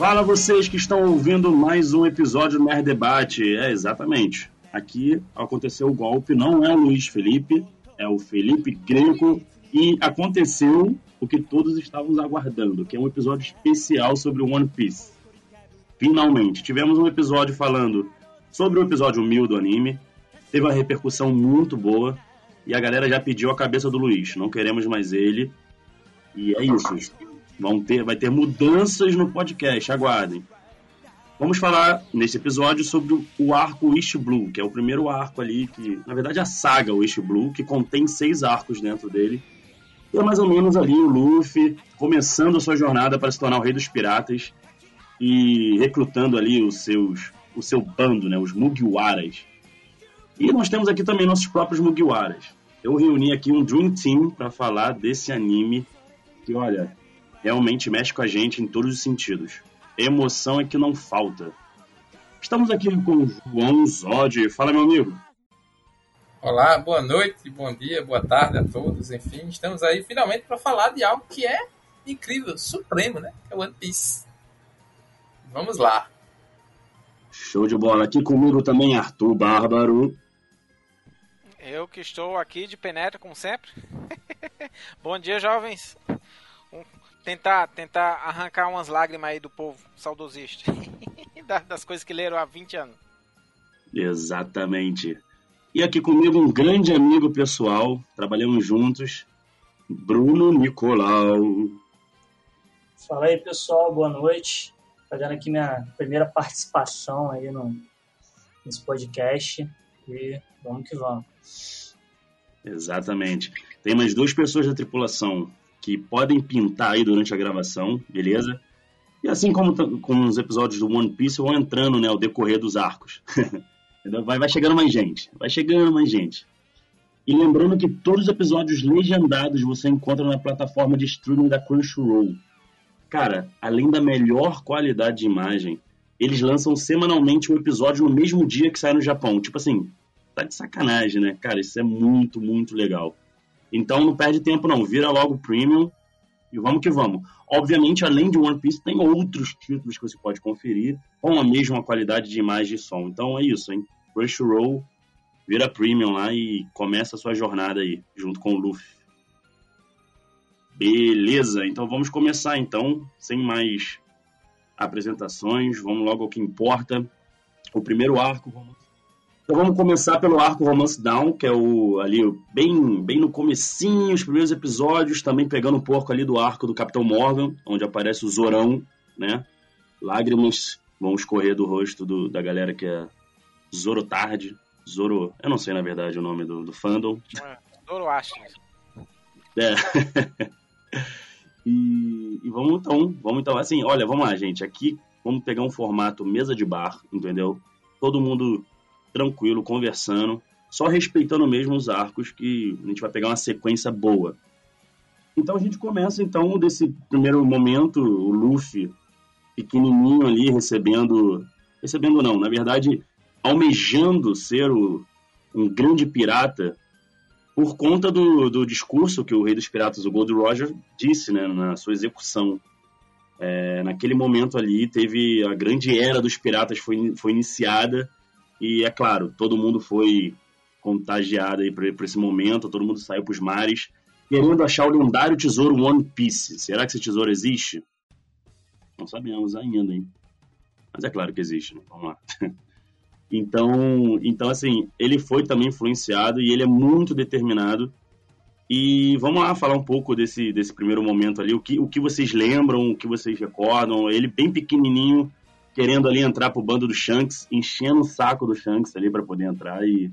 Fala vocês que estão ouvindo mais um episódio do Nerd Debate. É, exatamente. Aqui aconteceu o golpe, não é o Luiz Felipe, é o Felipe Greco. E aconteceu o que todos estávamos aguardando, que é um episódio especial sobre o One Piece. Finalmente, tivemos um episódio falando sobre o episódio 1000 do anime. Teve uma repercussão muito boa. E a galera já pediu a cabeça do Luiz. Não queremos mais ele. E é isso. Vão ter, vai ter mudanças no podcast, aguardem. Vamos falar nesse episódio sobre o arco East Blue, que é o primeiro arco ali, que na verdade é a saga East Blue, que contém seis arcos dentro dele. E é mais ou menos ali o Luffy começando a sua jornada para se tornar o rei dos piratas e recrutando ali os seus, o seu bando, né, os Mugiwaras. E nós temos aqui também nossos próprios Mugiwaras. Eu reuni aqui um Dream Team para falar desse anime que, olha, realmente mexe com a gente em todos os sentidos. Emoção é que não falta. Estamos aqui com o João Zod. Fala, meu amigo. Olá, boa noite, bom dia, boa tarde a todos. Enfim, estamos aí finalmente para falar de algo que é incrível, supremo, né? É One Piece. Vamos lá. Show de bola. Aqui comigo também Arthur Bárbaro. Eu que estou aqui de penetra, como sempre. Bom dia, jovens. Tentar, tentar arrancar umas lágrimas aí do povo saudosista. das coisas que leram há 20 anos. Exatamente. E aqui comigo um grande amigo pessoal, trabalhamos juntos, Bruno Nicolau. Fala aí, pessoal, boa noite. Fazendo aqui minha primeira participação aí no, nesse podcast. E vamos que vamos. Exatamente. Tem mais duas pessoas da tripulação que podem pintar aí durante a gravação, beleza? E assim como com os episódios do One Piece, vão entrando, né, ao decorrer dos arcos. vai, vai chegando mais gente, vai chegando mais gente. E lembrando que todos os episódios legendados você encontra na plataforma de streaming da Crunchyroll. Cara, além da melhor qualidade de imagem, eles lançam semanalmente um episódio no mesmo dia que sai no Japão. Tipo assim, tá de sacanagem, né? Cara, isso é muito, muito legal. Então não perde tempo não, vira logo Premium e vamos que vamos. Obviamente, além de One Piece, tem outros títulos que você pode conferir com a mesma qualidade de imagem e som. Então é isso, hein? Crunchyroll, vira Premium lá e começa a sua jornada aí, junto com o Luffy. Beleza, então vamos começar então, sem mais apresentações, vamos logo ao que importa. O primeiro arco, vamos então vamos começar pelo arco Romance Down, que é o ali bem, bem no comecinho, os primeiros episódios, também pegando um pouco ali do arco do Capitão Morgan, onde aparece o Zorão, né? Lágrimas vão escorrer do rosto do, da galera que é Zoro Tarde, Zoro, eu não sei na verdade o nome do, do fandom. É, Zoro. É. e, e vamos então, vamos então, assim, olha, vamos lá, gente, aqui vamos pegar um formato mesa de bar, entendeu? Todo mundo tranquilo, conversando, só respeitando mesmo os arcos que a gente vai pegar uma sequência boa. Então a gente começa então desse primeiro momento, o Luffy pequenininho ali recebendo, recebendo não, na verdade almejando ser o, um grande pirata por conta do, do discurso que o rei dos piratas, o Gold Roger, disse né, na sua execução. É, naquele momento ali teve a grande era dos piratas foi, foi iniciada e é claro, todo mundo foi contagiado aí por, esse momento, todo mundo saiu para os mares querendo achar o lendário tesouro One Piece. Será que esse tesouro existe? Não sabemos ainda, hein? Mas é claro que existe, né? Vamos lá. Então, então, assim, ele foi também influenciado e ele é muito determinado. E vamos lá falar um pouco desse, desse primeiro momento ali. O que, o que vocês lembram, o que vocês recordam. Ele bem pequenininho, querendo ali entrar pro bando do Shanks, enchendo o saco do Shanks ali para poder entrar e,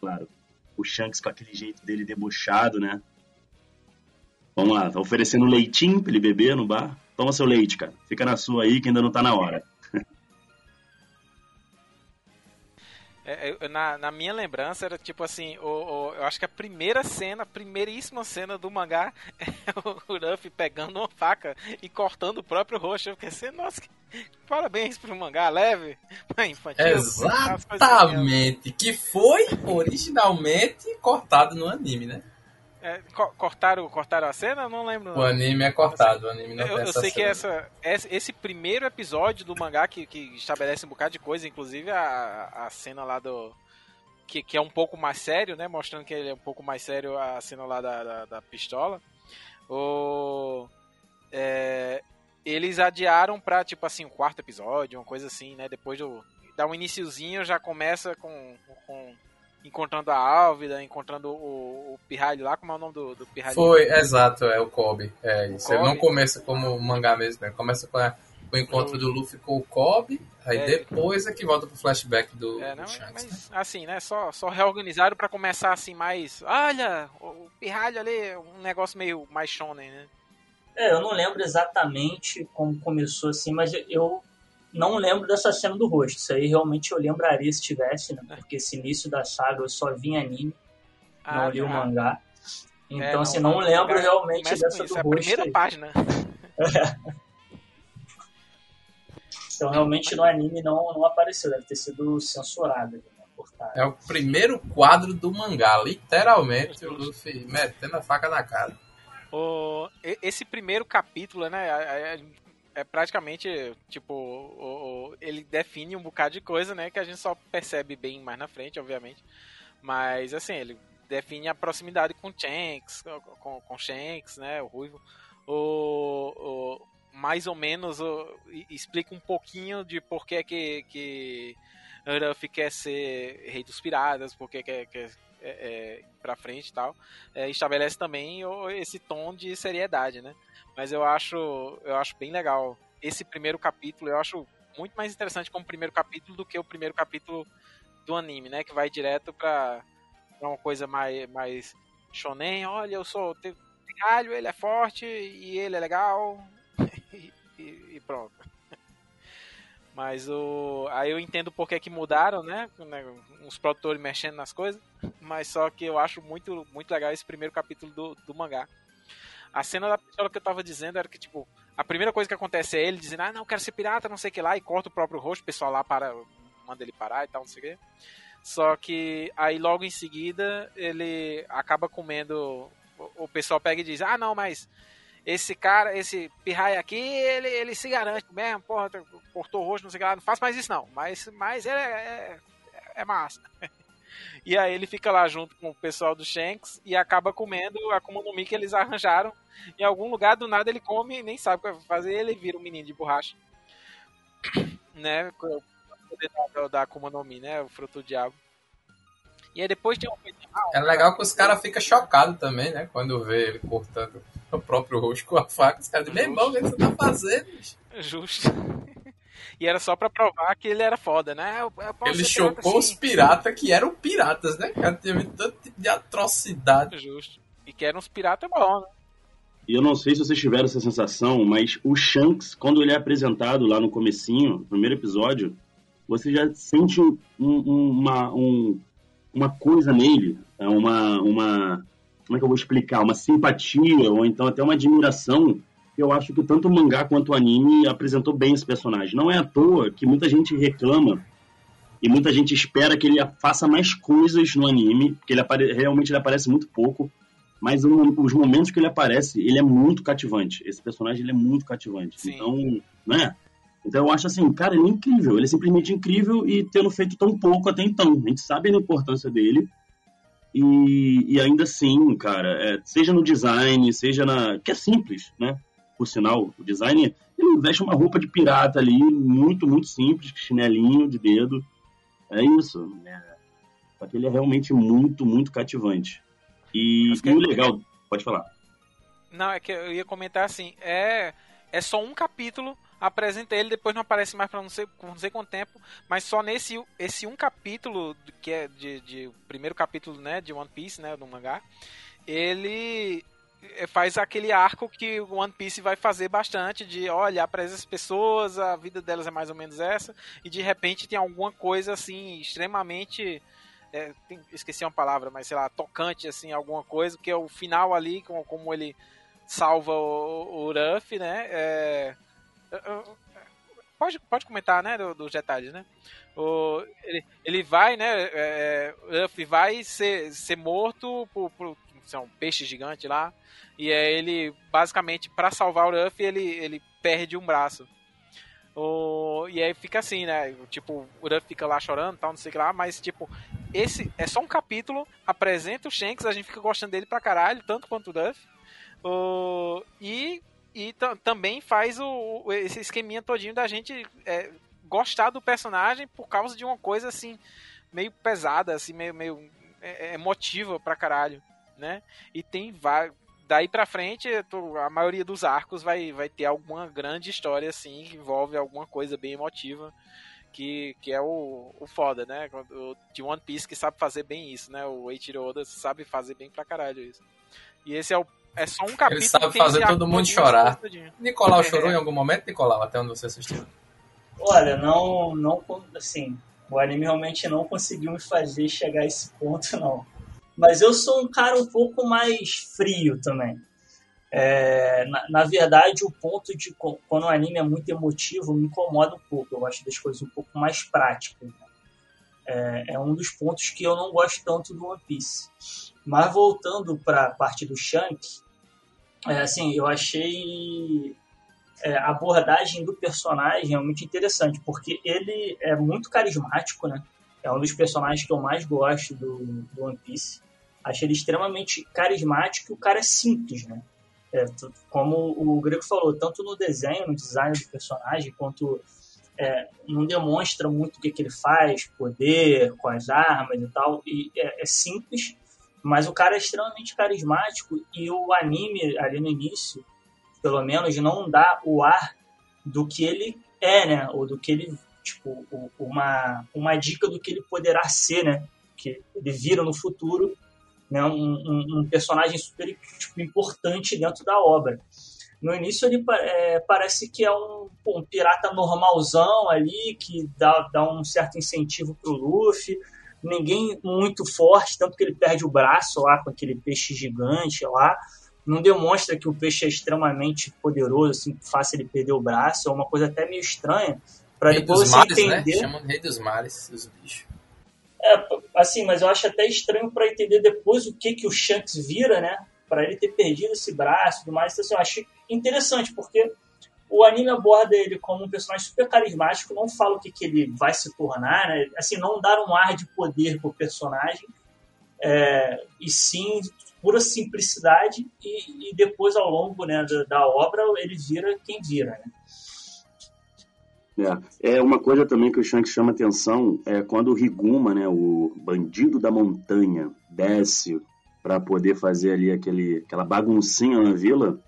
claro, o Shanks com aquele jeito dele debochado, né? Vamos lá, tá oferecendo leitinho pra ele beber no bar. Toma seu leite, cara. Fica na sua aí que ainda não tá na hora. Na, na, minha lembrança era tipo assim, o, o, eu acho que a primeira cena, a primeiríssima cena do mangá é o Ruffy pegando uma faca e cortando o próprio rosto. Eu fiquei assim, nossa, que, parabéns pro mangá, leve, infantil. Exatamente, que foi originalmente cortado no anime, né? É, co cortaram, cortaram a cena? Eu não lembro. O anime é cortado, o anime não Eu, eu sei que cena. essa, esse primeiro episódio do mangá que, que estabelece um bocado de coisa, inclusive a, a cena lá do. Que, que é um pouco mais sério, né? Mostrando que ele é um pouco mais sério a cena lá da, da, da pistola. O, é, eles adiaram pra, tipo assim, o quarto episódio, uma coisa assim, né? Depois do. Dá um iniciozinho, já começa com. com encontrando a Álvida, encontrando o, o Pirralho lá, como é o nome do, do Pirralho? Foi, exato, é o Kobe. É isso. Ele não Kobe. começa como mangá mesmo, né? Começa com, a- com o encontro do Luffy com o Kobe, aí É. depois é que volta pro flashback do, É, do não, Shanks. né? mas assim, né? Só, só reorganizaram pra começar assim mais. Olha, o pirralho ali, um negócio meio mais shonen, né? É, eu não lembro exatamente como começou assim, mas eu não lembro dessa cena do rosto. Isso aí realmente eu lembraria se tivesse, né? Porque esse início da saga eu só vi anime, não li o tá. mangá. Então, É, não, assim, não o lembro mangá realmente dessa isso, do é a rosto. primeira aí. página. Então, realmente no anime não, não apareceu, deve ter sido censurado, né? É o primeiro quadro do mangá, literalmente o Luffy metendo a faca na cara. O, esse primeiro capítulo, né? É, é- é praticamente, tipo, o- o- ele define um bocado de coisa, né? Que a gente só percebe bem mais na frente, obviamente. Mas, assim, ele define a proximidade com Shanks, com, com Shanks, né? O Ruivo. O, o- mais ou menos o- explica um pouquinho de por que que, que Ruffy quer ser rei dos piratas, por que quer, quer é, é, ir pra frente e tal é, estabelece também esse tom de seriedade, né? Mas eu acho, eu acho bem legal esse primeiro capítulo. Eu acho muito mais interessante como primeiro capítulo do que o primeiro capítulo do anime, né? Que vai direto pra, pra uma coisa mais, mais shonen. Olha, eu sou pirralho, ele é forte e ele é legal e, e- pronto. Mas o. Aí eu entendo por que, que mudaram, né? né, Os produtores mexendo nas coisas. Mas só que eu acho muito, muito legal esse primeiro capítulo do, do mangá. A cena da pistola que eu tava dizendo era que, tipo, a primeira coisa que acontece é ele dizendo, ah, não, quero ser pirata, não sei o que lá, e corta o próprio rosto, o pessoal lá para, manda ele parar e tal, não sei o que. Só que aí logo em seguida ele acaba comendo. O, pessoal pega e diz, ah, não, mas esse cara, esse pirraia aqui, ele, ele se garante mesmo, porra, cortou o rosto, não sei o que lá, não faz mais isso não, mas, mas ele é, é, é massa. E aí ele fica lá junto com o pessoal do Shanks e acaba comendo a Akuma no Mi que eles arranjaram. Em algum lugar, do nada, ele come e nem sabe o que vai fazer, ele vira um menino de borracha. né? O poder da, da Akuma no Mi, né? O fruto do diabo. E aí depois tem uma coisa... É legal que os caras ficam chocados também, né? Quando vê ele cortando o próprio rosto com a faca. Os caras dizem, meu irmão, o que você tá fazendo? bicho?" Justo. E era só pra provar que ele era foda, né? Eu- eu posso Ele pirata, chocou os sim. piratas que eram piratas, né? Cara, teve tanto tipo de atrocidade. Justo. E que eram uns piratas bons, né? E eu não sei se vocês tiveram essa sensação, mas o Shanks, quando ele é apresentado lá no comecinho, no primeiro episódio, você já sente um- um- uma, um- uma coisa nele, é uma, uma... Como é que eu vou explicar? Uma simpatia, ou então até uma admiração, eu acho que tanto o mangá quanto o anime apresentou bem esse personagem. Não é à toa que muita gente reclama e muita gente espera que ele faça mais coisas no anime, porque ele apare- realmente ele aparece muito pouco, mas os momentos que ele aparece, ele é muito cativante. Esse personagem ele é muito cativante. Sim. Então, né? Então eu acho assim, cara, ele é incrível, ele é simplesmente incrível e tendo feito tão pouco até então. A gente sabe da importância dele. E, e ainda assim, cara, é, seja no design, seja na. que é simples, né? Por sinal, o design, ele veste uma roupa de pirata ali, muito, muito simples, chinelinho de dedo. É isso. né? Só que ele é realmente muito, muito cativante. E, e o legal, pode falar. Não, é que eu ia comentar assim, é, é só um capítulo, apresenta ele, depois não aparece mais pra não sei, por não sei quanto tempo, mas só nesse esse um capítulo, que é de, de primeiro capítulo, né, de One Piece, né, do mangá, ele faz aquele arco que One Piece vai fazer bastante de olhar para essas pessoas, a vida delas é mais ou menos essa, e de repente tem alguma coisa assim extremamente é, tem- esqueci uma palavra, mas sei lá, tocante assim, alguma coisa, que é o final ali, como, como ele salva o, o Ruff, né? É, é, é, pode, pode comentar, né, do- dos detalhes, né? O, ele, ele vai, né? É, Ruff vai ser, ser morto por, por- são um peixe gigante lá. E é ele, basicamente, para salvar o Ruff, ele, ele perde um braço. O, e aí fica assim, né? Tipo, o Ruff fica lá chorando tal, não sei o que lá, mas tipo, esse é só um capítulo, apresenta o Shanks, a gente fica gostando dele pra caralho, tanto quanto o Duff. O, e e também faz o, esse esqueminha todinho da gente é, gostar do personagem por causa de uma coisa assim, meio pesada, assim, meio, meio é, é emotiva pra caralho, né? E tem vai daí pra frente, a maioria dos arcos vai, vai ter alguma grande história assim, que envolve alguma coisa bem emotiva. Que, que é o, o foda, né? O, de One Piece que sabe fazer bem isso, né? O Eiichiro Oda sabe fazer bem pra caralho isso. E esse é o é só um capítulo. Ele sabe fazer todo mundo chorar. Nicolau chorou em algum momento, Nicolau, até onde você assistiu? Olha, não, não, assim, o anime realmente não conseguiu me fazer chegar a esse ponto, não. Mas eu sou um cara um pouco mais frio também. É, na, na, verdade, o ponto de quando o anime é muito emotivo me incomoda um pouco. Eu gosto das coisas um pouco mais práticas. Né? É, é, um dos pontos que eu não gosto tanto do One Piece. Mas voltando para a parte do Shank, é, assim, eu achei é, a abordagem do personagem realmente interessante, porque ele é muito carismático, né? É um dos personagens que eu mais gosto do, do One Piece. Achei ele extremamente carismático e o cara é simples, né? É, como o Grego falou, tanto no desenho, no design do personagem, quanto é, não demonstra muito o que, que, ele faz, poder, com as armas e tal. E é, é simples, mas o cara é extremamente carismático e o anime ali no início, pelo menos, não dá o ar do que ele é, né? Ou do que ele, tipo, uma, uma dica do que ele poderá ser, né? Que ele vira no futuro né? um, um, um personagem super tipo, importante dentro da obra. No início ele é, parece que é um, um, pirata normalzão ali, que dá, dá um certo incentivo pro Luffy, ninguém muito forte, tanto que ele perde o braço lá com aquele peixe gigante lá. Não demonstra que o peixe é extremamente poderoso, assim, fácil ele perder o braço, é uma coisa até meio estranha. Para depois você mares, né? entender. Né? Chamam de rei dos mares, os bichos. É, assim, mas eu acho até estranho para entender depois o que que o Shanks vira, né? Para ele ter perdido esse braço e tudo mais. Então, assim, eu achei interessante, porque o anime aborda ele como um personagem super carismático, não fala o que, que ele vai se tornar, né? assim, não dar um ar de poder pro personagem, é, e sim pura simplicidade, e, e depois ao longo né, da, da, obra ele vira quem vira. Né? É, é uma coisa também que o Shanks chama atenção é quando o Riguma, né, o bandido da montanha, desce para poder fazer ali aquele, aquela baguncinha na vila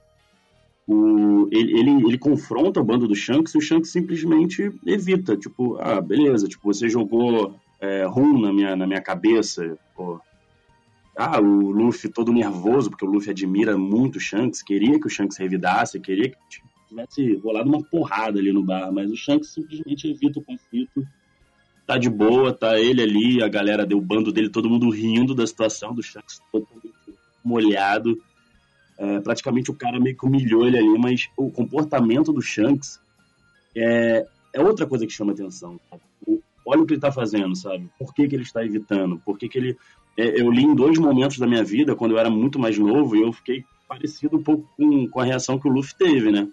o, ele, ele, ele, confronta o bando do Shanks e o Shanks simplesmente evita. Tipo, ah, beleza, tipo, você jogou é, rum na minha, na minha cabeça. Pô. Ah, o Luffy todo nervoso, porque o Luffy admira muito o Shanks, queria que o Shanks revidasse, queria que tivesse rolado uma porrada ali no bar, mas o Shanks simplesmente evita o conflito. Tá de boa, tá ele ali, a galera deu o bando dele, todo mundo rindo da situação do Shanks totalmente molhado é, praticamente o cara meio que humilhou ele ali, mas o comportamento do Shanks é, é outra coisa que chama atenção. O, olha o que ele está fazendo, sabe? Por que, que ele está evitando? Por que, que ele. É, eu li em dois momentos da minha vida, quando eu era muito mais novo, e eu fiquei parecido um pouco com, com a reação que o Luffy teve, né?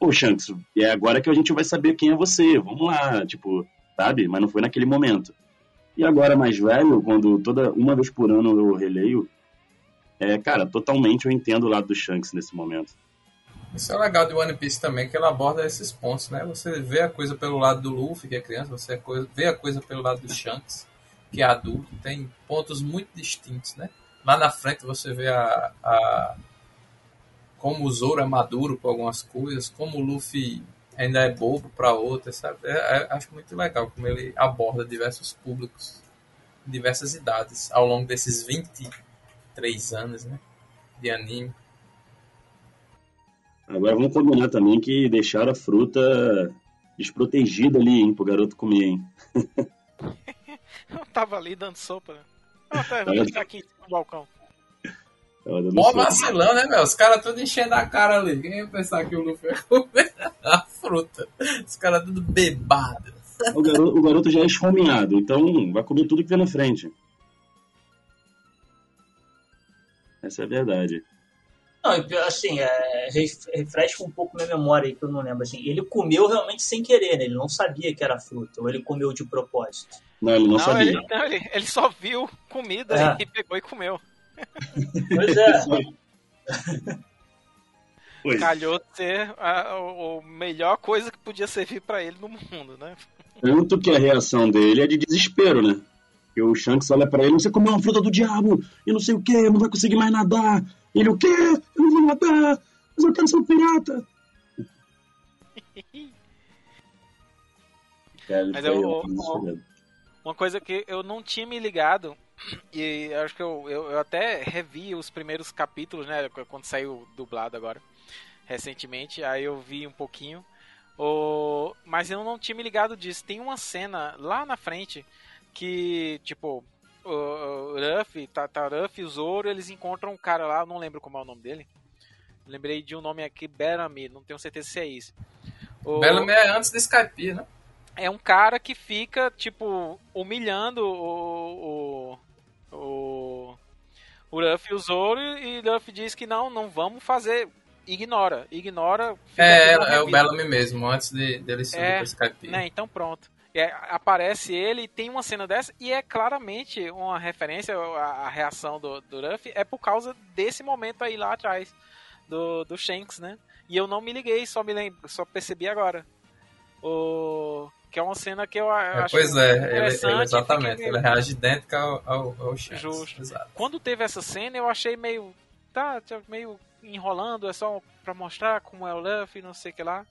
Pô, Shanks, é agora que a gente vai saber quem é você, vamos lá, tipo, sabe? Mas não foi naquele momento. E agora, mais velho, quando toda uma vez por ano eu releio, é, cara, totalmente eu entendo o lado do Shanks nesse momento. Isso é legal de One Piece também, que ela aborda esses pontos, né? Você vê a coisa pelo lado do Luffy, que é criança, você vê a coisa pelo lado do Shanks, que é adulto, tem pontos muito distintos, né? Lá na frente você vê a, a como o Zoro é maduro para algumas coisas, como o Luffy ainda é bobo para outras, sabe? É, é, acho muito legal como ele aborda diversos públicos, diversas idades, ao longo desses 20 três anos, né? De anime. Agora vamos combinar também que deixaram a fruta desprotegida ali, hein, pro garoto comer, hein? Eu tava ali dando sopa, né? Ah, tá, vou ficar aqui no balcão. Mó vacilão, né, meu? Os caras tudo enchendo a cara ali. Quem ia pensar que o Luffy ia comer a fruta? Os caras tudo bebados. O garoto, o garoto já é esfomeado, então vai comer tudo que vem na frente. Essa é a verdade. Não, assim, é, refresca um pouco minha memória aí, que eu não lembro. Assim, ele comeu realmente sem querer, né? Ele não sabia que era fruta, ou ele comeu de propósito. Não, ele não, Não, sabia. ele, não, ele, ele só viu comida É. e pegou e comeu. Pois é. Pois. Calhou ser a, o, o melhor coisa que podia servir pra ele no mundo, né? Tanto que a reação dele é de desespero, né? Que o Shanks olha pra ele, você comeu uma fruta do diabo, e não sei o que, não vai conseguir mais nadar. Ele, o quê? Eu não vou nadar, mas eu quero ser um pirata. Mas eu- eu- eu- Uma coisa que eu não tinha me ligado, e acho que eu, eu, eu até revi os primeiros capítulos, né? Quando saiu dublado agora, recentemente, aí eu vi um pouquinho. O, mas eu não tinha me ligado disso. Tem uma cena lá na frente que, tipo, o, o Ruff, tá, tá Ruff e o Zoro, eles encontram um cara lá, não lembro como é o nome dele. Lembrei de um nome aqui, Bellamy, não tenho certeza se é isso. O- Bellamy é antes do Skype, né? é um cara que fica, tipo, humilhando o. o. o. o Ruff e o Zoro e o Ruff diz que não, não vamos fazer. Ignora, ignora. É, na é o. Bellamy mesmo, antes de, dele subir É, Skype. Né, então pronto. Aí aparece ele, tem uma cena dessa, e é claramente uma referência, a, a reação do, do Ruff é por causa desse momento aí lá atrás, do, do Shanks, né? E eu não me liguei, só me lembro, só percebi agora. O... Que é uma cena que eu, É, acho pois é, ele, ele- exatamente. Ele reage idêntico ao, ao, ao Shanks. Justo. Exato. Quando teve essa cena, eu achei meio. Tá, tá meio enrolando, é só pra mostrar como é o Luffy, não sei o que lá.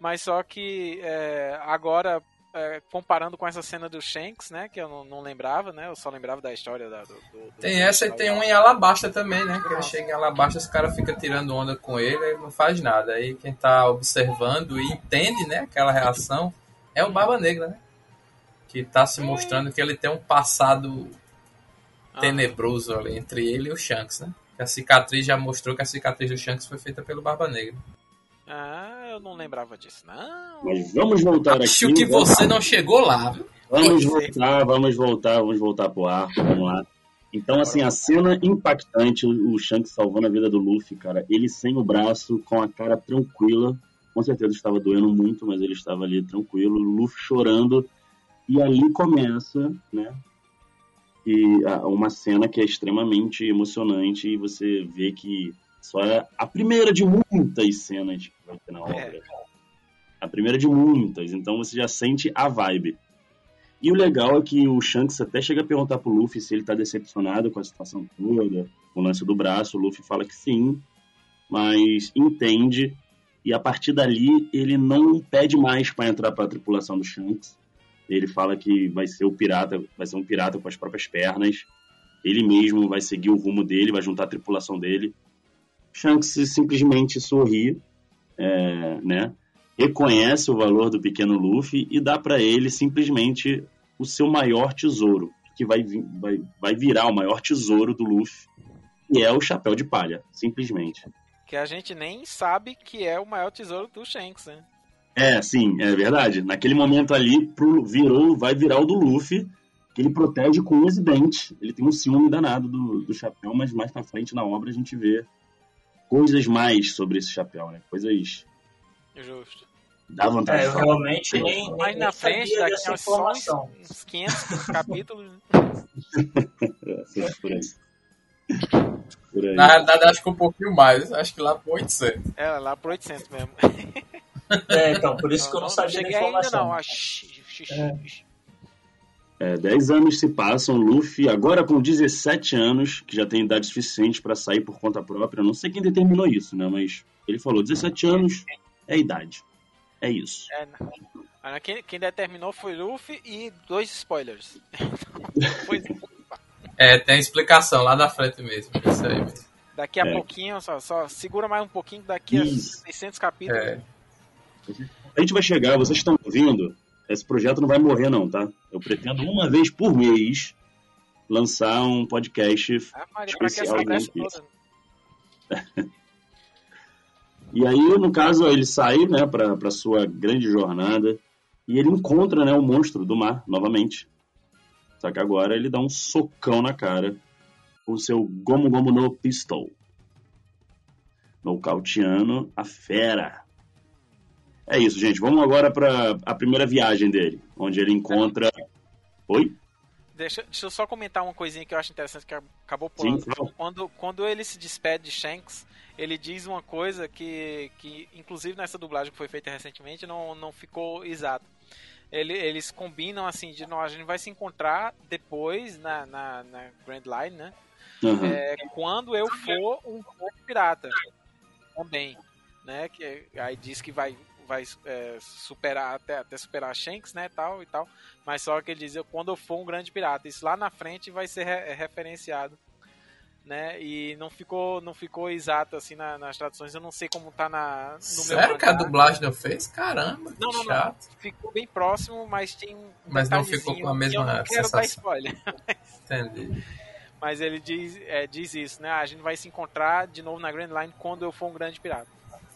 Mas só que é, agora, é, comparando com essa cena do Shanks, né? Que eu não, não lembrava, né? Eu só lembrava da história da, do, do- Tem essa e tem um em Alabasta também, né? Que ele chega em Alabasta, os caras ficam tirando onda com ele e não faz nada. Aí quem tá observando e entende, né, aquela reação é o Barba Negra, né? Que tá se mostrando que ele tem um passado Ah, tenebroso ali entre ele e o Shanks, né? Que a cicatriz já mostrou que a cicatriz do Shanks foi feita pelo Barba Negra. Ah, eu não lembrava disso, não. Mas vamos voltar Acho aqui. que vamos- você não chegou lá, viu? Vamos ser. voltar, vamos voltar, vamos voltar pro arco, vamos lá. Então, assim, a cena impactante, o o Shanks salvando a vida do Luffy, cara, ele sem o braço, com a cara tranquila, com certeza estava doendo muito, mas ele estava ali tranquilo, Luffy chorando, e ali começa, né, e uma cena que é extremamente emocionante, e você vê que só é a primeira de muitas cenas que vai ter na obra. A primeira de muitas, então você já sente a vibe. E o legal é que o Shanks até chega a perguntar pro Luffy se ele tá decepcionado com a situação toda, com o lance do braço. O Luffy fala que sim, mas entende. E a partir dali, ele não pede mais para entrar para a tripulação do Shanks. Ele fala que vai ser o pirata, vai ser um pirata com as próprias pernas. Ele mesmo vai seguir o rumo dele, vai juntar a tripulação dele. Shanks simplesmente sorri, é, né? reconhece o valor do pequeno Luffy e dá pra ele simplesmente o seu maior tesouro, que vai, vai, vai virar o maior tesouro do Luffy, que é o chapéu de palha, simplesmente. Que a gente nem sabe que é o maior tesouro do Shanks, né? É, sim, é verdade. Naquele momento ali, pro, virou, vai virar o do Luffy, que ele protege com os dentes. Ele tem um ciúme danado do, do chapéu, mas mais pra frente na obra a gente vê coisas mais sobre esse chapéu, né? Coisas Justo. dá vontade É, de eu falar. realmente nem, nem, Mais nem na frente, daqui a só uns, informação. uns 500 capítulos. né? É, por aí. Por. Na realidade, acho que um pouquinho mais. Acho que lá pro 800. É, lá pro 800 mesmo. É, então, por isso que eu não sabia da cheguei ainda informação. não. Xixi. É. É, 10 anos se passam, Luffy, agora com 17 anos, que já tem idade suficiente pra sair por conta própria. Eu não sei quem determinou isso, né? Mas ele falou: 17 anos é idade. É isso. É, não. Quem, quem determinou foi Luffy e dois spoilers. Pois, É, tem explicação lá na frente mesmo. Isso aí mesmo. daqui a É. pouquinho, só, só segura mais um pouquinho, daqui a Isso. 600 capítulos. É. A gente vai chegar, vocês estão ouvindo? Esse projeto não vai morrer, não, tá? Eu pretendo uma vez por mês lançar um podcast Ah, Maria, pra que essa Especial toda? E aí, no caso, ele sai, né, pra, pra sua grande jornada e ele encontra, né, o monstro do mar, novamente. Só que agora ele dá um socão na cara, com seu Gomu Gomu no Pistol. Nocauteando a fera. É isso, gente. Vamos agora para a primeira viagem dele, onde ele encontra. Oi? Deixa, deixa eu só comentar uma coisinha que eu acho interessante que acabou pulando. Sim, quando, quando ele se despede de Shanks, ele diz uma coisa que, que inclusive nessa dublagem que foi feita recentemente, não, não ficou exato. Ele, eles combinam assim, de nós, a gente vai se encontrar depois na, na, na Grand Line, né? Uhum. É, quando eu for um pirata também, né? Que aí diz que vai vai é, superar até, até superar Shanks, né, tal e tal. Mas só que ele dizia quando eu for um grande pirata, isso lá na frente vai ser re referenciado, né? E não ficou não ficou exato assim na, nas traduções. Eu não sei como tá na no Sério que a dublagem não fez? Caramba, não, não, não, Ficou bem próximo, mas tem um Mas não ficou com a mesma eu não quero sensação. dar spoiler. Entendi. Mas ele diz, é, diz isso, né? A gente vai se encontrar de novo na Grand Line quando eu for um grande pirata.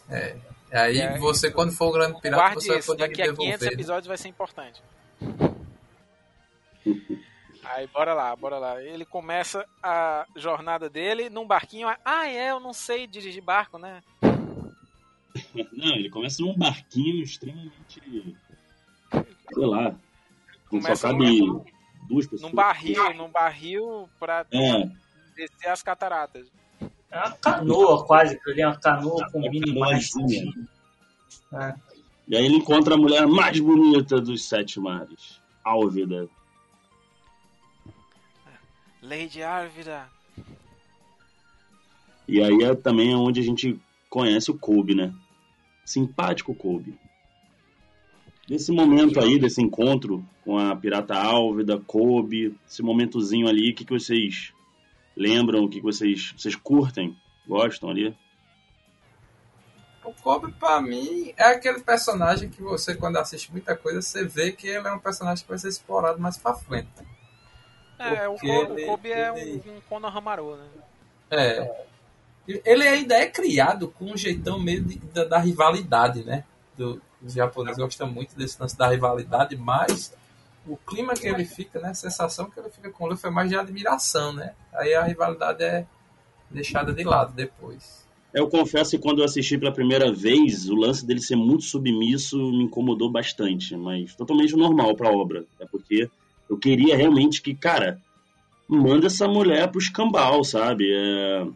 É. Aí é, você, quando for o grande pirata, Guarde você vai isso, poder daqui a 500 episódios vai ser importante. Aí, bora lá, bora lá. Ele começa a jornada dele num barquinho. Ah, é, eu não sei dirigir barco, né? Não, ele começa num barquinho extremamente. Sei lá. Não só cabe num, duas pessoas. Num barril, num barril pra é. descer as cataratas. É uma canoa quase, que ali é uma canoa com mini mais. É. E aí ele encontra a mulher mais bonita dos sete mares, Álvida. Lady Álvida. E aí é também onde a gente conhece o Kobe, né? Simpático Kobe. Desse momento aí, desse encontro com a pirata Álvida, Kobe, esse momentozinho ali, o que, que vocês lembram, o que vocês, vocês curtem, gostam ali? O Kobe, pra mim, é aquele personagem que você, quando assiste muita coisa, você vê que ele é um personagem que vai ser explorado mais pra frente. É, o Kobe, ele, o Kobe é ele... um, um Konohamaru, né? É. Ele ainda é criado com um jeitão meio de, da, da, rivalidade, né? Do, os japoneses gostam muito desse lance da rivalidade, mas o clima que ele fica, né? A sensação que ele fica com o Luffy é mais de admiração, né? Aí a rivalidade é deixada de lado depois. Eu confesso que quando eu assisti pela primeira vez, o lance dele ser muito submisso me incomodou bastante, mas totalmente normal para a obra. É porque eu queria realmente que, cara, manda essa mulher pro escambau, sabe? É...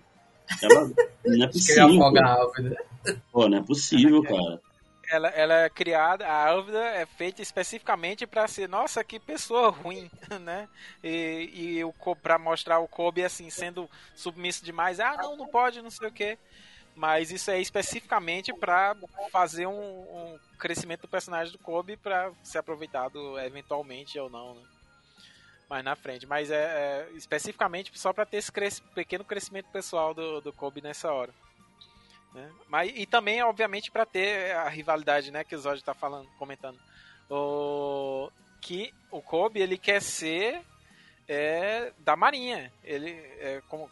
Ela não é possível. Pô, não é possível, cara ela, ela é criada, a Álvida é feita especificamente para ser, nossa, que pessoa ruim, né? E, e o para mostrar o Kobe assim sendo submisso demais, ah, não, não pode, não sei o quê. Mas isso é especificamente para fazer um, um, crescimento do personagem do Kobe para ser aproveitado eventualmente ou não, né? Mais na frente. Mas é, é especificamente só para ter esse cres pequeno crescimento pessoal do, do Kobe nessa hora. Né? Mas, e também, obviamente, para ter a rivalidade né, que o Zod está falando, comentando. O, que o Kobe ele quer ser é, da Marinha. Ele, é, como,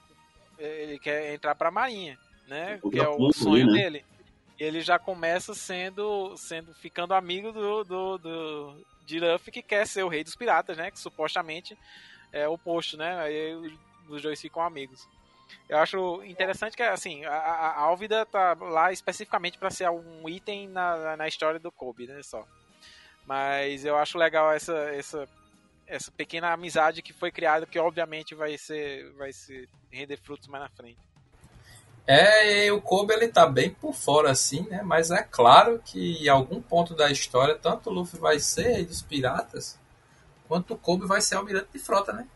ele quer entrar para a Marinha, né? que é o sonho né? dele. Ele já começa sendo, sendo ficando amigo do, do, do de Luffy que quer ser o rei dos piratas, né? Que supostamente é o oposto, né? Aí os dois ficam amigos. Eu acho interessante que, assim, a, Álvida tá lá especificamente para ser um item na, na história do Kobe, né, só. Mas eu acho legal essa, essa, essa pequena amizade que foi criada, que obviamente vai ser, vai ser render frutos mais na frente. É, o Kobe ele tá bem por fora assim, né? Mas é claro que em algum ponto da história, tanto o Luffy vai ser rei dos piratas, quanto o Kobe vai ser almirante de frota, né?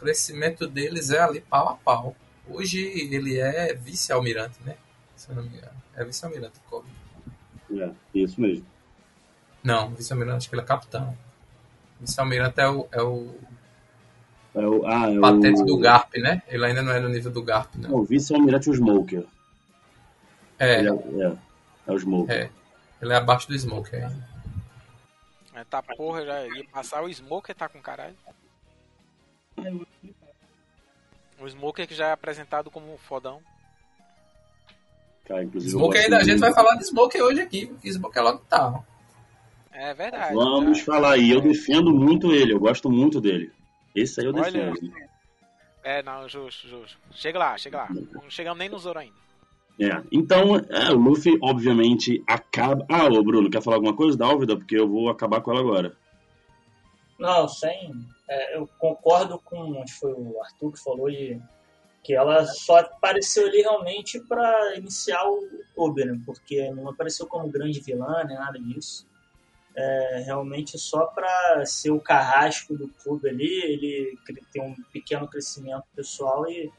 crescimento deles é ali pau a pau. Hoje ele é vice-almirante, né? Se eu não me engano. É vice-almirante, Kobe. É, isso mesmo. Não, vice-almirante, acho que ele é capitão. Vice-almirante é o. É o... É o, ah, é patente o... do Garp, né? Ele ainda não é no nível do Garp, não. O vice-almirante é o Smoker. É. é. É, é o Smoker. É. Ele é abaixo do Smoker ainda. É, tá porra, já ia passar o Smoker, tá com caralho. O Smoker que já é apresentado como um fodão. Cara, Smoker ainda, a gente vai falar de Smoker hoje aqui, porque Smoker é logo tá. É verdade. Vamos falar aí, eu defendo muito ele, eu gosto muito dele. Esse aí eu defendo. É, não, justo, justo. Chega lá, chega lá. Não chegamos nem no Zoro ainda. É, então, é, o Luffy, obviamente, acaba. Ah, ô Bruno, quer falar alguma coisa da Álvida? Porque eu vou acabar com ela agora. Não, sem. É, eu concordo com. Acho que foi o Arthur que falou de, que ela só apareceu ali realmente para iniciar o né? Porque não apareceu como grande vilã nem nada disso. É, realmente só para ser o carrasco do Kobe ali, ele, ele tem um pequeno crescimento pessoal e,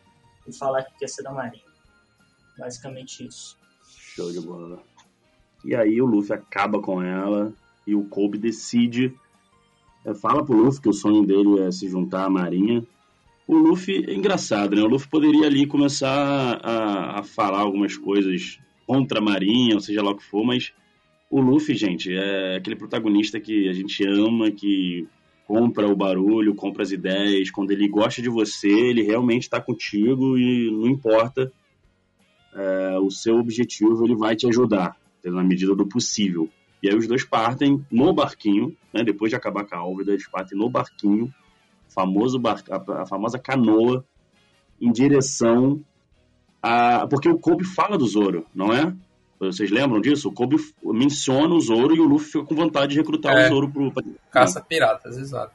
e falar que quer ser da Marinha. Basicamente isso. Show de bola. E aí o Luffy acaba com ela e o Kobe decide. é, Fala pro Luffy que o sonho dele é se juntar à Marinha. O Luffy é engraçado, né? O Luffy poderia ali começar a, a falar algumas coisas contra a Marinha, ou seja lá o que for, mas o Luffy, gente, é aquele protagonista que a gente ama, que compra o barulho, compra as ideias. Quando ele gosta de você, ele realmente está contigo e não importa é, o seu objetivo, ele vai te ajudar, na medida do possível. E aí os dois partem no barquinho, né, depois de acabar com a Álvida, eles partem no barquinho, famoso bar, a, famosa canoa, em direção a... Porque o Kobe fala do Zoro, não é? Vocês lembram disso? O Kobe menciona o Zoro e o Luffy fica com vontade de recrutar É. o Zoro pro... Caça piratas, exato.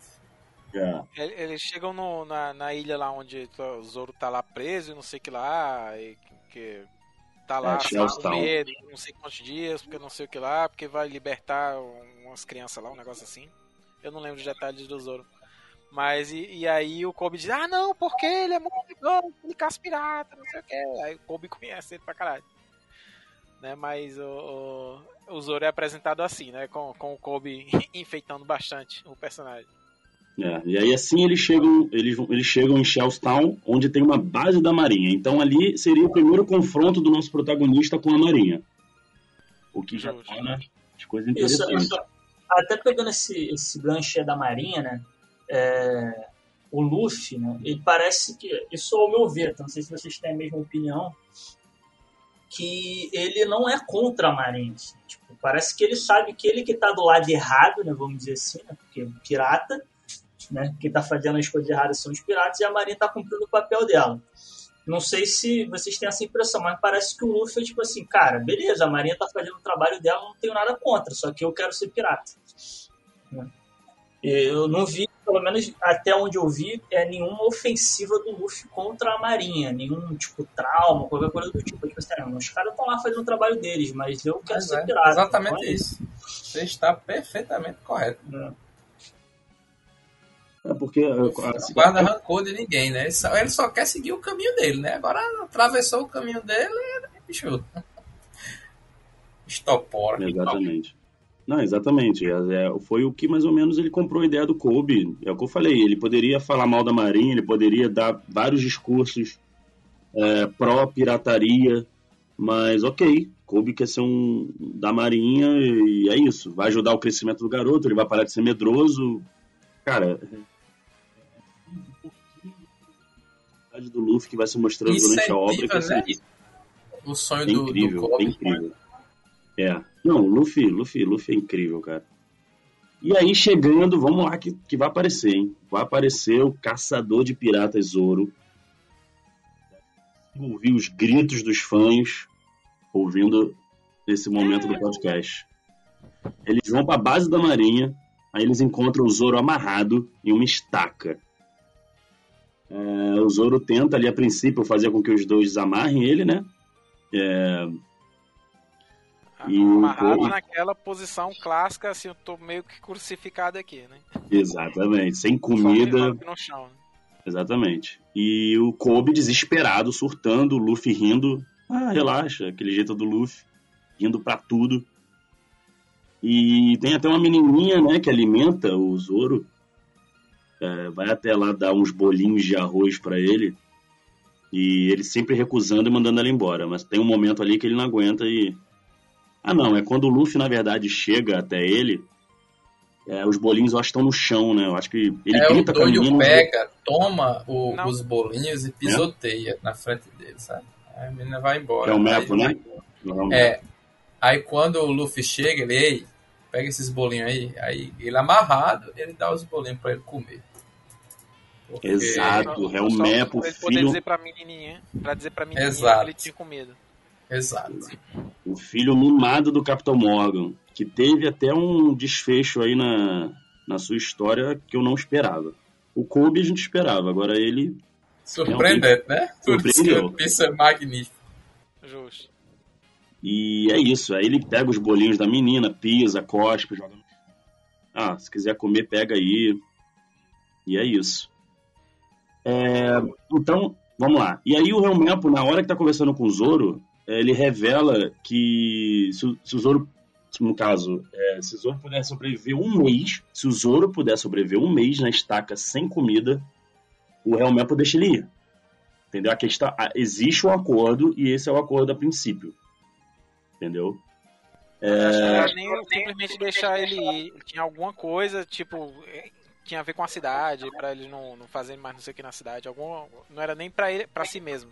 É. Ele- Eles chegam no- na, na ilha lá onde o Zoro tá lá preso e não sei o que lá, e que tá lá É, com medo, não sei quantos dias, porque não sei o que lá, porque vai libertar umas crianças lá, um negócio assim. Eu não lembro os detalhes do Zoro. Mas e, e aí o Kobe diz, ah não, porque ele é muito legal, ele caça pirata, não sei o que. Aí o Kobe conhece ele pra caralho. Né, mas o, o, o Zoro é apresentado assim, né? Com, com o Kobe enfeitando bastante o personagem. É, e aí assim eles chegam, eles, vão- eles chegam em Shellstown, onde tem uma base da Marinha. Então ali seria o primeiro confronto do nosso protagonista com a Marinha. O que já torna as coisas Isso, interessantes. isso. Até pegando esse, esse gancho aí da Marinha, né? é, o Luffy, né? Ele parece que, isso ao meu ver, tá? não sei se vocês têm a mesma opinião, que ele não é contra a Marinha. assim. Tipo, parece que ele sabe que ele que tá do lado errado, né? Vamos dizer assim, né? Porque é pirata, né? Quem tá fazendo as coisas erradas são os piratas e a Marinha tá cumprindo o papel dela. Não sei se vocês têm essa impressão, mas parece que o Luffy é tipo assim, cara, beleza, a Marinha tá fazendo o trabalho dela, não tenho nada contra, só que eu quero ser pirata. Né? Eu não vi, pelo menos até onde eu vi, é nenhuma ofensiva do Luffy contra a Marinha, nenhum tipo trauma, qualquer coisa do tipo. Tipo assim, ah, os caras estão lá fazendo o trabalho deles, mas eu quero Mas ser é, pirata. exatamente Então, isso. Você está perfeitamente correto. né? É porque assim, Não guarda rancor de ninguém, né? Ele só, ele só quer seguir o caminho dele, né? Agora atravessou o caminho dele e bicho. Estopora. Exatamente. Não, exatamente. É, é, foi o que mais ou menos ele comprou a ideia do Kobe. É o que eu falei. Ele poderia falar mal da Marinha, ele poderia dar vários discursos é, pró-pirataria, mas ok. Kobe quer ser um da Marinha e é isso. Vai ajudar o crescimento do garoto, ele vai parar de ser medroso. Cara. é do Luffy que vai se mostrando durante a obra. né? ser O sonho é do, do incrível, Kobe. é incrível. É. Não, Luffy, Luffy, Luffy é incrível, cara. E aí, chegando, vamos lá que, que vai aparecer, hein? Vai aparecer o caçador de piratas Zoro. Ouvir os gritos dos fãs ouvindo esse momento do podcast. Eles vão pra base da marinha, aí eles encontram o Zoro amarrado em uma estaca. É, o Zoro tenta ali a princípio fazer com que os dois desamarrem ele, né? É, E o Amarrado naquela posição clássica, assim, eu tô meio que crucificado aqui, né? exatamente, sem comida, no chão. né? exatamente. E o Kobe desesperado, surtando, o Luffy rindo. Ah, relaxa, aquele jeito do Luffy, rindo pra tudo. E tem até uma menininha, né, que alimenta o Zoro. É, vai até lá dar uns bolinhos de arroz pra ele. E ele sempre recusando e mandando ela embora. Mas tem um momento ali que ele não aguenta e. Ah, não, é quando o Luffy, na verdade, chega até ele. é, os bolinhos eu acho que estão no chão, né? Eu acho que ele é, o grita com a doido menina. pega, toma o- os bolinhos e pisoteia na frente dele, sabe? Aí a menina vai embora. É o Aí Mepo, né? vai- Não, É. Aí quando o Luffy chega, ele, ei, pega esses bolinhos aí. Aí ele amarrado, ele dá os bolinhos pra ele comer. Porque- Exato, pra ele poder filho, dizer pra menininha, pra dizer pra menininha Exato. que ele tinha com medo. Exato. o filho mimado do Capitão Morgan, que teve até um desfecho aí na, na sua história que eu não esperava. O Kobe a gente esperava, agora ele Surpreendente, né? Isso Surpreendeu. o Piece é magnífico. Justo. E é isso. Aí ele pega os bolinhos da menina, pisa, cospe, joga. no- Ah, se quiser comer, pega aí. E é isso. É, então, vamos lá. E aí o Helmepo, na hora que tá conversando com o Zoro, ele revela que se, o- se o Zoro, no caso, é, se o Zoro puder sobreviver um mês, se o Zoro puder sobreviver um mês na estaca sem comida, o Helmepo deixa ele ir. Entendeu? A questão, a- existe um acordo e esse é o acordo a princípio. Entendeu? Acho que não era nem simplesmente deixar ele ir. Tinha alguma coisa, tipo, eh, tinha a ver com a cidade, pra eles não, não fazerem mais não sei o que na cidade. Algum, não era nem pra ele, para si mesmo.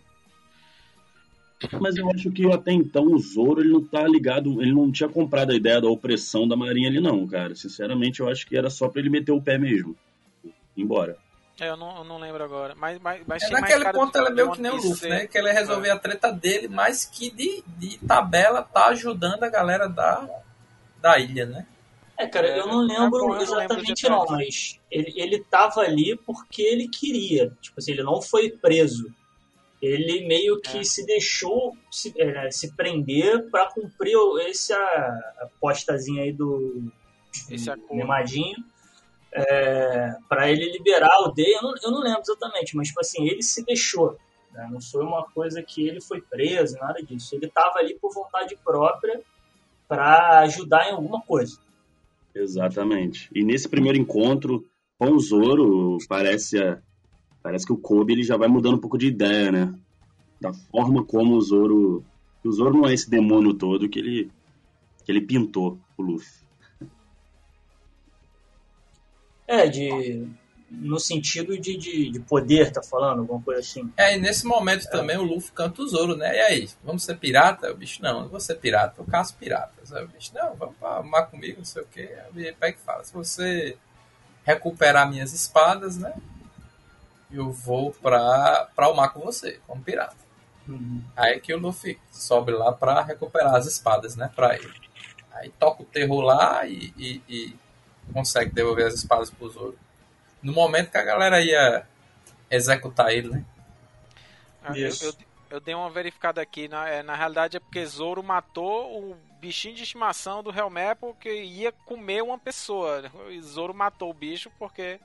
Mas eu acho que até então o Zoro ele não tá ligado, ele não tinha comprado a ideia da opressão da marinha ali não, cara. Sinceramente, eu acho que era só pra ele meter o pé mesmo. Embora. É, eu não, eu não lembro agora. Mas, mas, mas É naquele ponto ela é meio que nem o Luffy, né? Que ela resolver a treta dele, mas que de, de tabela tá ajudando a galera da, da ilha, né? É, cara, eu não É, lembro eu não lembro exatamente não, mas ele, ele tava ali porque ele queria. Tipo assim, ele não foi preso. Ele meio que É. se deixou se, é, se prender pra cumprir o- essa apostazinha aí do, Esse. Nemadinho. É, para ele liberar a aldeia, eu não, eu não lembro exatamente, mas tipo assim, ele se deixou. né? Não foi uma coisa que ele foi preso, nada disso. Ele tava ali por vontade própria pra ajudar em alguma coisa. Exatamente. E nesse primeiro encontro com o Zoro, parece a- parece que o Kobe ele já vai mudando um pouco de ideia, né? Da forma como o Zoro, que o Zoro não é esse demônio todo que ele que ele pintou o Luffy. É, de. No sentido de, de, de poder, tá falando? Alguma coisa assim. É, e nesse momento também o Luffy canta o Zoro, né? E aí, vamos ser pirata? O bicho, não, não vou ser pirata, eu caço piratas. Aí o bicho, não, vamos pra mar comigo, não sei o quê. Aí ele pega e fala, se você recuperar minhas espadas, né? Eu vou pra, pra o mar com você, como pirata. Aí que o Luffy sobe lá pra recuperar as espadas, né? Pra ele. Aí toca o terror lá e, e- e consegue devolver as espadas pro Zoro. No momento que a galera ia executar ele, né? Ah, eu, eu, eu dei uma verificada aqui. Na, é, na realidade é porque Zoro matou o bichinho de estimação do Helmepo que ia comer uma pessoa. E Zoro matou o bicho porque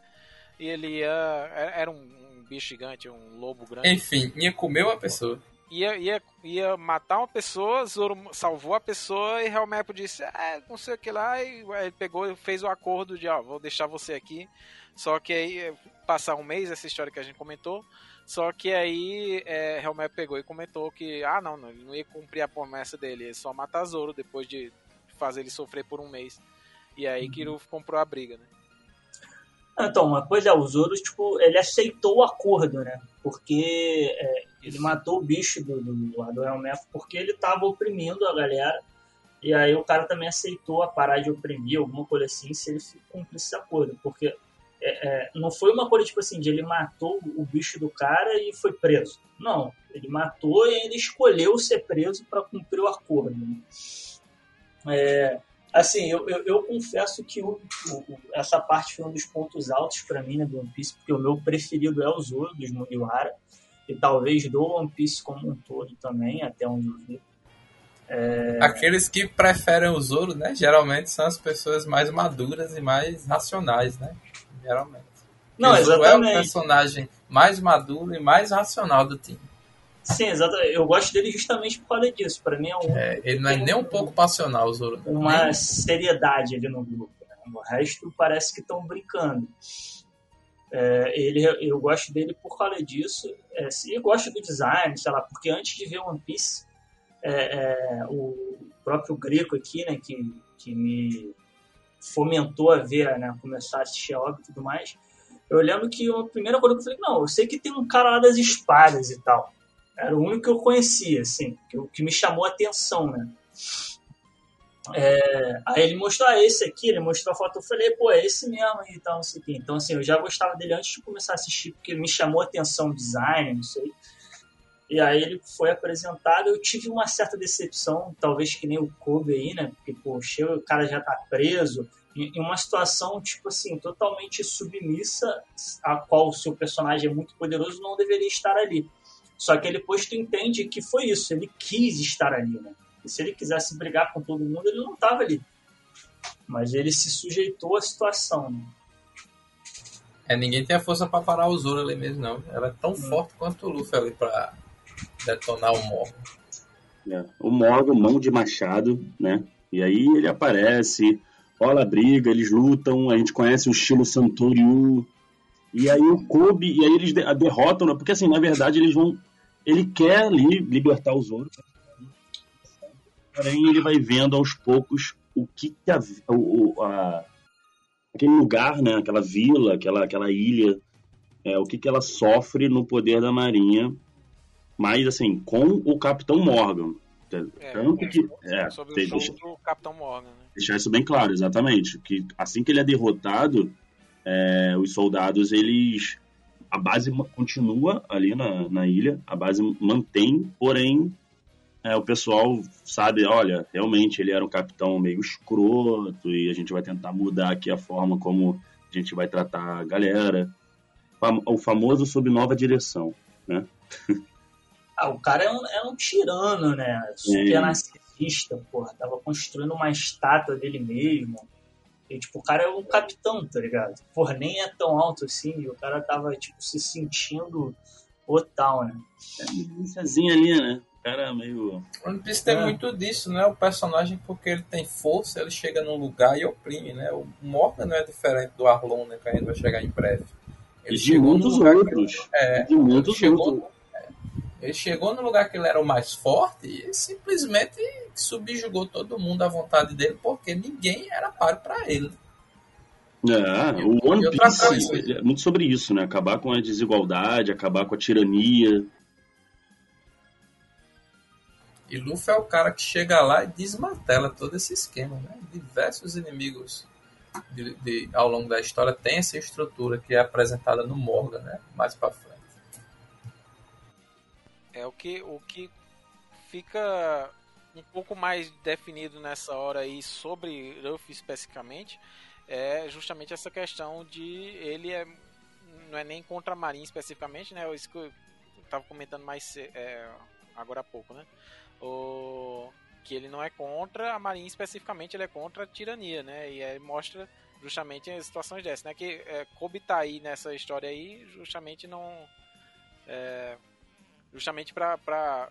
ele ia. Era era um, um bicho gigante, um lobo grande. Enfim, ia comer uma pessoa. Ia, ia, ia matar uma pessoa, Zoro salvou a pessoa e Helmepo disse, é, não sei o que lá, e ele pegou e fez o acordo de, ó, vou deixar você aqui. Só que aí, eh, passar um mês, essa história que a gente comentou, só que aí é, Helmepo pegou e comentou que, ah, não, não, ele não ia cumprir a promessa dele, ia só matar Zoro depois de fazer ele sofrer por um mês. E aí que Luffy comprou a briga, né? Então, uma coisa é, o Zoro, tipo, ele aceitou o acordo, né? Porque é, ele matou o bicho do, do, do Helmef porque ele tava oprimindo a galera. E aí o cara também aceitou a parar de oprimir, alguma coisa assim, se ele cumprisse esse acordo. Porque é, é, não foi uma coisa, tipo assim, de ele matou o bicho do cara e foi preso. Não, ele matou e ele escolheu ser preso para cumprir o acordo. Né? É, assim, eu, eu, eu confesso que o, o- essa parte foi um dos pontos altos para mim né, do One Piece, porque o meu preferido é o Zoro, dos Mugiwara, e talvez do One Piece como um todo também, até onde eu vi. Aqueles que preferem o Zoro, né? Geralmente são as pessoas mais maduras e mais racionais, né? Geralmente. Não, o Zoro é o exatamente. personagem mais maduro e mais racional do time. Sim, exatamente. Eu gosto dele justamente por causa disso. Para mim é um, É, ele não é nem um pouco passional, o Zoro. uma seriedade ali no grupo. né? O resto parece que estão brincando. É, ele, eu gosto dele por causa disso. É, e eu gosto do design, sei lá, porque antes de ver One Piece, é, é, o próprio Greco aqui, né, que, que me fomentou a ver, né, começar a assistir a obra e tudo mais, eu lembro que a primeira coisa que eu falei, não, eu sei que tem um cara lá das espadas e tal. Era o único que eu conhecia, assim, que, que me chamou a atenção, né? É, aí ele mostrou, ah, esse aqui, ele mostrou a foto, eu falei, pô, é esse mesmo e tal, não sei o quê. Então, assim, eu já gostava dele antes de começar a assistir, porque me chamou a atenção o design, não sei. E aí ele foi apresentado, eu tive uma certa decepção, talvez que nem o Kobe aí, né? Porque, poxa, o cara já tá preso, em uma situação, tipo assim, totalmente submissa, a qual o seu personagem é muito poderoso, não deveria estar ali. Só que depois tu entende que foi isso, ele quis estar ali, né? E se ele quisesse brigar com todo mundo, ele não estava ali. Mas ele se sujeitou à situação, né? É, ninguém tem a força para parar o Zoro ali mesmo, não. Ela é tão hum. forte quanto o Luffy ali pra detonar o Morgan. É, o Morgan, mão de machado, né? E aí ele aparece, rola a briga, eles lutam, a gente conhece o estilo Santoryu. E aí o Kobe, e aí eles derrotam, né? porque assim, na verdade eles vão. Ele quer ali libertar o Zoro. Porém, ele vai vendo aos poucos o que, que a, o, a, aquele lugar, né? Aquela vila, aquela, aquela ilha, é, o que, que ela sofre no poder da Marinha. Mas assim, com o Capitão Morgan. É, Tanto que. É, sobre o deixa, do Capitão Morgan. Né? Deixar isso bem claro, exatamente. Que assim que ele é derrotado, é, os soldados, eles. A base continua ali na, na ilha, a base mantém, porém, é, o pessoal sabe, olha, realmente ele era um capitão meio escroto e a gente vai tentar mudar aqui a forma como a gente vai tratar a galera. O famoso sob nova direção, né? Ah, o cara é um, é um tirano, né? Super é. narcisista, porra. Tava construindo uma estátua dele mesmo. E, tipo, o cara é um capitão, tá ligado? Porra, nem é tão alto assim. E o cara tava, tipo, se sentindo o tal, né? É milíciazinha ali, né? O cara é meio. One Piece tem é. muito disso, né? O personagem, porque ele tem força, ele chega num lugar e oprime, né? O Morgan não é diferente do Arlon, né? Que a gente vai chegar em breve. Ele e de muitos outros. Que... É, de muitos chegou... outros ele chegou no lugar que ele era o mais forte e simplesmente subjugou todo mundo à vontade dele, porque ninguém era páreo para ele. É, o One Piece é muito sobre isso, né? Acabar com a desigualdade, acabar com a tirania. E Luffy é o cara que chega lá e desmantela todo esse esquema, né? Diversos inimigos de, de, ao longo da história têm essa estrutura que é apresentada no Morgan, né? Mais pra frente. É o que, o que fica um pouco mais definido nessa hora aí sobre Ruff especificamente é justamente essa questão de ele é não é nem contra a Marinha especificamente, né? Isso que eu estava comentando mais é, agora há pouco, né? O, que ele não é contra a Marinha especificamente, ele é contra a tirania, né? E aí mostra justamente as situações dessas, né? Que é, Kobe tá aí nessa história aí justamente não é, justamente para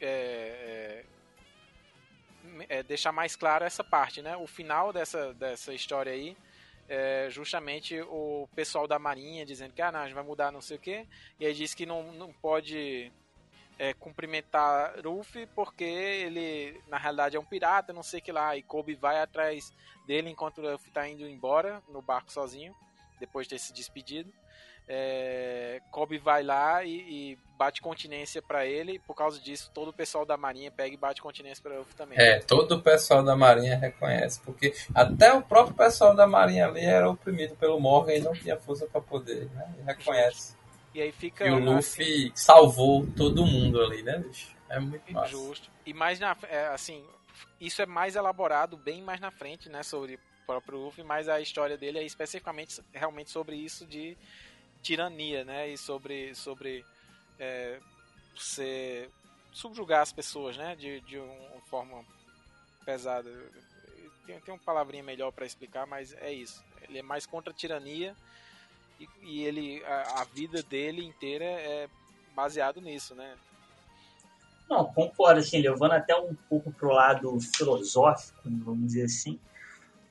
é, é, é, deixar mais claro essa parte, né? O final dessa, dessa história aí é justamente o pessoal da Marinha dizendo que ah, não, a gente vai mudar não sei o que, e aí diz que não, não pode é, cumprimentar Ruffy porque ele na realidade é um pirata, não sei o que lá, e Kobe vai atrás dele enquanto o está indo embora no barco sozinho, depois de ter se despedido é, Kobe vai lá e, e bate continência para ele, e por causa disso todo o pessoal da Marinha pega e bate continência para Luffy também. É, todo o pessoal da Marinha reconhece, porque até o próprio pessoal da Marinha ali era oprimido pelo Morgan e não tinha força para poder, né? E reconhece. E aí fica. E o Luffy assim, salvou todo mundo ali, né, bicho? É muito massa. Justo. E mais na. É, assim, isso é mais elaborado bem mais na frente, né, sobre o próprio Luffy, mas a história dele é especificamente realmente sobre isso de tirania, né? E sobre, sobre é, você subjugar as pessoas, né? De, de uma forma pesada. Tem, tem uma palavrinha melhor para explicar, mas é isso. Ele é mais contra a tirania e, e ele a, a, vida dele inteira é baseado nisso, né? Não, concordo, assim, levando até um pouco pro lado filosófico, vamos dizer assim,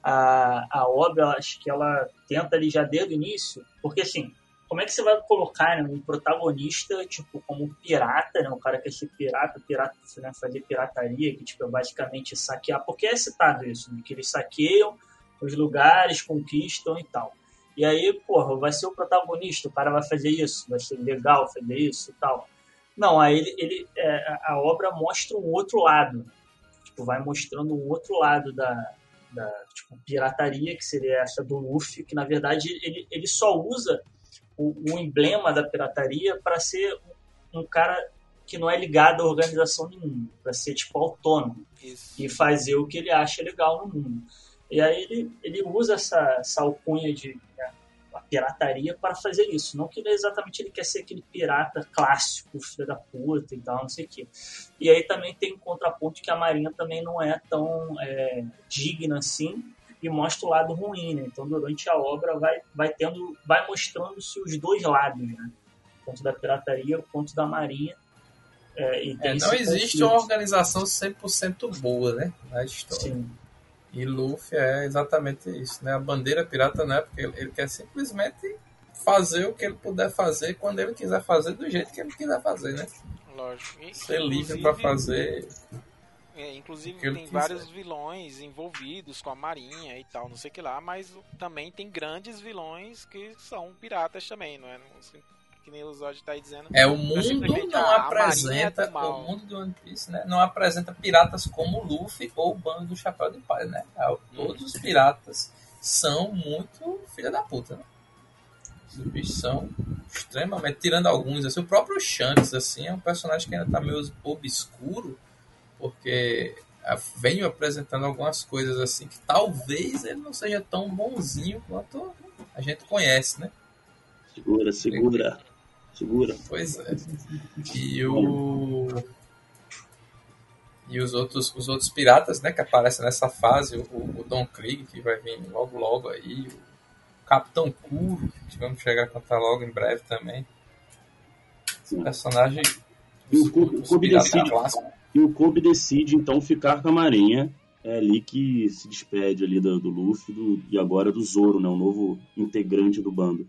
a, a obra, acho que ela tenta ali já desde o início, porque assim, como é que você vai colocar né, um protagonista, tipo, como um pirata, né? Um cara que quer ser pirata, pirata, né, fazer pirataria, que, tipo, é basicamente saquear. Porque é citado isso, né? Que eles saqueiam os lugares, conquistam e tal. E aí, porra, vai ser o protagonista, o cara vai fazer isso, vai ser legal fazer isso e tal. Não, aí ele, ele é, a obra mostra um outro lado. tipo, vai mostrando um outro lado da, da tipo, pirataria, que seria essa do Luffy, que na verdade ele, ele só usa o, o emblema da pirataria para ser um cara que não é ligado a organização nenhuma, para ser tipo autônomo Isso. e fazer o que ele acha legal no mundo. E aí ele, ele usa essa, essa alcunha de né, pirataria para fazer isso. Não que ele, exatamente ele quer ser aquele pirata clássico, filho da puta e tal, não sei o quê. E aí também tem um contraponto que a Marinha também não é tão é, digna assim e mostra o lado ruim, né? Então durante a obra vai, vai tendo, vai mostrando-se os dois lados, né? Tanto da pirataria quanto da Marinha. É, e É, não existe conflito. uma organização 100% boa, né? Na história. Sim, E Luffy é exatamente isso, né? A bandeira pirata não é porque ele, ele quer simplesmente fazer o que ele puder fazer quando ele quiser fazer do jeito que ele quiser fazer, né? Lógico. Ser livre pra fazer. É, inclusive tem vários vilões envolvidos com a marinha e tal, não sei o que lá, mas também tem grandes vilões que são piratas também, não é? Que nem o Zod tá aí dizendo. É, o mundo não a- a apresenta, do mal. o mundo do One Piece, né? Não apresenta piratas como Luffy ou o bando do Chapéu de Palha, né? Ah, Todos os piratas são muito filha da puta, né? Os bichos são extremamente, tirando alguns, assim, o próprio Shanks, assim, é um personagem que ainda tá meio obscuro, porque ah, venho apresentando algumas coisas assim que talvez ele não seja tão bonzinho quanto a gente conhece, né? Segura, segura. Segura. Pois é. E o. E os outros, os outros piratas, né, que aparecem nessa fase, o, o Don Krieg, que vai vir logo logo aí, o Capitão Kuro, que vamos chegar a contar logo em breve também. Esse personagem. E o os Kobe piratas clássicos. E o Kobe decide então ficar com a Marinha. É ali que se despede ali do, do Luffy do- e agora do Zoro, né? O novo integrante do bando.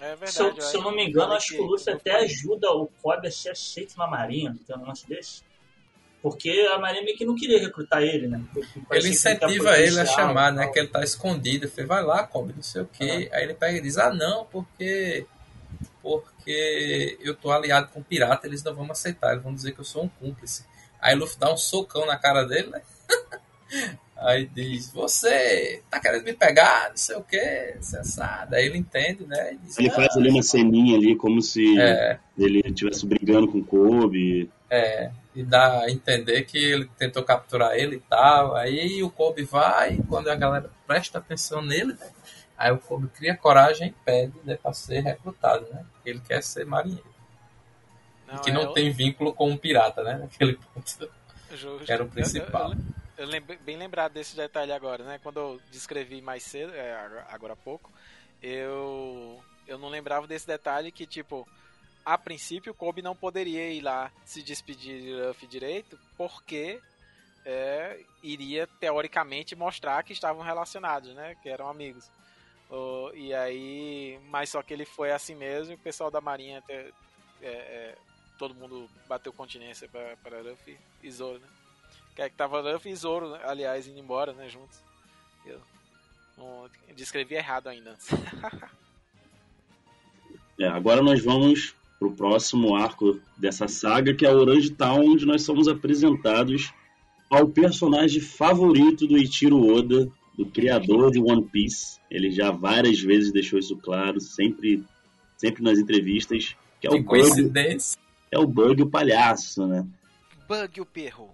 É verdade. Se eu, se eu não me engano, acho que o Luffy até ajuda o Kobe a ser aceito na Marinha. Tem um lance desse? Porque a Marinha meio que não queria recrutar ele, né? Porque Ele tá incentiva ele a chamar, né? tal. Que ele tá escondido. Ele fala, vai lá, Kobe, não sei o quê. Aí ele pega e diz, ah, não, porque. Porque eu tô aliado com pirata, eles não vão aceitar, eles vão dizer que eu sou um cúmplice. Aí Luffy dá um socão na cara dele, né? Aí diz, você tá querendo me pegar, não sei o quê, cessada. Aí ele entende, né? E diz, Ele "Ah, faz ali uma ceninha ali, como se É, ele estivesse brigando com o Kobe. É, e dá a entender que ele tentou capturar ele e tal. Aí o Kobe vai, quando a galera presta atenção nele, né? Aí o Kobe cria coragem e pede né, para ser recrutado, né? Ele quer ser marinheiro. Não, que é não o- tem vínculo com um pirata, né? Naquele ponto. Justo. era o principal. Eu, eu, eu lembrei- bem lembrado desse detalhe agora, né? Quando eu descrevi mais cedo, é, agora- agora há pouco, eu, eu não lembrava desse detalhe que, tipo, a princípio o Kobe não poderia ir lá se despedir de Luffy direito, porque é, iria teoricamente mostrar que estavam relacionados, né? Que eram amigos. O- e aí, mas só que ele foi assim mesmo, e o pessoal da Marinha até, é, é, todo mundo bateu continência para para Luffy e Zoro, né? Que é que tava Luffy e Zoro, né? aliás, indo embora, né, juntos. Eu não, eu descrevi errado ainda. É, agora nós vamos pro próximo arco dessa saga, que é o Orange Town, onde nós somos apresentados ao personagem favorito do Ichiro Oda, do criador de One Piece. Ele já várias vezes deixou isso claro, sempre, sempre nas entrevistas, que é o Que Bug, coincidência. é o Bug o palhaço, né? Bug o perro.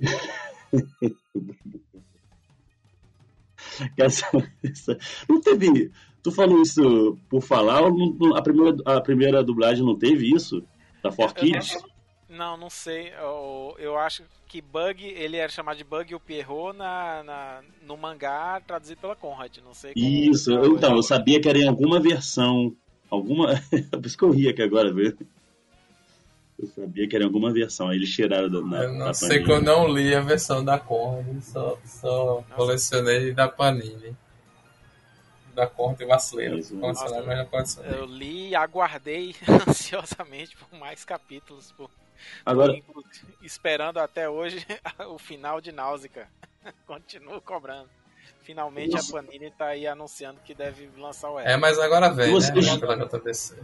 Essa, essa- não teve. Tu falou isso por falar ou não- a, primeira, a primeira dublagem não teve isso? Da For Eu- eu Kids? Não, não sei. Eu, eu acho que Bug, ele era chamado de Bug o Pierrot na, na, no mangá traduzido pela Conrad. Não sei como. Isso, eu- então, eu sabia que era em alguma versão. Alguma. Por isso que eu ri aqui agora, viu? Eu sabia que era em alguma versão, aí eles tiraram da, na, Eu não da sei Panini. que eu não li a versão da Conrad, só, só colecionei da Panini. Da Conrad e vacilei. Isso. Colecionei, mas não colecionei. Eu li e aguardei ansiosamente por mais capítulos. Por, Agora, esperando até hoje o final de Náusica. Continuo cobrando. Finalmente Nossa. a Panini tá aí anunciando que deve lançar o É, L. mas agora vem, Vocês- né? Pela JBC.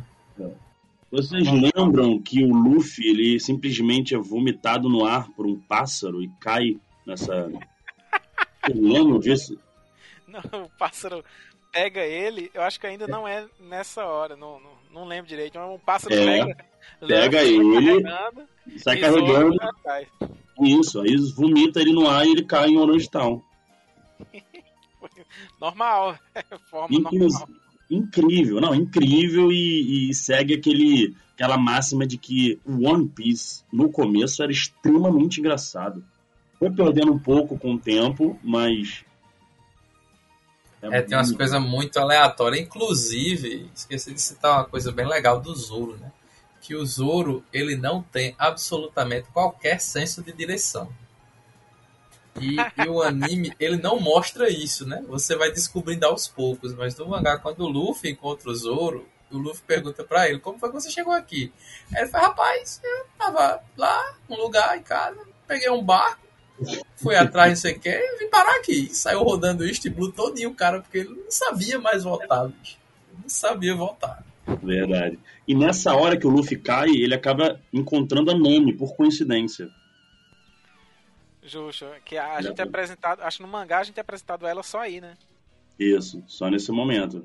Vocês lembram que o Luffy ele simplesmente é vomitado no ar por um pássaro e cai nessa. Vocês lembram disso? Não, o pássaro pega ele, eu acho que ainda não é nessa hora, não, não, não lembro direito, mas um pássaro É, pega, pega ele, Sai carregando. Isso, aí vomita ele no ar e ele cai em Orange Town. Normal, forma Inclu- normal. Incrível, não, incrível e, e segue aquele, aquela máxima de que o One Piece no começo era extremamente engraçado. Foi perdendo um pouco com o tempo, mas. É, tem umas coisas muito aleatórias. Inclusive, esqueci de citar uma coisa bem legal do Zoro, né? Que o Zoro, ele não tem absolutamente qualquer senso de direção. E, e o anime, ele não mostra isso, né? Você vai descobrindo aos poucos. Mas no mangá, quando o Luffy encontra o Zoro, o Luffy pergunta pra ele, como foi que você chegou aqui? Aí ele fala, rapaz, eu tava lá, num lugar em casa, peguei um barco, fui atrás, não sei o que, e vim parar aqui. Saiu rodando o East Blue todinho, cara, porque ele não sabia mais voltar, bicho. Ele não sabia voltar. Verdade. E nessa hora que o Luffy cai, ele acaba encontrando a Nami, por coincidência. Justo, que a, a gente é apresentado, acho que no mangá a gente é apresentado ela só aí, né? Isso, só nesse momento.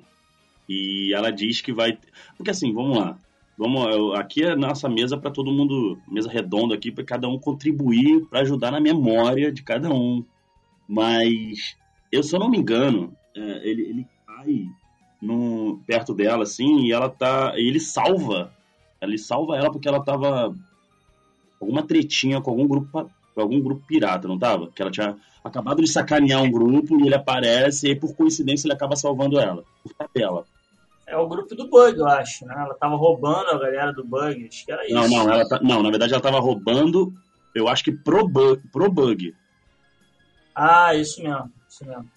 E ela diz que vai. Porque assim, vamos lá. Vamos, aqui é nossa mesa para todo mundo, mesa redonda aqui, para cada um contribuir para ajudar na memória de cada um. Mas, eu se eu não me engano, é, ele, ele cai no, perto dela, assim, e ela tá. e ele salva. Ele salva ela porque ela tava. alguma tretinha com algum grupo com algum grupo pirata, não tava? Que ela tinha acabado de sacanear um grupo e ele aparece e aí, por coincidência ele acaba salvando ela, por tabela. É o grupo do Bug, eu acho, né? Ela tava roubando a galera do Bug, acho que era isso. Não, não, ela tá, não, na verdade ela tava roubando, eu acho que pro bug, pro bug Ah, isso mesmo, isso mesmo.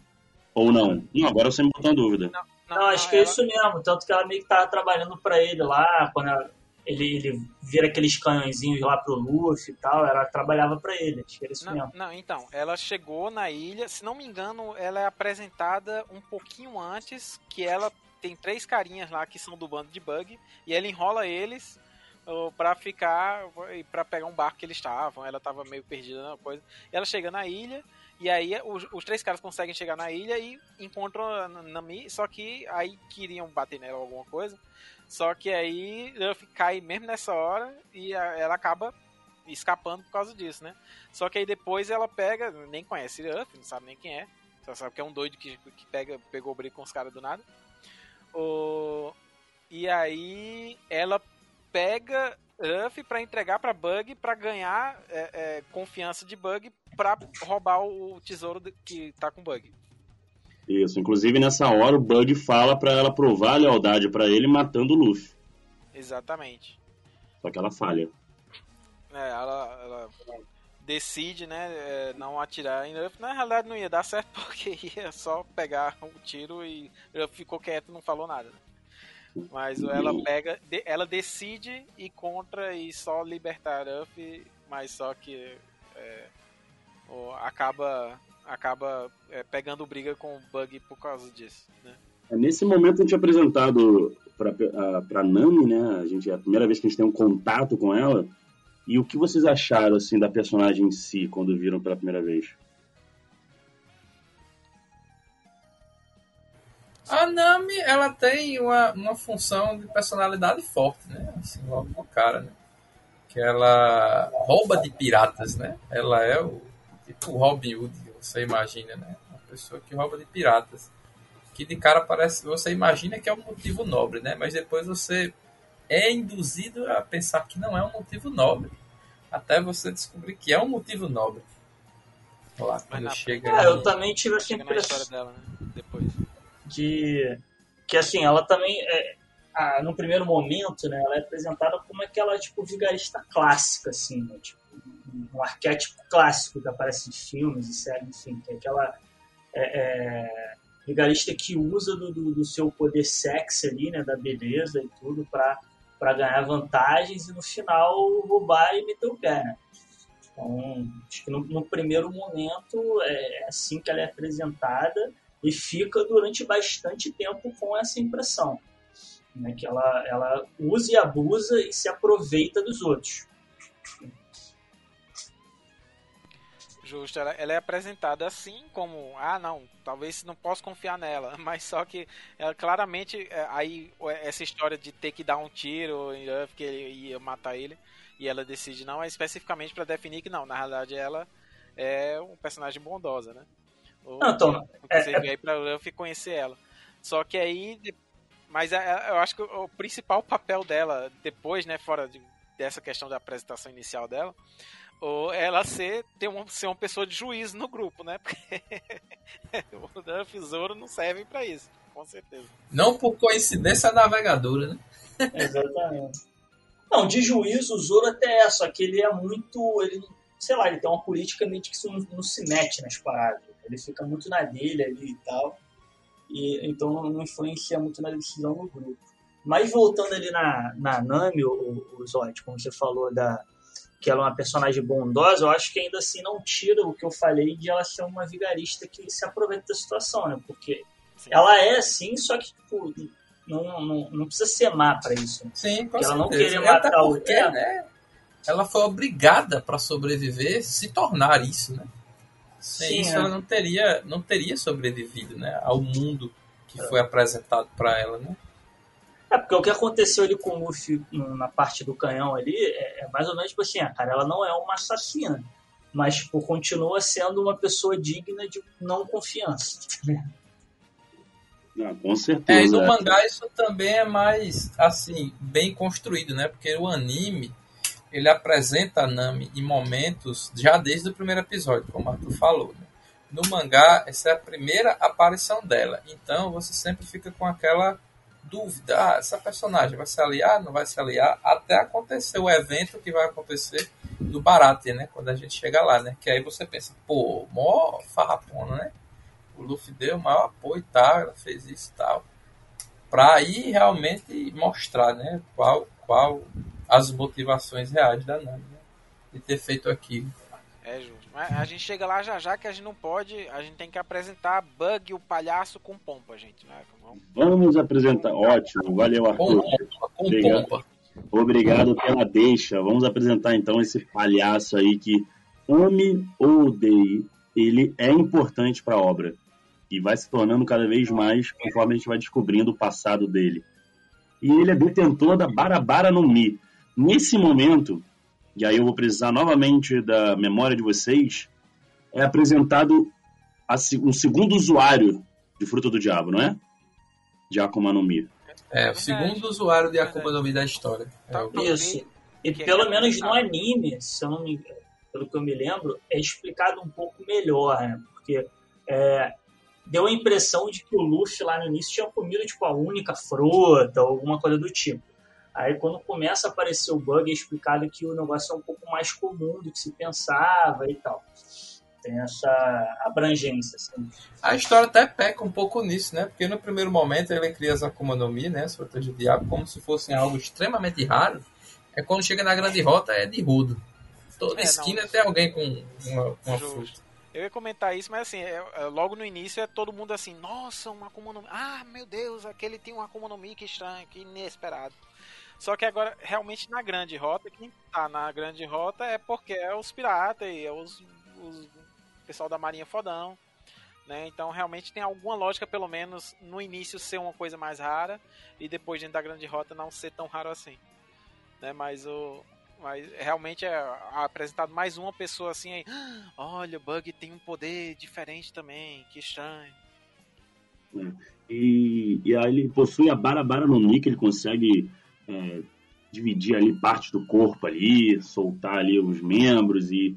ou não. Não, agora você me botou uma dúvida. Não, acho que é ela- isso mesmo. Tanto que ela meio que tava trabalhando pra ele lá, quando ela- ele, ele vira aqueles canhõezinhos lá pro Luffy e tal, ela trabalhava pra ele. Acho que era isso Não, mesmo. não, então, ela chegou na ilha, se não me engano, ela é apresentada um pouquinho antes, que ela tem três carinhas lá que são do bando de Bug, e ela enrola eles ó, pra ficar, pra pegar um barco que eles estavam, ela tava meio perdida na coisa. E ela chega na ilha, e aí os, os três caras conseguem chegar na ilha e encontram a Nami, só que aí queriam bater nela alguma coisa, só que aí Luffy cai mesmo nessa hora e a- ela acaba escapando por causa disso, né? Só que aí depois ela pega, nem conhece Luffy, não sabe nem quem é. Só sabe que é um doido que, que pega, pegou briga com os caras do nada. O... E aí ela pega Luffy pra entregar pra Bug pra ganhar é, é, confiança de Bug pra roubar o tesouro que tá com Bug. Isso, inclusive nessa hora o Bug fala pra ela provar a lealdade pra ele matando o Luffy. Exatamente. Só que ela falha. É, ela, ela decide, né, é, não atirar em Luffy. Na realidade não ia dar certo porque ia só pegar o tiro e Luffy ficou quieto e não falou nada. né? Mas ela pega, ela decide ir contra e só libertar Luffy, mas só que é, acaba acaba é, pegando briga com o Bug por causa disso, né? É, Nesse momento a gente é apresentado pra, a- pra Nami, né? A gente, é a primeira vez que a gente tem um contato com ela. E o que vocês acharam, assim, da personagem em si, quando viram pela primeira vez? A Nami, ela tem uma, uma função de personalidade forte, né? Assim, logo no cara, né? Que ela rouba de piratas, né? Ela é o tipo o Robin Hood, você imagina, né? Uma pessoa que rouba de piratas. Que de cara parece, você imagina que é um motivo nobre, né? Mas depois você é induzido a pensar que não é um motivo nobre. Até você descobrir que é um motivo nobre. Olha lá, quando chega É, eu também tive essa impressão dela, né? De que assim, ela também é, no primeiro momento, né, ela é apresentada como aquela tipo vigarista clássica assim, né, tipo, um arquétipo clássico que aparece em filmes e séries, enfim, que é aquela é, é, vigarista que usa do, do, do seu poder sexy ali, né, da beleza e tudo para para ganhar vantagens e no final roubar e meter o pé, né? Então, acho que no, no primeiro momento é assim que ela é apresentada e fica durante bastante tempo com essa impressão. Né? Que ela, ela usa e abusa e se aproveita dos outros. Justo, ela, ela, é apresentada assim como, ah não, talvez não posso confiar nela, mas só que ela claramente, é, aí essa história de ter que dar um tiro em Ruff, que ele ia matar ele, e ela decide não, é especificamente para definir que não, na realidade ela é um personagem bondosa, né? Ou, não, então, é, você é... veio pra Ruff conhecer ela. Só que aí, mas é, eu acho que o principal papel dela depois, né, fora de, dessa questão da apresentação inicial dela, ou ela ser, ter uma, ser uma pessoa de juízo no grupo, né? Porque o Duff e o Zoro não servem para isso, com certeza. Não por coincidência navegadora, né? Exatamente. Não, de juízo o Zoro até é, só que ele é muito. Ele, sei lá, ele tem uma política meio que não, não se mete nas paradas. Ele fica muito na dele ali e tal. E, então não influencia muito na decisão do grupo. Mas voltando ali na, na Nami, o, o Zod, como você falou da, que ela é uma personagem bondosa, eu acho que ainda assim não tira o que eu falei de ela ser uma vigarista que se aproveita da situação, né? Porque sim. ela é assim, só que tipo, não, não, não precisa ser má para isso. Né? Sim, com ela não querer matar porque, o né? Ela foi obrigada para sobreviver se tornar isso, né? Sem Sim, isso é. ela não teria, não teria sobrevivido, né? Ao mundo que é. foi apresentado para ela, né? É, porque o que aconteceu ali com o Luffy na parte do canhão ali é, é mais ou menos tipo assim, a ah, cara, ela não é uma assassina, mas tipo, continua sendo uma pessoa digna de não confiança. Ah, com certeza. É, e no mangá isso também é mais, assim, bem construído, né? Porque o anime, ele apresenta a Nami em momentos, já desde o primeiro episódio, como Arthur falou, né? No mangá, essa é a primeira aparição dela. Então, você sempre fica com aquela dúvida, ah, essa personagem vai se aliar, não vai se aliar, até acontecer o evento que vai acontecer do Barate, né? Quando a gente chega lá, né? Que aí você pensa, pô, mó farrapona, né? O Luffy deu o maior apoio e tal, ela fez isso e tal. Pra aí realmente mostrar, né? Qual, qual as motivações reais da Nami, né? De ter feito aquilo. É justo. A gente chega lá já já que a gente não pode. A gente tem que apresentar Bug, o palhaço com pompa, gente. Né? Vamos... Vamos apresentar. Ótimo, valeu, Arthur. Com, com Obrigado. pompa. Obrigado pela deixa. Vamos apresentar então esse palhaço aí que, ame ou odeie, ele é importante para a obra. E vai se tornando cada vez mais conforme a gente vai descobrindo o passado dele. E ele é detentor da Barabara no Mi. Nesse momento, e aí eu vou precisar novamente da memória de vocês, é apresentado um segundo usuário de Fruta do Diabo, não é? De Akuma no Mi. É, o segundo usuário de Akuma no Mi da história. É Isso. E pelo menos no anime, se eu não me, pelo que eu me lembro, é explicado um pouco melhor, né? Porque é, deu a impressão de que o Luffy lá no início tinha comido tipo, a única fruta, ou alguma coisa do tipo. Aí quando começa a aparecer o bug, é explicado que o negócio é um pouco mais comum do que se pensava e tal. Tem essa abrangência. Assim. A história até peca um pouco nisso, né? Porque no primeiro momento ele cria as Akuma no Mi, né? As frutas de diabo, como se fossem algo extremamente raro. É quando chega na grande rota é de rudo. Toda é, esquina não, tem alguém com uma, uma fruta. Eu ia comentar isso, mas assim, é, é, logo no início é todo mundo assim, nossa, uma Akuma no Mi. Ah, meu Deus, aquele tem uma Akuma no Mi, que estranho, que inesperado. Só que agora, realmente, na grande rota, quem tá na grande rota é porque é os piratas e é os, os pessoal da marinha fodão. Né? Então realmente tem alguma lógica, pelo menos no início ser uma coisa mais rara e depois dentro da grande rota não ser tão raro assim. Né? Mas o mas realmente é apresentado mais uma pessoa assim aí, ah, olha, o Bug tem um poder diferente também, que estranho. É. E, e aí ele possui a Barabara no Nick, ele consegue é, dividir ali parte do corpo ali, soltar ali os membros e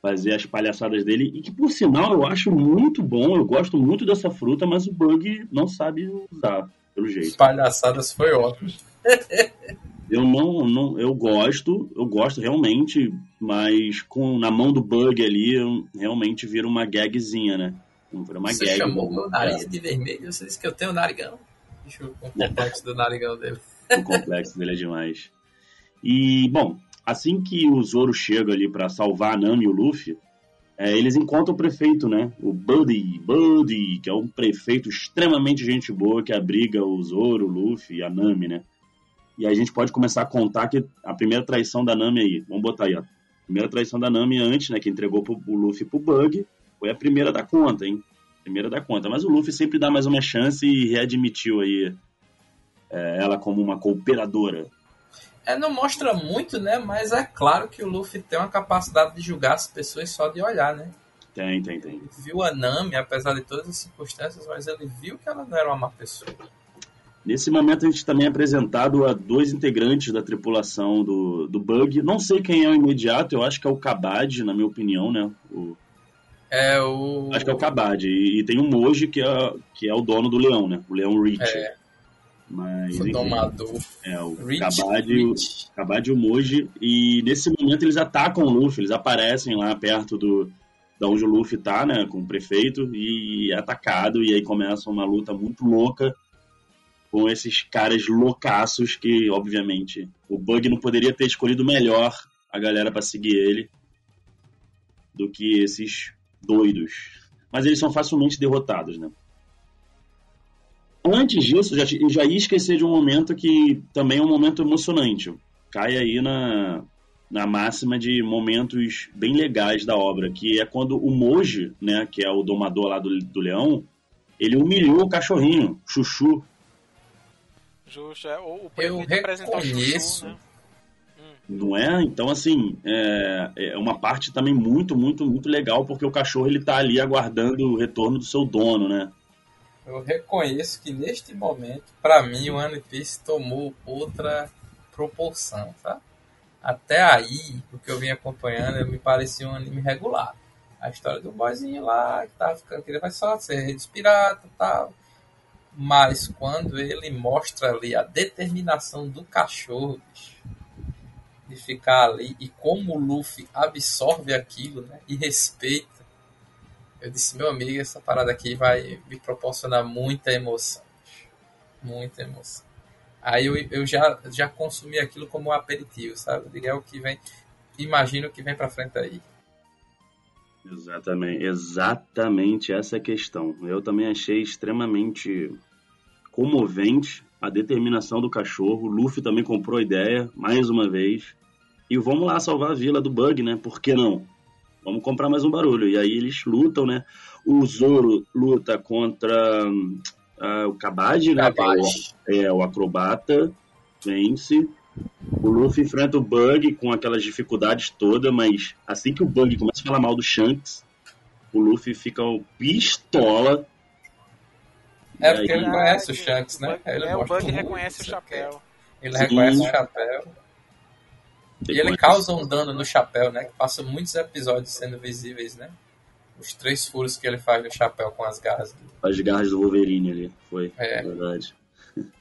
fazer as palhaçadas dele. E que, por sinal, eu acho muito bom, eu gosto muito dessa fruta, mas o Bug não sabe usar, pelo jeito. As palhaçadas foi ótimo. eu não, não, eu gosto, eu gosto realmente, mas com na mão do Bug ali, eu realmente vira uma gagzinha, né? Vira uma você gag. chamou meu nariz de vermelho, você disse que eu tenho narigão. Deixa eu ver o complexo do narigão dele. O complexo dele é demais. E, bom, assim que o Zoro chega ali para salvar a Nami e o Luffy, é, eles encontram o prefeito, né? O Buddy, Buddy, que é um prefeito extremamente gente boa que abriga o Zoro, o Luffy e a Nami, né? E a gente pode começar a contar que a primeira traição da Nami aí, vamos botar aí, ó. A primeira traição da Nami antes, né? Que entregou pro, o Luffy pro Bug, foi a primeira da conta, hein? Primeira da conta. Mas o Luffy sempre dá mais uma chance e readmitiu aí é, ela como uma cooperadora. É, não mostra muito, né? Mas é claro que o Luffy tem uma capacidade de julgar as pessoas só de olhar, né? Tem, tem, tem. Ele viu a Nami, apesar de todas as circunstâncias, mas ele viu que ela não era uma má pessoa. Nesse momento a gente também é apresentado a dois integrantes da tripulação do, do Bug. Não sei quem é o imediato, eu acho que é o Kabad, na minha opinião, né? O, É o. acho que é o Kabad. E, e tem o Moji, que é, que é o dono do leão, né? O leão Rich. É, Mas, enfim, domador. é o Rich, Kabad e o, Rich. Kabad e o Moji. E nesse momento eles atacam o Luffy, eles aparecem lá perto do da onde o Luffy tá, né? Com o prefeito, e é atacado. E aí começa uma luta muito louca com esses caras loucaços que, obviamente, o Bug não poderia ter escolhido melhor a galera pra seguir ele do que esses doidos. Mas eles são facilmente derrotados, né? Antes disso, já, eu já ia esquecer de um momento que também é um momento emocionante. Cai aí na, na máxima de momentos bem legais da obra, que é quando o Moji, né, que é o domador lá do, do leão, ele humilhou o cachorrinho, Chuchu, Justo, é. O, o Eu o reconheço. Chuchu, né? Não é? Então, assim, é, é uma parte também muito, muito, muito legal, porque o cachorro ele tá ali aguardando o retorno do seu dono, né? Eu reconheço que neste momento, pra mim, o One Piece tomou outra proporção, tá? Até aí, o que eu vim acompanhando, me parecia um anime regular. A história do boyzinho lá, que tava ficando, que ele vai só ser piratas e tal. Mas quando ele mostra ali a determinação do cachorro, bicho, de ficar ali, e como o Luffy absorve aquilo, né? E respeita. Eu disse, meu amigo, essa parada aqui vai me proporcionar muita emoção. Muita emoção. Aí eu, eu já, já consumi aquilo como um aperitivo, sabe? Eu é o que vem. Imagino o que vem pra frente aí. Exatamente, exatamente essa é questão. Eu também achei extremamente comovente a determinação do cachorro. O Luffy também comprou a ideia, mais uma vez. E vamos lá salvar a vila do Bug, né? Por que não? Vamos comprar mais um barulho. E aí eles lutam, né? O Zoro luta contra ah, o Kabad, né? que é o- é, o acrobata, vence. O Luffy enfrenta o Bug com aquelas dificuldades todas, mas assim que o Bug começa a falar mal do Shanks, o Luffy fica o pistola. É porque aí- ele conhece o Shanks, né? Bug- Ele é, o Bug reconhece o chapéu. Ele Sim. reconhece o chapéu. E ele causa um dano no chapéu, né? Que passa muitos episódios sendo visíveis, né? Os três furos que ele faz no chapéu com as garras. as garras do Wolverine ali, foi, É. é verdade.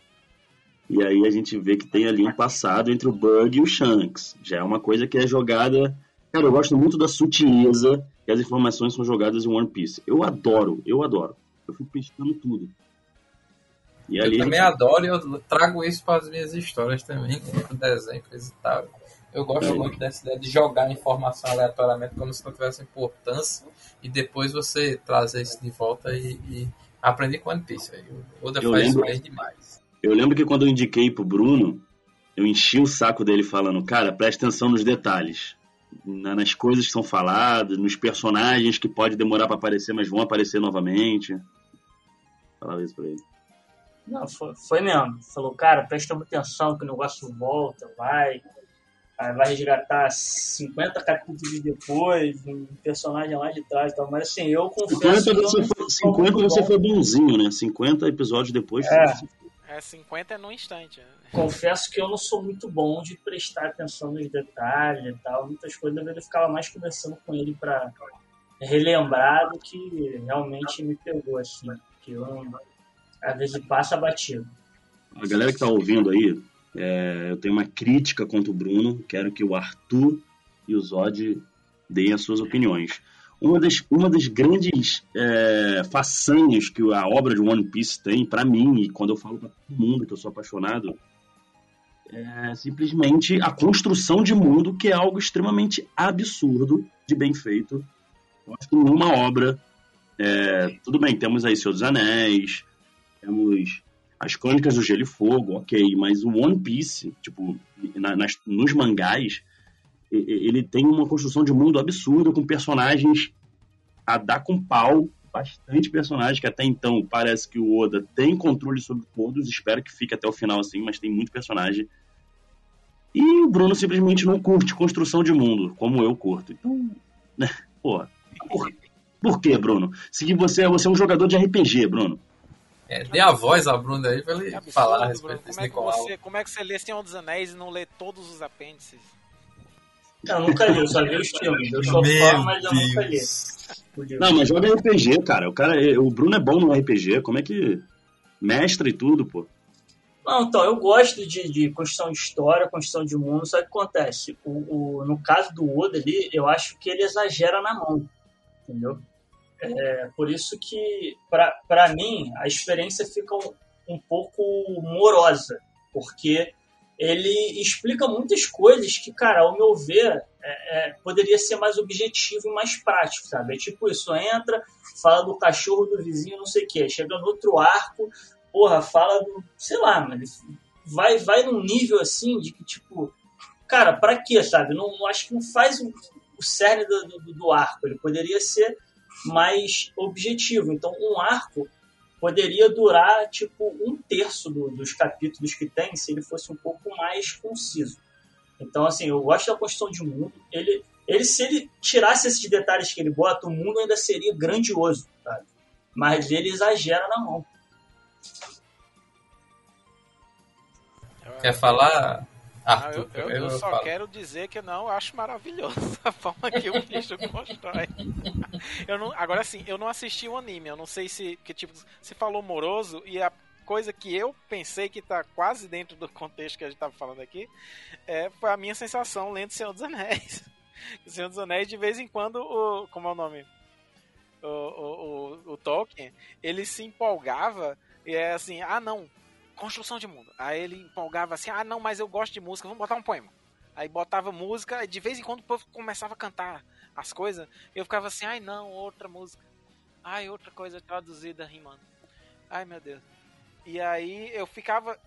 E aí a gente vê que tem ali um passado entre o Bug e o Shanks. Já é uma coisa que é jogada. Cara, eu gosto muito da sutileza que as informações são jogadas em One Piece. Eu adoro, eu adoro. Eu fico pescando tudo. E Eu ali também adoro e eu trago isso para as minhas histórias também, com desenho, coisa e tal. Eu gosto muito dessa ideia de jogar informação aleatoriamente como se não tivesse importância e depois você trazer isso de volta e, e aprender com One Piece. O Oda Eu faz isso lembro- bem demais. Eu lembro que quando eu indiquei pro Bruno, eu enchi o saco dele falando, cara, presta atenção nos detalhes. na- Nas coisas que são faladas, nos personagens que pode demorar pra aparecer, mas vão aparecer novamente. Falava isso pra ele. Não, foi, foi mesmo. Falou, cara, presta muita atenção que o negócio volta, vai. Aí vai resgatar 50 capítulos depois, um personagem lá de trás e tal. Mas assim, eu confesso 50 que eu você, foi, sou 50 muito você foi bonzinho, né? 50 episódios depois. É. você- É, 50 é num instante. né? Confesso que eu não sou muito bom de prestar atenção nos detalhes e tal. Muitas coisas eu ficava mais conversando com ele pra relembrar do que realmente me pegou, assim. Que eu, às vezes passa batido. A galera que tá ouvindo aí, é, eu tenho uma crítica contra o Bruno. Quero que o Arthur e o Zod deem as suas opiniões. Uma das, uma das grandes é, façanhas que a obra de One Piece tem, pra mim, e quando eu falo pra todo mundo que eu sou apaixonado, é simplesmente a construção de mundo, que é algo extremamente absurdo de bem feito. Eu acho que nenhuma obra. É, tudo bem, temos aí dos Anéis, temos as Crônicas do Gelo e Fogo, ok, mas o One Piece, tipo, na, nas, nos mangás, ele tem uma construção de mundo absurda com personagens a dar com pau, bastante personagens que até então parece que o Oda tem controle sobre todos, espero que fique até o final assim, mas tem muito personagem. E o Bruno simplesmente não curte construção de mundo, como eu curto. Então, né, pô, por, por que, Bruno? Se você, você é um jogador de RPG, Bruno. É, dê a voz ao Bruno aí pra ele absurdo, falar a respeito desse como é, que você, como é que você lê Senhor dos Anéis e não lê todos os apêndices? Eu nunca li, eu só vi os filmes. Eu sou fã, mas eu nunca li. Não, mas joga RPG, cara. O, cara. o Bruno é bom no RPG. Como é que. Mestre e tudo, pô. Não, então, eu gosto de, de construção de história, construção de mundo, só que acontece, o, o, no caso do Oda ali, eu acho que ele exagera na mão, entendeu? É, por isso que, para mim, a experiência fica um, um pouco morosa, porque ele explica muitas coisas que, cara, ao meu ver, é, é, poderia ser mais objetivo e mais prático, sabe? É tipo isso, entra, fala do cachorro do vizinho, não sei o quê, chega no outro arco, porra, fala do, sei lá, mano, vai, vai num nível assim de que, tipo, cara, pra quê, sabe? Não, não acho que não faz o, o cerne do, do, do arco, ele poderia ser mais objetivo. Então, um arco poderia durar tipo um terço do, dos capítulos que tem se ele fosse um pouco mais conciso. Então, assim, eu gosto da construção de mundo. Ele, ele, se ele tirasse esses detalhes que ele bota, o mundo ainda seria grandioso, sabe? Mas ele exagera na mão. Quer falar? Ah, eu, eu, eu, só falo. quero dizer que não, eu acho maravilhoso a forma que o bicho constrói. Eu não, agora sim, eu não assisti o anime, eu não sei se. Que, tipo, se falou moroso e a coisa que eu pensei que tá quase dentro do contexto que a gente tava falando aqui é, foi a minha sensação lendo Senhor dos Anéis. O Senhor dos Anéis, de vez em quando, o. Como é o nome? O, o, o, o Tolkien, ele se empolgava e é assim, ah não, construção de mundo. Aí ele empolgava assim: ah, não, mas eu gosto de música, vamos botar um poema. Aí botava música, e de vez em quando o povo começava a cantar as coisas, eu ficava assim: ai, não, outra música. Ai, outra coisa traduzida rimando. Ai, meu Deus. E aí eu ficava.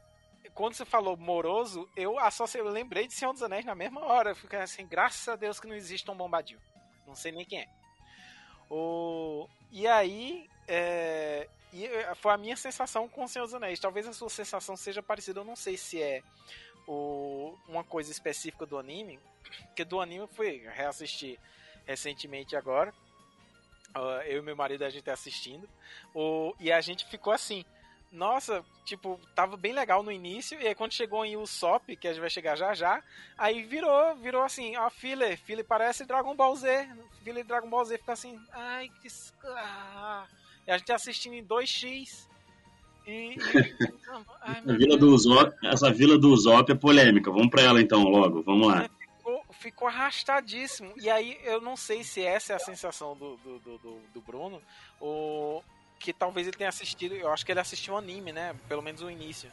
Quando você falou moroso, eu associei, eu lembrei de Senhor dos Anéis na mesma hora. Eu fiquei assim, graças a Deus que não existe um bombadil. Não sei nem quem é. O... E aí, é... E eh, foi a minha sensação com o Senhor dos Anéis. Talvez a sua sensação seja parecida, eu não sei se é o, uma coisa específica do anime, porque do anime eu fui reassistir recentemente agora. Uh, eu e meu marido a gente tá assistindo. O, e a gente ficou assim. Nossa, tipo, tava bem legal no início, e aí quando chegou em Usopp, que a gente vai chegar já já, aí virou, virou assim, ó, filler, filler parece Dragon Ball Z, filler Dragon Ball Z fica assim, ai, que... Ah. E a gente assistindo em 2x. E, Ai, vila do Zop, essa vila do Zop é polêmica. Vamos para ela então, logo. Vamos lá. Ficou, ficou, arrastadíssimo. E aí eu não sei se essa é a sensação do, do, do, do Bruno. Ou que talvez ele tenha assistido. Eu acho que ele assistiu o anime, né? Pelo menos o início.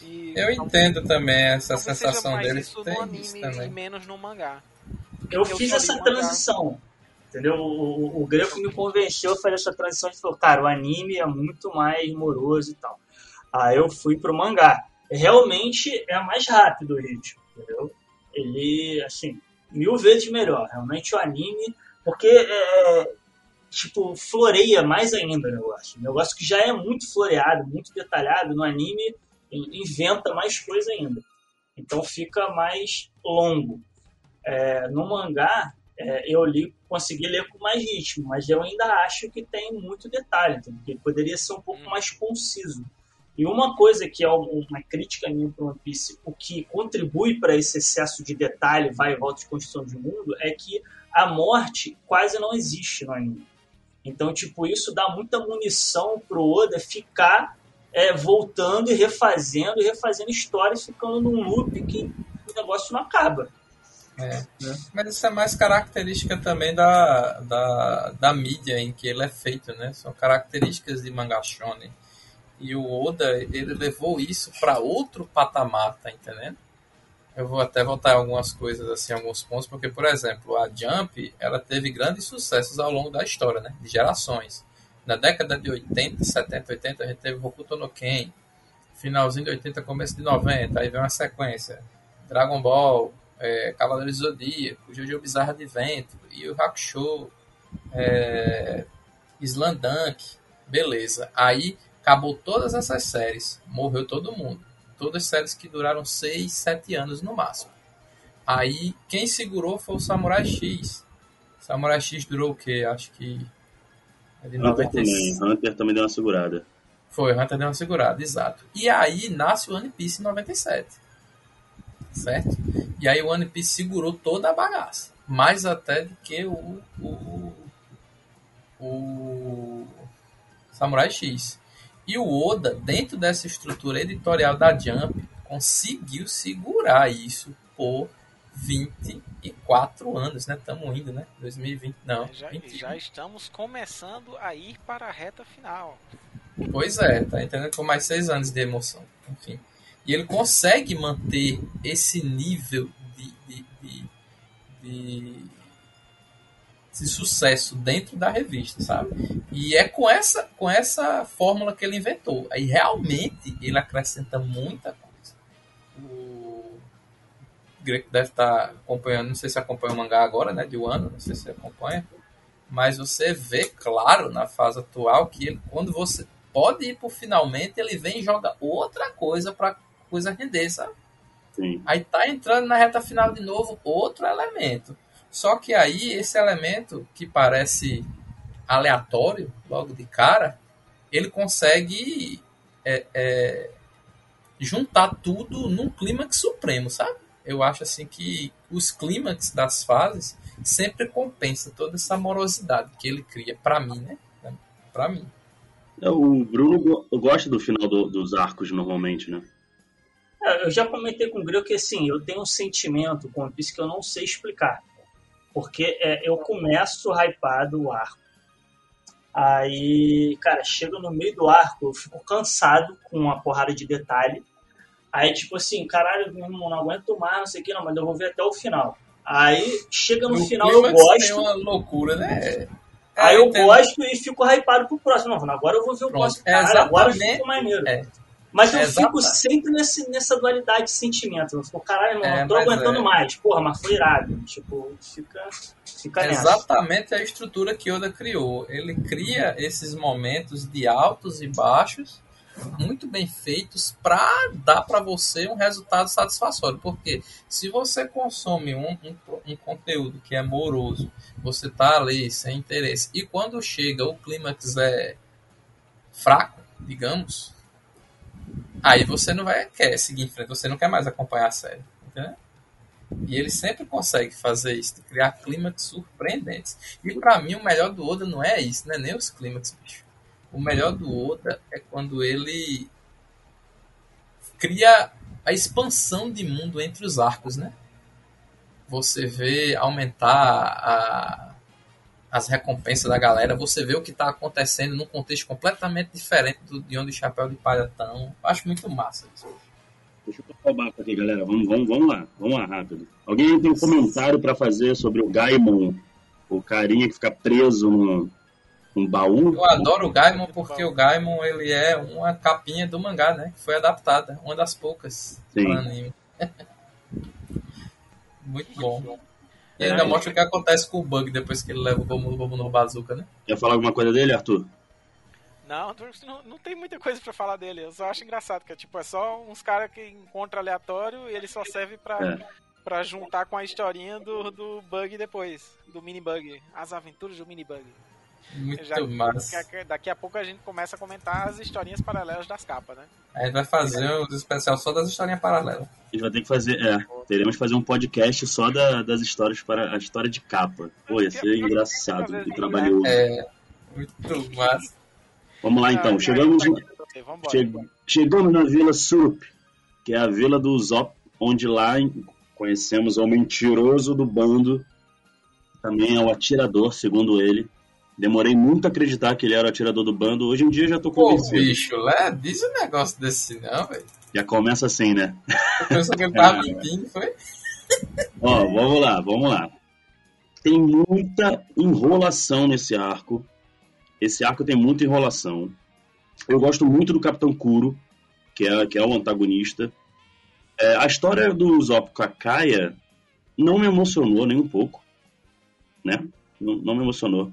E, eu entendo também essa sensação dele. Isso no anime e menos no mangá. Eu, eu fiz essa transição. Entendeu? O, o, o Greco me convenceu a fazer essa transição de falou, cara, o anime é muito mais moroso e tal. Aí eu fui pro mangá. Realmente é mais rápido o ritmo, entendeu? Ele, assim, mil vezes melhor. Realmente o anime, porque é, tipo, floreia mais ainda o negócio. O negócio que já é muito floreado, muito detalhado, no anime inventa mais coisa ainda. Então fica mais longo. É, no mangá, é, eu li, consegui ler com mais ritmo, mas eu ainda acho que tem muito detalhe, que poderia ser um pouco hum. mais conciso. E uma coisa que é uma crítica minha para One Piece, o que contribui para esse excesso de detalhe, vai e volta de construção de mundo, é que a morte quase não existe no anime. Então, tipo, isso dá muita munição pro Oda ficar é, voltando e refazendo e refazendo histórias, ficando num loop que o negócio não acaba. É. Né? Mas isso é mais característica também da, da, da mídia em que ele é feito, né? São características de manga shonen. E o Oda, ele levou isso para outro patamar, tá entendendo? eu vou até voltar algumas coisas, assim, alguns pontos, porque, por exemplo, a Jump, ela teve grandes sucessos ao longo da história, né? De gerações. Na década de 80, 70, 80, a gente teve Hokuto no Ken, finalzinho de 80, começo de 90, aí vem uma sequência. Dragon Ball, é, Cavaleiros do Zodíaco, Jojo Bizarro Advento, Yu Hakusho, é, Slandunk, beleza. Aí acabou todas essas séries, morreu todo mundo. Todas séries que duraram 6, 7 anos no máximo. Aí quem segurou foi o Samurai X. Samurai X durou o quê? Acho que. Hunter também. Hunter também deu uma segurada. Foi, Hunter deu uma segurada, exato. E aí nasce o One Piece em 97. Certo? E aí o One Piece segurou toda a bagaça. Mais até do que o, o, o Samurai X. E o Oda, dentro dessa estrutura editorial da Jump, conseguiu segurar isso por 24 anos, né? Estamos indo, né? 2020, não. Já, já, estamos começando a ir para a reta final. Pois é, tá entendendo? Com mais seis anos de emoção. Enfim. E ele consegue manter esse nível de, de, de, de, de sucesso dentro da revista, sabe? E é com essa, com essa fórmula que ele inventou. Aí realmente ele acrescenta muita coisa. O Greco deve estar acompanhando, não sei se acompanha o mangá agora, né? De um ano, não sei se acompanha. Mas você vê claro na fase atual que ele, quando você pode ir pro finalmente, ele vem e joga outra coisa pra coisa render, sabe? Sim. Aí tá entrando na reta final de novo outro elemento. Só que aí esse elemento que parece aleatório, logo de cara, ele consegue é, é, juntar tudo num clímax supremo, sabe? Eu acho assim que os clímax das fases sempre compensa toda essa morosidade que ele cria para mim, né? Para mim. É, o Bruno gosta do final do, dos arcos normalmente, né? É, eu já comentei com o Grego que assim, eu tenho um sentimento com Piece que eu não sei explicar. Porque é, eu começo hypado o arco. Aí, cara, chega no meio do arco, eu fico cansado com uma porrada de detalhe. Aí, tipo assim, caralho, não aguento mais, não sei o que, não, mas eu vou ver até o final. Aí, chega no, no final, eu gosto. É uma loucura, né? Aí eu gosto e fico hypado pro próximo. Não, agora eu vou ver o Pronto. próximo. Cara, agora eu fico maneiro. É. Mas eu é fico sempre nesse, nessa dualidade de sentimento. Eu fico, caralho, não, é, tô aguentando é. mais. Porra, mas foi irado. Tipo, fica, fica nessa. Exatamente a estrutura que Oda criou. Ele cria esses momentos de altos e baixos muito bem feitos para dar para você um resultado satisfatório. Porque se você consome um, um, um, conteúdo que é moroso, você tá ali sem interesse, e quando chega o clímax é fraco, digamos, aí você não vai querer seguir em frente, você não quer mais acompanhar a série. Entendeu? E ele sempre consegue fazer isso, criar clímax surpreendentes. E para mim o melhor do Oda não é isso, não é nem os clímax, bicho o melhor do Oda é quando ele cria a expansão de mundo entre os arcos, né? Você vê aumentar a, as recompensas da galera, você vê o que está acontecendo num contexto completamente diferente do, de onde o Chapéu de Palha estão. Acho muito massa isso. Deixa eu colocar o barco aqui, galera. Vamos, vamos, vamos lá. Vamos lá, rápido. Alguém tem um comentário para fazer sobre o Gaimon? O carinha que fica preso no, um baú. Eu adoro o Gaimon porque o Gaimon ele é uma capinha do mangá, né? Que foi adaptada, uma das poucas Sim. anime. Muito bom. E ainda é. mostra o que acontece com o Bug depois que ele leva o Gomu, Gomu no Bazooka, né? Quer falar alguma coisa dele, Arthur? Não, não, não tem muita coisa para falar dele. Eu só acho engraçado que é tipo, é só uns caras que encontra aleatório e ele só serve pra, é. Pra juntar com a historinha do, do Bug depois. Do Mini Bug. As aventuras do Mini Bug. Muito Já, massa. Daqui a pouco a gente começa a comentar as historinhas paralelas das capas, né? A gente vai fazer um especial só das historinhas paralelas. A gente vai ter que fazer, é, teremos que fazer um podcast só da, das histórias para a história de capa. Pô, ia ser engraçado e trabalhoso. É, muito massa. Vamos lá então, chegamos, che, chegamos na Vila Sup, que é a vila do Zop, onde lá conhecemos o mentiroso do bando, também é o atirador, segundo ele, Demorei muito a acreditar que ele era o atirador do bando. Hoje em dia já tô Pô, convencido. bicho, Lé, diz um negócio desse não, velho. Já começa assim, né? Eu pensei que ele tava É. mentindo, foi? Ó, vamos lá, vamos lá. Tem muita enrolação nesse arco. Esse arco tem muita enrolação. Eu gosto muito do Capitão Kuro, que é, que é o antagonista. É, a história do Zop com a Kaia não me emocionou nem um pouco, né? Não, não me emocionou.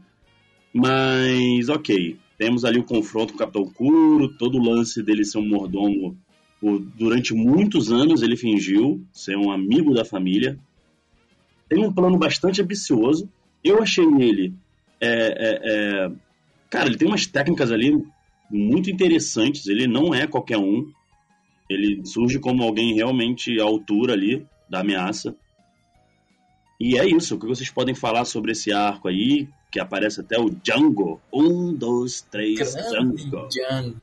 Mas, ok. Temos ali o confronto com o Capitão Kuro, todo o lance dele ser um mordomo. Por, durante muitos anos ele fingiu ser um amigo da família. Tem um plano bastante ambicioso. Eu achei ele. é, é, é, Cara, ele tem umas técnicas ali muito interessantes. Ele não é qualquer um. Ele surge como alguém realmente à altura ali da ameaça. E é isso. O que vocês podem falar sobre esse arco aí? Que aparece até o Django. Um, dois, três, Grande Django. Django.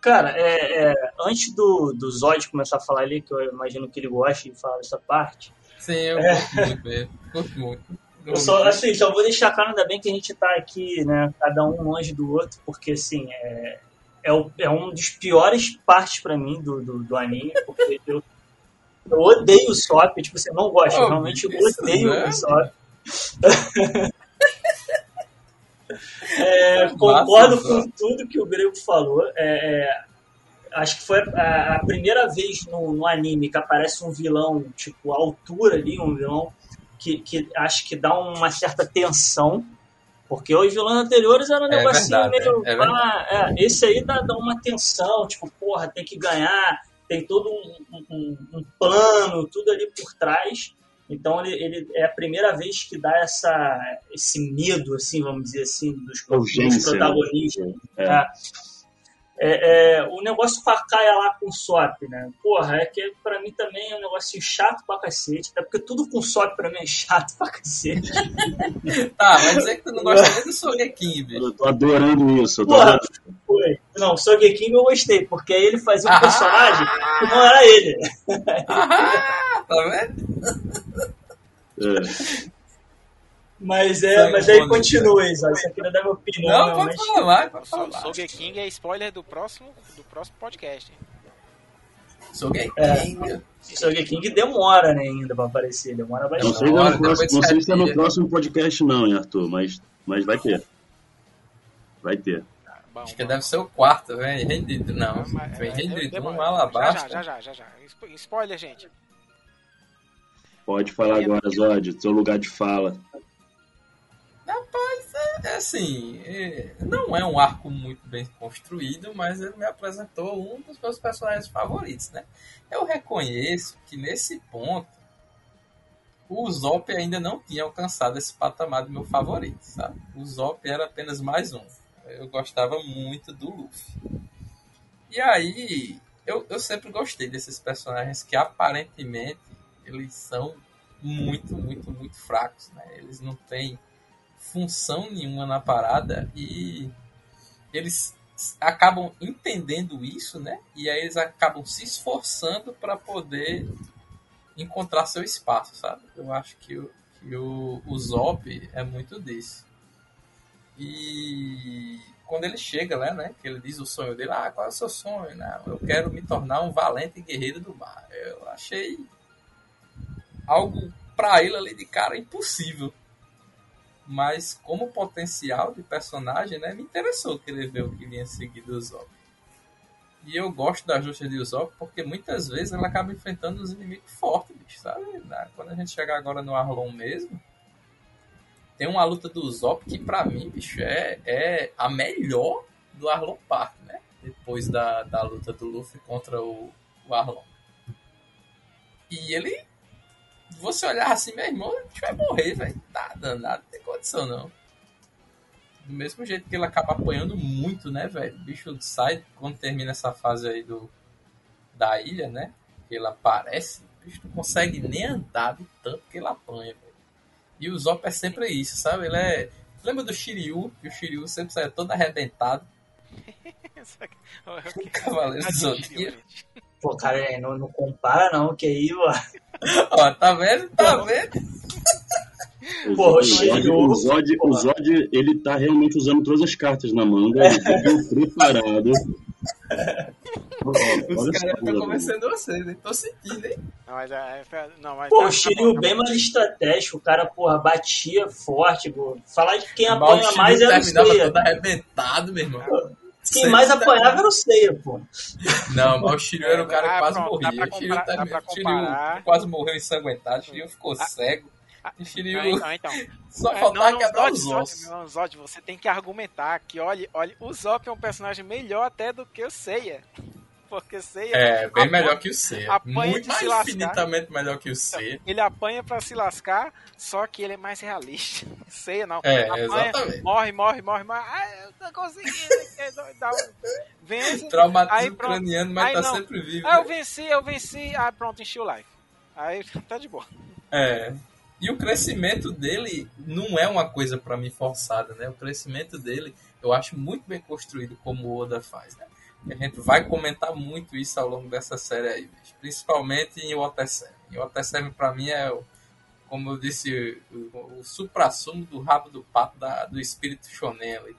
Cara, é, é, antes do, do Zod começar a falar ali, que eu imagino que ele goste de falar dessa parte, Sim, eu É. gosto muito mesmo. Gosto muito. eu só, assim, só vou deixar claro, ainda bem que a gente tá aqui, né, cada um longe do outro, porque, assim, é, é, o- é um dos piores partes pra mim do, do, do anime, porque eu, eu odeio o Sop, tipo, você não gosta, eu Oh, realmente isso, odeio né? o Sop. É, concordo com tudo que o Grego falou. É, é, acho que foi a, a primeira vez no, no anime que aparece um vilão, tipo, à altura ali, um vilão que, que acho que dá uma certa tensão. Porque os vilões anteriores eram um É negocinho verdade, meio. é ah, é, esse aí dá, dá uma tensão, tipo, porra, tem que ganhar, tem todo um, um- um plano, tudo ali por trás. Então ele, ele é a primeira vez que dá essa, esse medo, assim, vamos dizer assim, dos, dos Urgência, né? protagonistas. É. É. É, é, o negócio com a Kaia lá com o Sop, né? Porra, é que pra mim também é um negocinho chato pra cacete. Até porque tudo com Sop pra mim é chato pra cacete. Tá, vai dizer que tu não gosta nem do Sogeking, bicho. Eu tô adorando isso. Eu tô Porra, adorando. foi. Não, o Sogeking eu gostei, porque aí ele fazia um Ah! personagem que não era ele. Ah, tá vendo? É. Mas, é, Sangue mas aí né? continua, Isa. Só queria dar minha opinião. Não, realmente. pode falar mais, pode falar. Sogeking é spoiler do próximo, do próximo podcast. Sogeking. É. Sogeking demora né, ainda pra aparecer. Demora Não bastante. sei, se é próximo, depois não sei se é no próximo podcast, não, hein, Arthur, mas, mas vai ter. Vai ter. Bom, Acho que bom. deve ser o quarto, velho. Rendido, não. Mas- Vem é, rendido, demora. um alabasta. Já, já, já, já, já. Spo- Spoiler, gente. Pode falar agora, Zod, seu lugar de fala. É assim, é, não é um arco muito bem construído, mas ele me apresentou um dos meus personagens favoritos, né? Eu reconheço que nesse ponto o Zop ainda não tinha alcançado esse patamar do meu favorito, sabe? O Zop era apenas mais um. Eu gostava muito do Luffy. E aí, eu, eu sempre gostei desses personagens que aparentemente eles são muito, muito, muito fracos, né? Eles não têm função nenhuma na parada e eles acabam entendendo isso, né? E aí eles acabam se esforçando para poder encontrar seu espaço, sabe? Eu acho que o, que o, o Zop é muito disso. E quando ele chega lá, né? Que ele diz o sonho dele, ah, qual é o seu sonho? Não, eu quero me tornar um valente guerreiro do mar. Eu achei algo para ele ali de cara impossível mas como potencial de personagem, né, me interessou querer ver o que vinha seguir do Usopp. E eu gosto da justa de Usopp porque muitas vezes ela acaba enfrentando os inimigos fortes, bicho, sabe? Quando a gente chegar agora no Arlong mesmo, tem uma luta do Usopp que pra mim, bicho, é, é a melhor do Arlong Park, né? Depois da, da luta do Luffy contra o, o Arlong. E ele você olhar assim, meu irmão, a gente vai morrer, velho. Tá danado, não tem condição não. Do mesmo jeito que ele acaba apanhando muito, né, velho? O bicho sai quando termina essa fase aí do da ilha, né? Que ele aparece, o bicho não consegue nem andar de tanto que ele apanha, velho. E o Zop é sempre isso, sabe? Ele é. Lembra do Shiryu? Que o Shiryu sempre sai todo arrebentado. O Cavaleiro do Zodíaco. Pô, cara, é, não, não compara não, que aí, ó. Ó, tá vendo? Tá vendo? Porra, o Zod, Shiryu, o, Zod, o. Zod, ele tá realmente usando todas as cartas na manga, ele veio preparado. Os caras estão conversando vocês, hein? Tô sentindo, hein? Não, mas, é, é, não, mas Pô, tá- o tá Shiryu bem tá bom. mais estratégico, o cara, porra, batia forte, pô. Falar de quem apanha Shiryu mais era o terminava Seiya. todo arrebentado, meu irmão. Quem mais tá- apanhava era o Seiya, pô. Não, mas o Shiryu era o cara que Ah, quase pronto, dá morria. Shiryu, comparar- pra o Shiryu quase morreu ensanguentado, o Shiryu ficou Ah. cego. Ah, O Shiryu Então, então. só É, faltava não, quebrar Zod, os Zod, ossos. não, Zod, você tem que argumentar que, olha, olha, o Zop é um personagem melhor até do que o Seiya. Porque Seiya, É, bem Apanha- melhor que o C. Muito mais infinitamente melhor que o C. ele apanha pra se lascar, só que ele é mais realista. Seiya não. É, apanha, exatamente. morre, morre, morre, morre. Ah, eu tô conseguindo. dá um- Vence. Traumatismo craniano, mas Aí tá não. sempre vivo. Ah, eu venci, eu venci. Ah, pronto, enchi o life. Aí tá de boa. É. E o crescimento dele não é uma coisa pra mim forçada, né? O crescimento dele eu acho muito bem construído como o Oda faz, né? A gente vai comentar muito isso ao longo dessa série aí, bicho. principalmente em Water E Water pra mim é, o- como eu disse, o, o supra-sumo do rabo do pato da- do espírito shonen ali.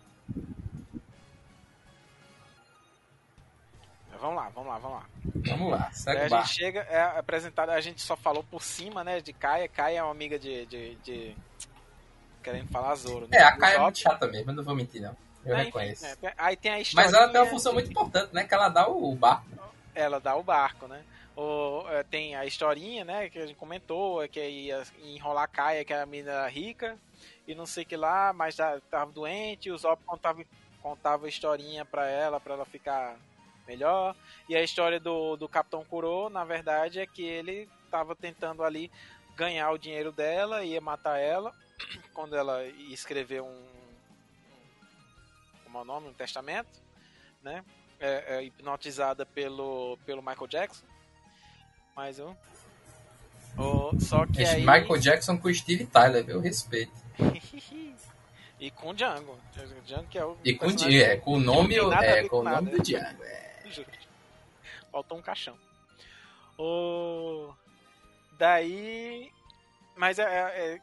Vamos lá, vamos lá, vamos lá. Vamos lá, segue a o barco. gente chega, é apresentado, a gente só falou por cima, né, de Kaia. Kaia é uma amiga de. de, de- Querendo falar Zoro, né? É, a Kaia é muito chata mesmo, não vou mentir não. Eu É, enfim, reconheço. né, tem- Aí tem a história. Mas ela tem uma função muito importante, né? Que ela dá o barco. Ela dá o barco, né? O, é, tem a historinha, né, que a gente comentou, é que ia enrolar a Kaia, que é a menina rica, e não sei o que lá, mas tava doente, o Zop contava, contava a historinha pra ela, pra ela ficar melhor. E a história do, do Capitão Kuro, na verdade, é que ele tava tentando ali ganhar o dinheiro dela, ia matar ela, quando ela um, um como é o nome, um testamento, né? É, é, hipnotizada pelo, pelo Michael Jackson. Mais um. O, só que Esse aí. Michael Jackson com o Steve Tyler, eu respeito. e com o Django. O Django que é o. E com, personagem- é, com o nome, é, com o nome nada. do Django. É. Faltou um caixão. O... Daí. Mas é, é- é-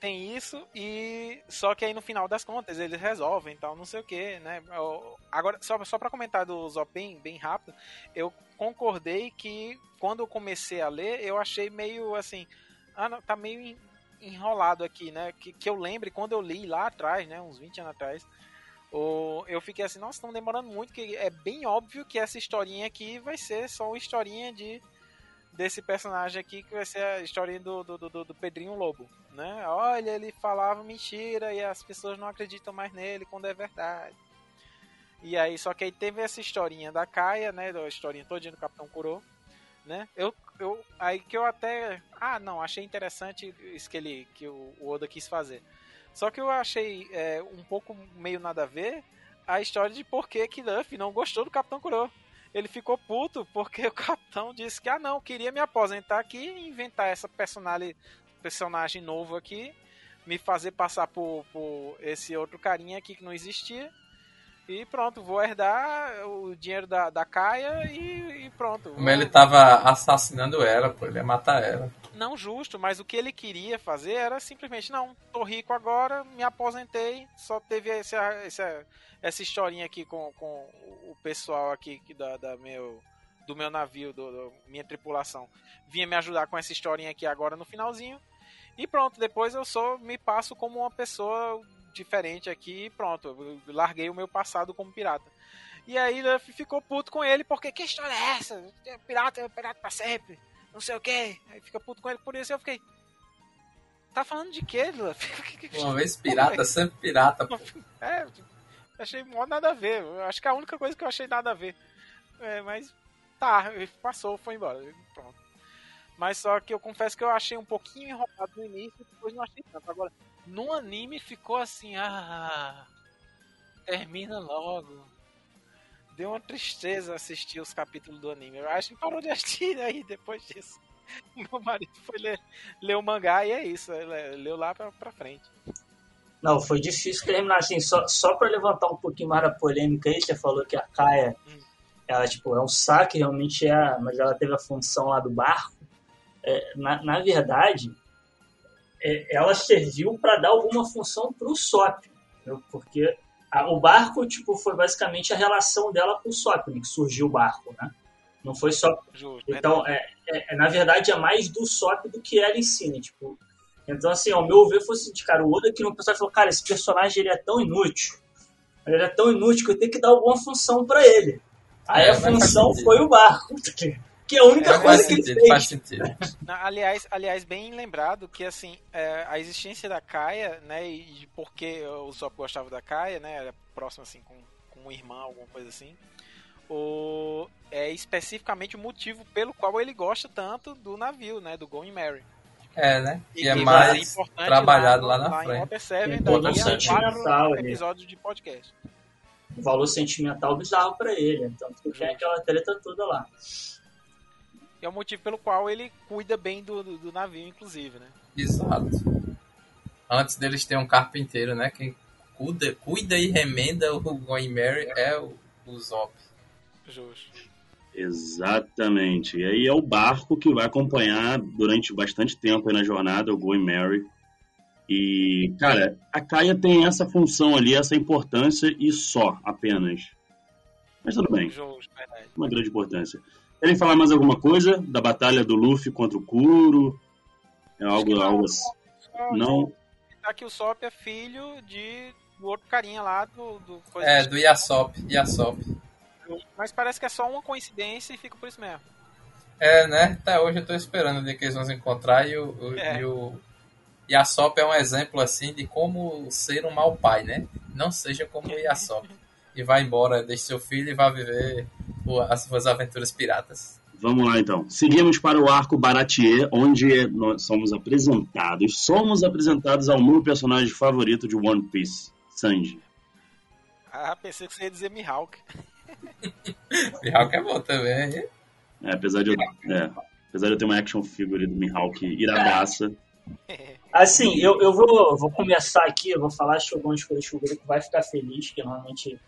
tem isso e. Só que aí no final das contas eles resolvem tal, não sei o que, né? O- Agora, só, só pra comentar do Zop bem, rápido, eu concordei que quando eu comecei a ler, eu achei meio assim. Ah, não, tá meio en- enrolado aqui, né? Que, que eu lembre quando eu li lá atrás, né? Uns 20 anos atrás. O, eu fiquei assim, nossa, estão demorando muito, que é bem óbvio que essa historinha aqui vai ser só uma historinha de desse personagem aqui que vai ser a historinha do, do, do, do Pedrinho Lobo, né? Olha, ele falava mentira e as pessoas não acreditam mais nele quando é verdade. E aí, só que aí teve essa historinha da Kaia, né? Da historinha todinha do Capitão Kuro, né? Eu, eu, aí que eu até, ah, não, achei interessante isso que ele, que o, Oda quis fazer. Só que eu achei é, um pouco meio nada a ver a história de por que Luffy não gostou do Capitão Kuro. Ele ficou puto porque o capitão disse que, ah não, queria me aposentar aqui e inventar essa personagem, personagem novo aqui, me fazer passar por, por esse outro carinha aqui que não existia. E pronto, vou herdar o dinheiro da, da Kaia e, e pronto. Como ele tava assassinando ela, pô, ele ia matar ela. Não justo, mas o que ele queria fazer era simplesmente, não, tô rico agora, me aposentei, só teve essa, essa, essa historinha aqui com, com o pessoal aqui da, da meu, do meu navio, do- minha tripulação. Vinha me ajudar com essa historinha aqui agora no finalzinho. E pronto, depois eu só me passo como uma pessoa diferente aqui e pronto, eu larguei o meu passado como pirata. E aí ficou puto com ele, porque que história é essa? Pirata pirata pra sempre não sei o que. Aí fica puto com ele por isso. Eu fiquei. Tá falando de quê, Luffy? Uma vez pirata, sempre pirata, pô. É, achei mó nada a ver. Eu acho que é a única coisa que eu achei nada a ver. É, mas tá, passou, foi embora. Pronto. Mas só que eu confesso que eu achei um pouquinho enrolado no início e depois não achei tanto. Agora, no anime ficou assim, ah. Termina logo. Deu uma tristeza assistir os capítulos do anime. Eu acho que parou de assistir aí depois disso. Meu marido foi ler, ler o mangá e é isso. Ele leu lá pra, pra frente. Não, foi difícil terminar assim. Só, só para levantar um pouquinho mais da polêmica aí, você falou que a Kaia, Hum. ela, tipo, é um saque, realmente é, mas ela teve a função lá do barco. É, na, na verdade, é, ela serviu para dar alguma função para o Sop, porque a, o barco tipo foi basicamente a relação dela com o Sop, né, que surgiu o barco, né? Não foi só. Justo, Então, é, é- é- na verdade, é mais do Sop do que ela em si, né? Tipo, então, assim, ao meu ver, fosse de cara, o Oda que no pessoal falou, cara, esse personagem ele é tão inútil. Ele é tão inútil que eu tenho que dar alguma função pra ele. Aí É, a função foi o barco. Que é a única É, coisa faz que ele sentido, fez. faz sentido. Na- aliás, aliás, bem lembrado que assim, é, a existência da Kaia, né, e de por que o Zop gostava da Kaia, né, era próximo assim com, com um irmão, alguma coisa assim. O, é especificamente o motivo pelo qual ele gosta tanto do navio, né, do Going Mary. É, né? E Que é mais importante trabalhado lá no- na em frente. Water Seven Tem todo um sentimental episódios de podcast. Um valor sentimental bizarro pra ele. Tanto que tem aquela treta toda lá. E é o motivo pelo qual ele cuida bem do, do, do navio, inclusive, né? Exato. Antes deles ter um carpinteiro, né? Quem cuida, cuida e remenda o Going Mary é o, o Zop. Justo. Exatamente. E aí é o barco que vai acompanhar durante bastante tempo aí na jornada, o Going Mary. E, cara, a Kaia tem essa função ali, essa importância e só, apenas. Mas tudo bem, uma grande importância. Querem falar mais alguma coisa da batalha do Luffy contra o Kuro? É algo, não. algo assim? Não? Tá que o Sop é filho de do outro carinha lá do, do coisa É, do Yasop. Yasop. Mas parece que é só uma coincidência e fica por isso mesmo. É, né? Até hoje eu tô esperando dia que eles vão se encontrar e o, o, É. e o Yasop é um exemplo assim de como ser um mau pai, né? Não seja como o Yasop. E vai embora, deixe seu filho e vá viver as suas aventuras piratas. Vamos lá então. Seguimos para o arco Baratier, onde nós somos apresentados, somos apresentados ao meu personagem favorito de One Piece, Sanji. Ah, pensei que você ia dizer Mihawk. Mihawk é bom também, hein? É, apesar de eu, é, apesar de eu ter uma action figure do Mihawk iradaça. Assim, eu, eu vou, vou começar aqui, eu vou falar que algumas coisas que o grupo vai ficar feliz, que normalmente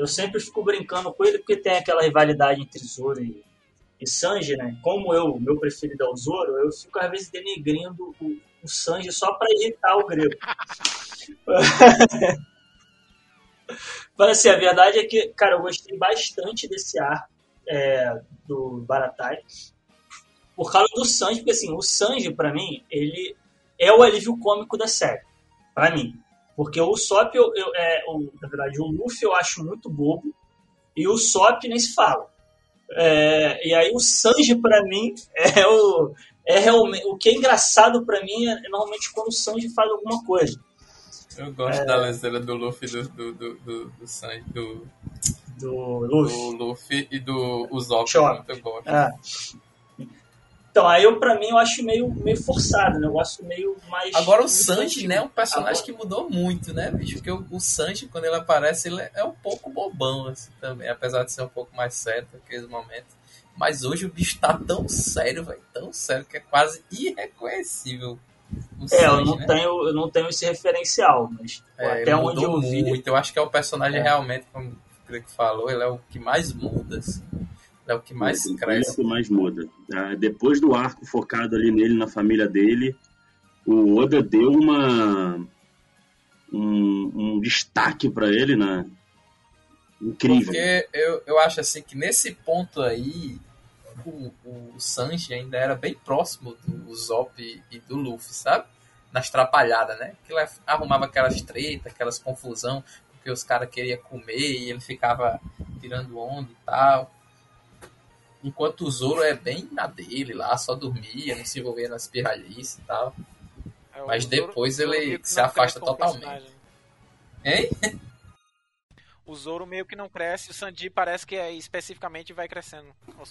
eu sempre fico brincando com ele porque tem aquela rivalidade entre Zoro e, e Sanji, né? Como eu, meu preferido é o Zoro, eu fico às vezes denegrindo o, o Sanji só pra irritar o grego. Mas assim, a verdade é que, cara, eu gostei bastante desse ar é, do Baratai por causa do Sanji, porque assim, o Sanji, pra mim, ele é o alívio cômico da série, pra mim. Porque o Sop, eu, eu- é, o, na verdade, o Luffy eu acho muito bobo, e o Sop nem se fala. É, e aí o Sanji, pra mim, é o. É realmente, o que é engraçado pra mim é, normalmente quando o Sanji faz alguma coisa. Eu gosto da leseira do Luffy do, do, do, do, do Sanji, do, Do do Luffy. Luffy e do Usopp. Muito Eu gosto. É. Então, aí eu, pra mim, eu acho meio, meio forçado, um negócio meio mais. Agora o. Sanji, né, é um personagem Agora- que mudou muito, né, bicho? Porque o, o Sanji, quando ele aparece, ele é um pouco bobão, assim, também. Apesar de ser um pouco mais sério naqueles momentos. Mas hoje o bicho tá tão sério, velho, tão sério, que é quase irreconhecível o É, eu não, né? tenho, eu não tenho esse referencial, mas É, até ele onde eu vi. muito. Eu acho que é o personagem É. realmente, como o Greg falou, ele é o que mais muda, assim. É o que mais Ele é o cresce. que mais muda. Ah, depois do arco focado ali nele, na família dele, o Oda deu uma um, um destaque pra ele, né? Incrível. Porque eu, eu acho assim que nesse ponto aí, o, o Sanji ainda era bem próximo do Zop e do Luffy, sabe? Nas trapalhadas, né? Que ele arrumava aquelas tretas, aquelas confusão, porque os caras queriam comer e ele ficava tirando onda e tal. Enquanto o Zoro é bem na dele lá, só dormia, não se envolvia nas pirralhices e tal. É, Mas Zoro- depois Zoro ele que se afasta totalmente. personagem. Hein? O Zoro meio que não cresce, o Sanji parece que é, especificamente vai crescendo.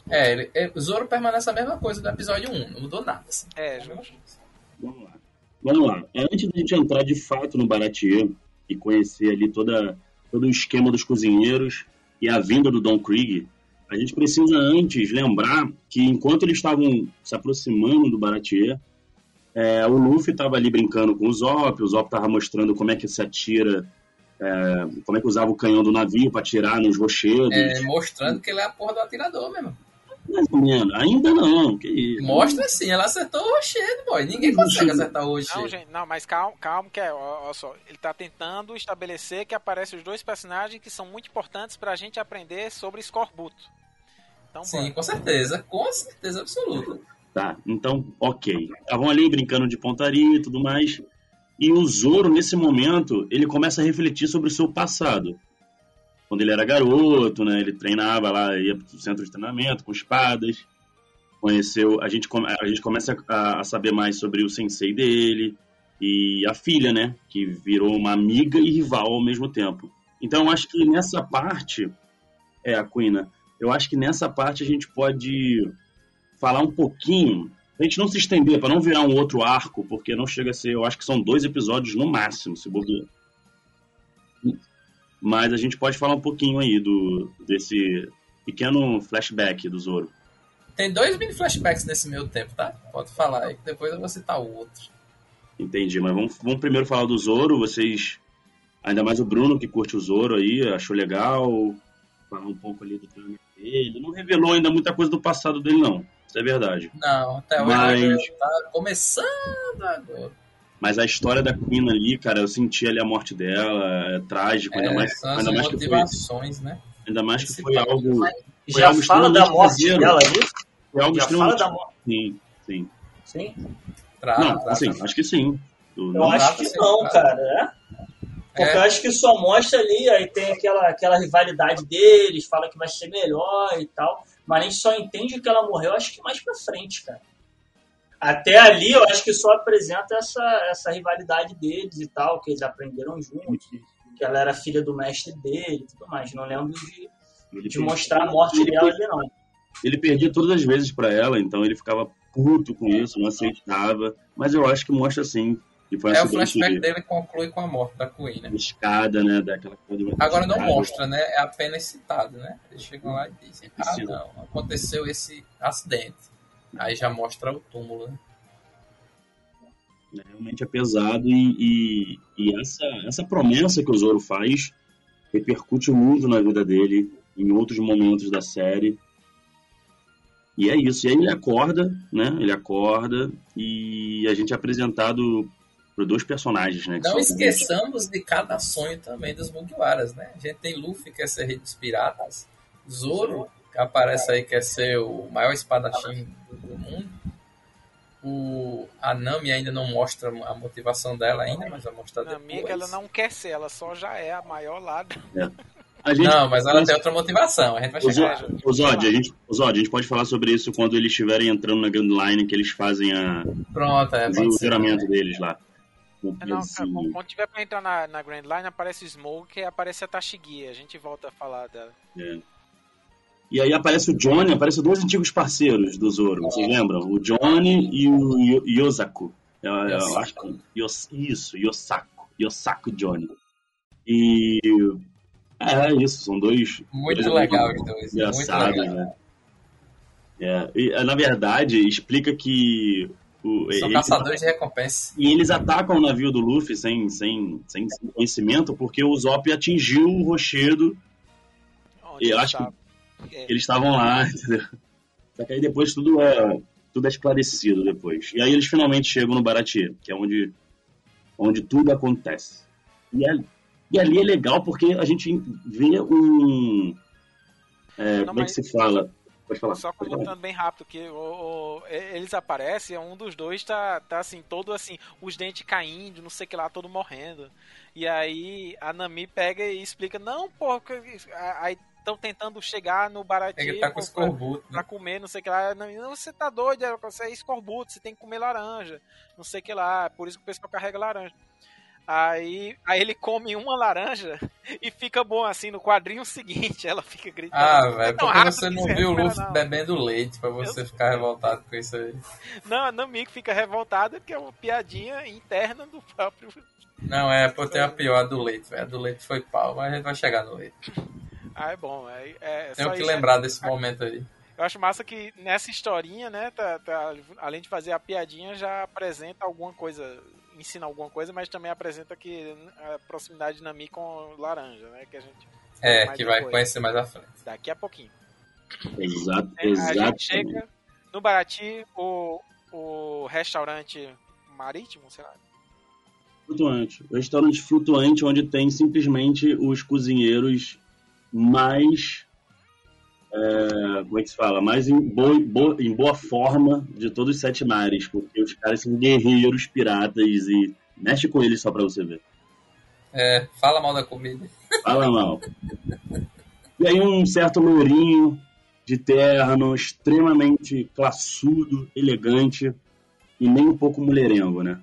É, ele, é, o Zoro permanece a mesma coisa do episódio 1, não mudou nada. Assim. É, justo. Vamos lá. Vamos lá. Antes da gente entrar de fato no Baratier e conhecer ali toda, todo o esquema dos cozinheiros e a vinda do Don Krieg, a gente precisa antes lembrar que enquanto eles estavam se aproximando do Baratier, é, o Luffy estava ali brincando com o Zop, o Zop estava mostrando como é que se atira, é, como é que usava o canhão do navio para atirar nos rochedos. É, mostrando que ele é a porra do atirador mesmo. Mais ou menos. Ainda não. Que isso. Mostra sim, ela acertou o Rochedo, boy. Ninguém consegue acertar o Não, gente, não, mas calma, calma que é, ó só, ele tá tentando estabelecer que aparecem os dois personagens que são muito importantes pra gente aprender sobre Scorbuto. Então, Sim, bora. com certeza. Com certeza absoluta. Tá, então, ok. Estavam ali brincando de pontaria e tudo mais. E o Zoro, nesse momento, ele começa a refletir sobre o seu passado. Quando ele era garoto, né? Ele treinava lá, ia pro centro de treinamento com espadas. Conheceu. A gente, a gente começa a, a saber mais sobre o sensei dele. E a filha, né? Que virou uma amiga e rival ao mesmo tempo. Então, acho que nessa parte. É, a Quina. Eu acho que nessa parte a gente pode falar um pouquinho, pra gente não se estender, pra não virar um outro arco, porque não chega a ser, eu acho que são dois episódios no máximo, se bobear. Mas a gente pode falar um pouquinho aí do desse pequeno flashback do Zoro. Tem dois mini flashbacks nesse meio tempo, tá? Pode falar aí, que depois eu vou citar o outro. Entendi, mas vamos, vamos primeiro falar do Zoro, vocês, ainda mais o Bruno que curte o Zoro aí, achou legal, falar um pouco ali do treinamento dele, não revelou ainda muita coisa do passado dele não, isso é verdade. Não, até hoje Mas- tá começando agora. Mas a história da Queen ali, cara, eu senti ali a morte dela, é trágico, ainda É, mais, são as ainda mais que foi, motivações, né? ainda mais que foi algo, Foi Já algo fala da morte caseiro. dela ali? foi algo Já fala da morte. sim, sim. Sim. Trata, não, trata. assim, acho que sim. Eu acho que não, cara. É? Porque É. eu acho que só mostra ali, aí tem aquela, aquela rivalidade deles, fala que vai ser melhor e tal. Mas a gente só entende que ela morreu, acho que mais pra frente, cara. Até ali, eu acho que só apresenta essa, essa rivalidade deles e tal, que eles aprenderam juntos, que ela era filha do mestre dele e tudo mais. Não lembro de, ele, de mostrar a morte ele, dela ali, não. ele perdia todas as vezes pra ela, então ele ficava puto com isso, não aceitava. Mas eu acho que mostra sim que foi É, o flashback de, dele conclui com a morte da Queen, né? escada, né? Daquela coisa de- Agora não mostra, né? É apenas citado, né? Eles chegam lá e dizem, ah não, aconteceu esse acidente. Aí já mostra o túmulo, né? né, Realmente é pesado e, e, e essa, essa promessa que o Zoro faz repercute muito na vida dele em outros momentos da série. E é isso. E aí ele acorda, né? Ele acorda e a gente é apresentado por dois personagens, né? Não esqueçamos de cada sonho também dos Mugiwaras, né? A gente tem Luffy que quer ser rei dos piratas, Zoro aparece aí quer ser o maior espadachim do mundo. O a Nami ainda não mostra a motivação dela ainda, mas vai mostrar Na depois. minha que ela não quer ser, ela só já é a maior lá. A gente, Não, mas ela tem outra motivação. A gente vai chegar. O Zod, a gente, o Zod, a gente pode falar sobre isso quando eles estiverem entrando na Grand Line, que eles fazem a, Pronto, é, o juramento deles lá. É, Não, cara, quando quando tiver pra entrar na, na Grand Line, aparece o Smoke e aparece a Tashigi. A gente volta a falar dela. É. E aí aparece o Johnny, aparecem dois antigos parceiros do Zoro, vocês lembram? O Johnny e o Yo- Yosaku. Eu, eu Yosaku. acho que Yos- isso, Yosaku. Yosaku Johnny. E. É, isso, são dois. Muito dois legal os dois. Engraçados, né? É, e, na verdade, explica que. O, São eles- caçadores de recompensa. e eles atacam o navio do Luffy sem, sem, sem conhecimento, porque o Zop atingiu o rochedo Onde Eu acho tá. É, eles estavam lá, entendeu? Só que aí depois tudo é, tudo é esclarecido depois. E aí eles finalmente chegam no Baratier, que é onde, onde tudo acontece. E, ali- e ali é legal porque a gente vê um... é, Não, como é que se fala? Pode falar. Só comentando bem rápido que o- o- e- eles aparecem, um dos dois tá, tá assim, todo assim, os dentes caindo, não sei o que lá, todo morrendo. E aí a Nami pega e explica, não, porra, aí estão tentando chegar no É baratinho tá com pra, escorbuto. pra comer, não sei o que lá. Não, você tá doido, é- você é escorbuto, você tem que comer laranja, não sei o que lá, por isso que o pessoal carrega laranja. Aí, aí ele come uma laranja e fica bom assim no quadrinho seguinte, ela fica gritando. Ah, "É velho, tão porque você não viu o Luffy não." bebendo leite pra você ficar revoltado com isso aí. Não, a que fica revoltada porque é uma piadinha interna do próprio. Não, é, pô, tem a pior a do leite, velho. A do leite foi pau, mas a gente vai chegar no leite. Ah, é bom. É, é Tenho só que isso. lembrar desse momento aí. Eu acho massa que nessa historinha, né, tá, tá- além de fazer a piadinha, já apresenta alguma coisa, ensina alguma coisa, mas também apresenta que a proximidade de Nami com laranja, né, que a gente É, que vai depois, conhecer mais à frente. daqui a pouquinho. Exato, É, a gente chega no Barati, o, o restaurante marítimo, sei lá. Flutuante. O restaurante flutuante onde tem simplesmente os cozinheiros mais. é, como é que se fala? Mais em boa, boa- em boa forma de todos os sete mares, porque os caras são guerreiros, piratas e. Mexe com eles só pra você ver. É, fala mal da comida. Fala mal. E aí um certo lourinho de terno, extremamente classudo, elegante e nem um pouco mulherengo, né?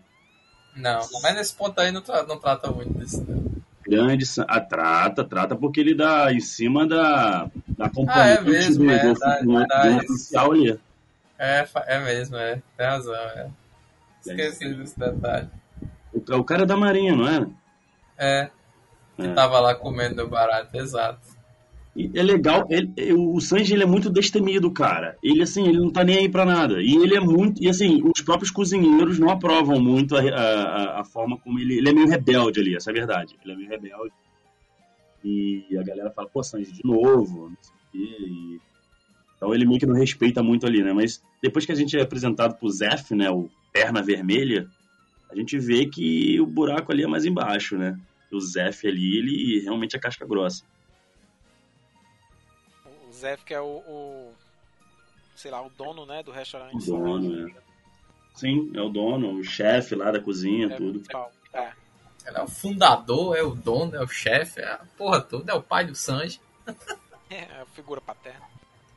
Não, mas nesse ponto aí não, tra- não trata muito disso. né? Grande, sa- ah, trata, trata porque ele dá em cima da, da Ah, é mesmo, do, é, dá- do- do dá oficial ali. É, é mesmo, é. Tem razão, é. Esqueci desse detalhe. O, o cara é da marinha, não é? É, É. tava lá comendo no barato, exato. É legal, ele- o Sanji ele é muito destemido, cara. Ele assim, ele não tá nem aí pra nada. E ele é muito, e assim, os próprios cozinheiros não aprovam muito a, a, a forma como ele, ele é meio rebelde ali, essa é a verdade. Ele é meio rebelde. E a galera fala, pô, Sanji, de novo, não sei o quê. E... Então ele meio que não respeita muito ali, né? Mas depois que a gente é apresentado pro Zef, né, o Perna Vermelha, a gente vê que o buraco ali é mais embaixo, né? O Zef ali, ele realmente é casca grossa. Zef, que é o, o- sei lá, o dono, né, do restaurante. O dono, né? Sim, é o dono, o chefe lá da cozinha, É, tudo. É. Ele é o fundador, é o dono, é o chefe, é a porra toda, é o pai do Sanji. É, a figura paterna.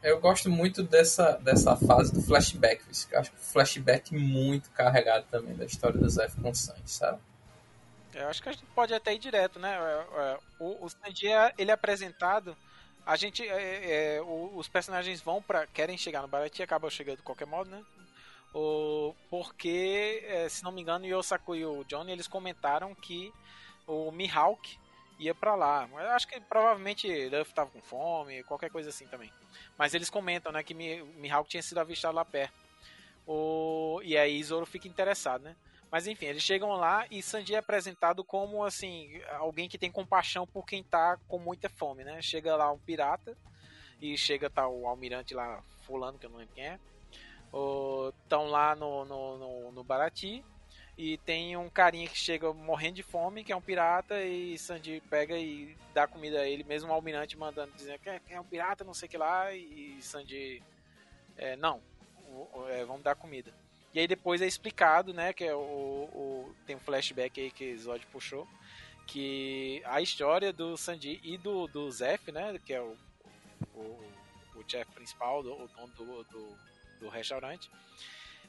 Eu gosto muito dessa, dessa fase do flashback. Eu acho que o flashback muito carregado também da história do Zef com o Sanji, sabe? Eu acho que a gente pode até ir direto, né? É, é, O, o Sanji, é- ele é apresentado. A gente, é, é, o- os personagens vão para querem chegar no Barati e acabam chegando de qualquer modo, né? O, porque, é, se não me engano, o Yosaku e o Johnny eles comentaram que o Mihawk ia pra lá. Eu acho que provavelmente Luffy tava com fome, qualquer coisa assim também. Mas eles comentam, né, que Mi- Mihawk tinha sido avistado lá perto. O, e aí Zoro fica interessado, né? Mas enfim, eles chegam lá e Sanji é apresentado como assim, alguém que tem compaixão por quem tá com muita fome, né? Chega lá um pirata e chega tá o almirante lá, fulano, que eu não lembro quem é. Estão lá no, no, no, no Barati e tem um carinha que chega morrendo de fome, que é um pirata, e Sanji pega e dá comida a ele, mesmo o almirante mandando dizer que é, um pirata, não sei o que lá, e Sanji. É, não, é, vamos dar comida. E aí depois é explicado, né, que é o, o- tem um flashback aí que Zod puxou, que a história do Sanji e do, do Zef, né, que é o, o, o chefe principal, do, o dono do, do, do restaurante,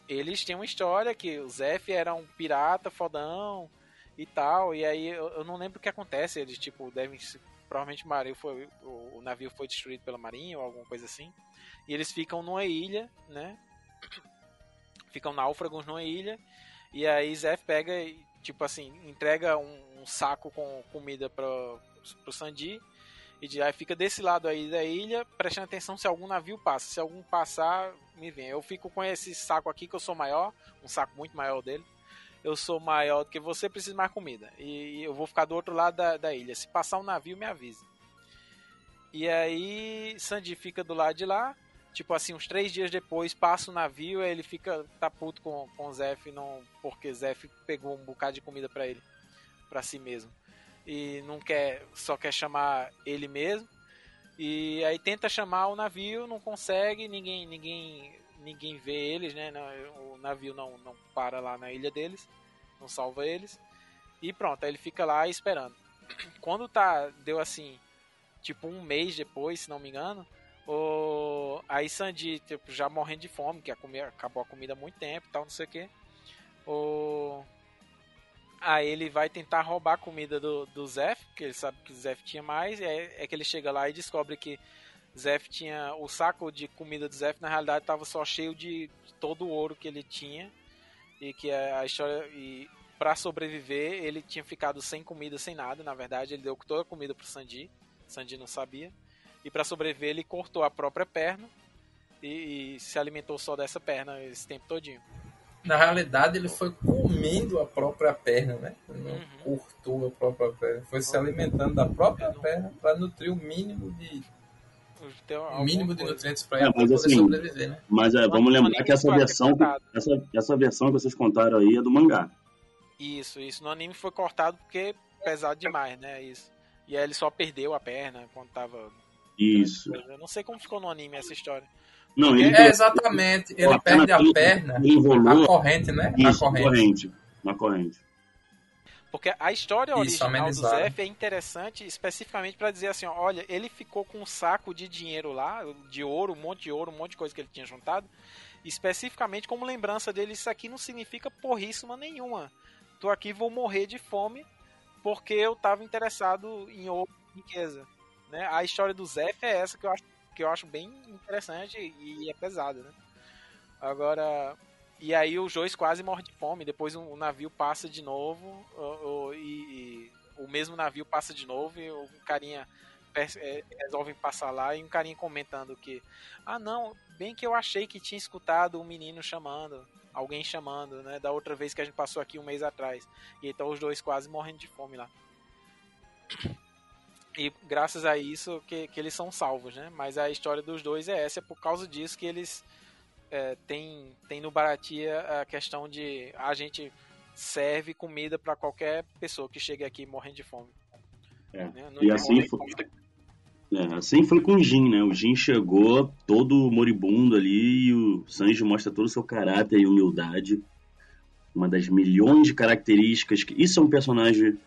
eles têm uma história que o Zef era um pirata fodão e tal, e aí eu, eu não lembro o que acontece, eles tipo devem provavelmente o navio foi o navio foi destruído pela marinha ou alguma coisa assim. E eles ficam numa ilha, né? Ficam náufragos numa ilha. E aí Zef pega e, tipo assim, entrega um, um saco com comida pro, pro Sandy. E aí fica desse lado aí da ilha, prestando atenção se algum navio passa. Se algum passar, me vem. Eu fico com esse saco aqui que eu sou maior, um saco muito maior dele. Eu sou maior do que você, preciso mais comida. E eu vou ficar do outro lado da, da ilha. Se passar um navio, me avise. E aí Sandy fica do lado de lá. Tipo assim, uns três dias depois passa o navio, aí ele fica tá puto com, com o Zef, não, porque Zef pegou um bocado de comida pra ele, pra si mesmo. E não quer, só quer chamar ele mesmo. E aí tenta chamar o navio, não consegue, ninguém ninguém ninguém vê eles, né? O navio não, não para lá na ilha deles, não salva eles. E pronto, aí ele fica lá esperando. Quando tá deu assim, tipo um mês depois, se não me engano, o... Aí Sandy, tipo, já morrendo de fome, que a acabou a comida há muito tempo e tal, não sei o que. O... Aí ele vai tentar roubar a comida do, do Zef, porque ele sabe que o Zef tinha mais, e aí é que ele chega lá e descobre que Zef tinha. O saco de comida do Zef, na realidade, estava só cheio de, de todo o ouro que ele tinha. E que a história. E para sobreviver, ele tinha ficado sem comida, sem nada. Na verdade, ele deu toda a comida pro Sandy. Sandy não sabia. E para sobreviver, ele cortou a própria perna e, e, se alimentou só dessa perna esse tempo todinho. Na realidade, ele foi comendo a própria perna, né? Não Uhum. cortou a própria perna. Foi se alimentando da própria perna para nutrir o mínimo de O mínimo de nutrientes pra É, ele pra mas poder assim, sobreviver, né? Mas é, vamos lembrar que essa versão, essa, essa versão que vocês contaram aí é do mangá. Isso, isso. No anime foi cortado porque é pesado demais, né? Isso. E aí ele só perdeu a perna quando tava. Isso. Eu não sei como ficou no anime essa história. Não, ele É, exatamente. Ele a perde a perna, ele enrolou a corrente, né? A isso, na corrente. corrente. Na corrente. Porque a história Isso, original do amenizado. Zef é interessante especificamente pra dizer assim, ó, olha, ele ficou com um saco de dinheiro lá, de ouro, um monte de ouro, um monte de coisa que ele tinha juntado, especificamente como lembrança dele, isso aqui não significa porríssima nenhuma. Tô aqui, vou morrer de fome porque eu tava interessado em ouro e riqueza. Né? A história do Zef é essa que eu acho, que eu acho bem interessante e é pesada, né? Agora, e aí o Joyce quase morre de fome. Depois o navio passa de novo o- o- e, e o mesmo navio passa de novo e o carinha pers- é, resolve passar lá e um carinha comentando que ah não, bem que eu achei que tinha escutado um menino chamando, alguém chamando, né? Da outra vez que a gente passou aqui um mês atrás. E então os dois quase morrendo de fome lá. E graças a isso que, que eles são salvos, né? Mas a história dos dois é essa, é por causa disso que eles é, tem, tem no Baratia a questão de a gente serve comida para qualquer pessoa que chegue aqui morrendo de fome. É. Né? E assim foi, é, assim foi com o Jin, né? O Jin chegou todo moribundo ali e o Sanji mostra todo o seu caráter e humildade. Uma das milhões de características que. Isso é um personagem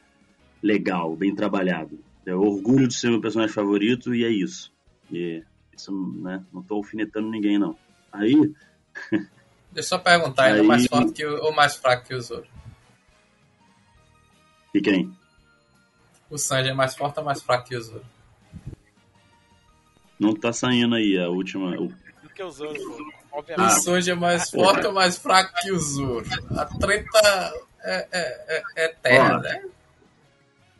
legal, bem trabalhado. É o orgulho de ser meu personagem favorito e é isso. E isso, né? Não tô alfinetando ninguém, não. Aí, Deixa eu só perguntar, ele é mais forte que o, ou mais fraco que o Zoro? e quem? O Sanji é mais forte ou mais fraco que o Zoro? Não tá saindo aí a última. o- do que os outros, pô. O obviamente. Sanji é mais forte ou mais fraco que o Zoro? A treta é, é, é, é eterna, Ó, né?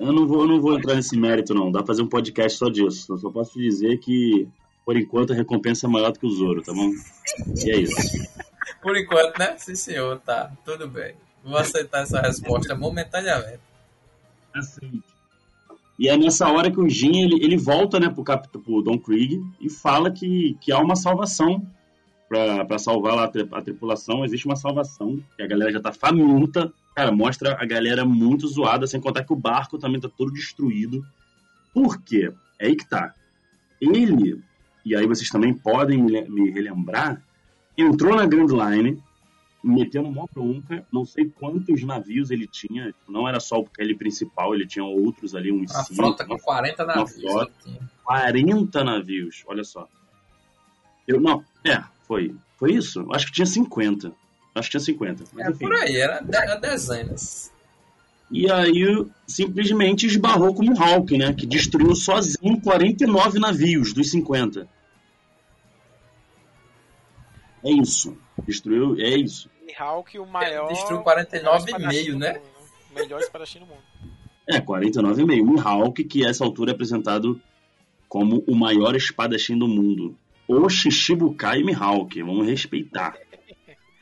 Eu não vou, eu não vou entrar nesse mérito, não. Dá pra fazer um podcast só disso. Eu só posso te dizer que, por enquanto, a recompensa é maior do que o Zoro, tá bom? E é isso. Por enquanto, né? Sim, senhor, tá. Tudo bem. Vou aceitar essa resposta momentaneamente. Assim. E é nessa hora que o Jin ele, ele volta né, pro, cap, pro Don Krieg e fala que, que há uma salvação pra, pra salvar lá a, tri- a tripulação. Existe uma salvação, que a galera já tá faminta. Cara, mostra a galera muito zoada, sem contar que o barco também tá todo destruído. Por quê? É aí que tá. Ele, e aí vocês também podem me, le- me relembrar, entrou na Grand Line, metendo uma bronca, não sei quantos navios ele tinha, não era só o ele principal, ele tinha outros ali, uns Uma cinco, frota com 40 navios. frota. que tinha. 40 navios, olha só. Eu, não, é, foi, foi isso, acho que tinha 50, acho que tinha 50, mas É enfim. por aí, era, era dezenas. E aí, simplesmente esbarrou com o Hawk, né, que destruiu sozinho 49 navios dos 50. É isso, destruiu, é isso. Mihawk, o maior. destruiu o 49,5, melhor espadachim né? do mundo, O melhor espadachim do mundo. É, 49,5. Mihawk, que a essa altura é apresentado como o maior espadachim do mundo. O Shishibukai Mihawk, vamos respeitar.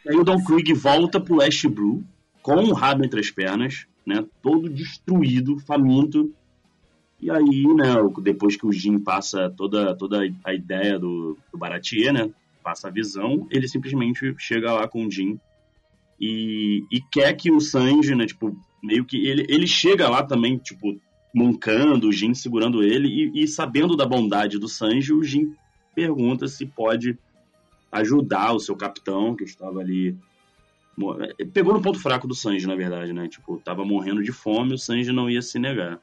Aí o Don Krieg volta pro West Blue, com o rabo entre as pernas, né, todo destruído, faminto. E aí, né, depois que o Jin passa toda, toda a ideia do, do Baratier, né, passa a visão, ele simplesmente chega lá com o Jin e, e quer que o Sanji, né, tipo, meio que ele, ele chega lá também, tipo, mancando, o Jin segurando ele, e, e sabendo da bondade do Sanji, o Jin pergunta se pode ajudar o seu capitão, que estava ali. mo- Pegou no ponto fraco do Sanji, na verdade, né? Tipo, tava morrendo de fome, o Sanji não ia se negar.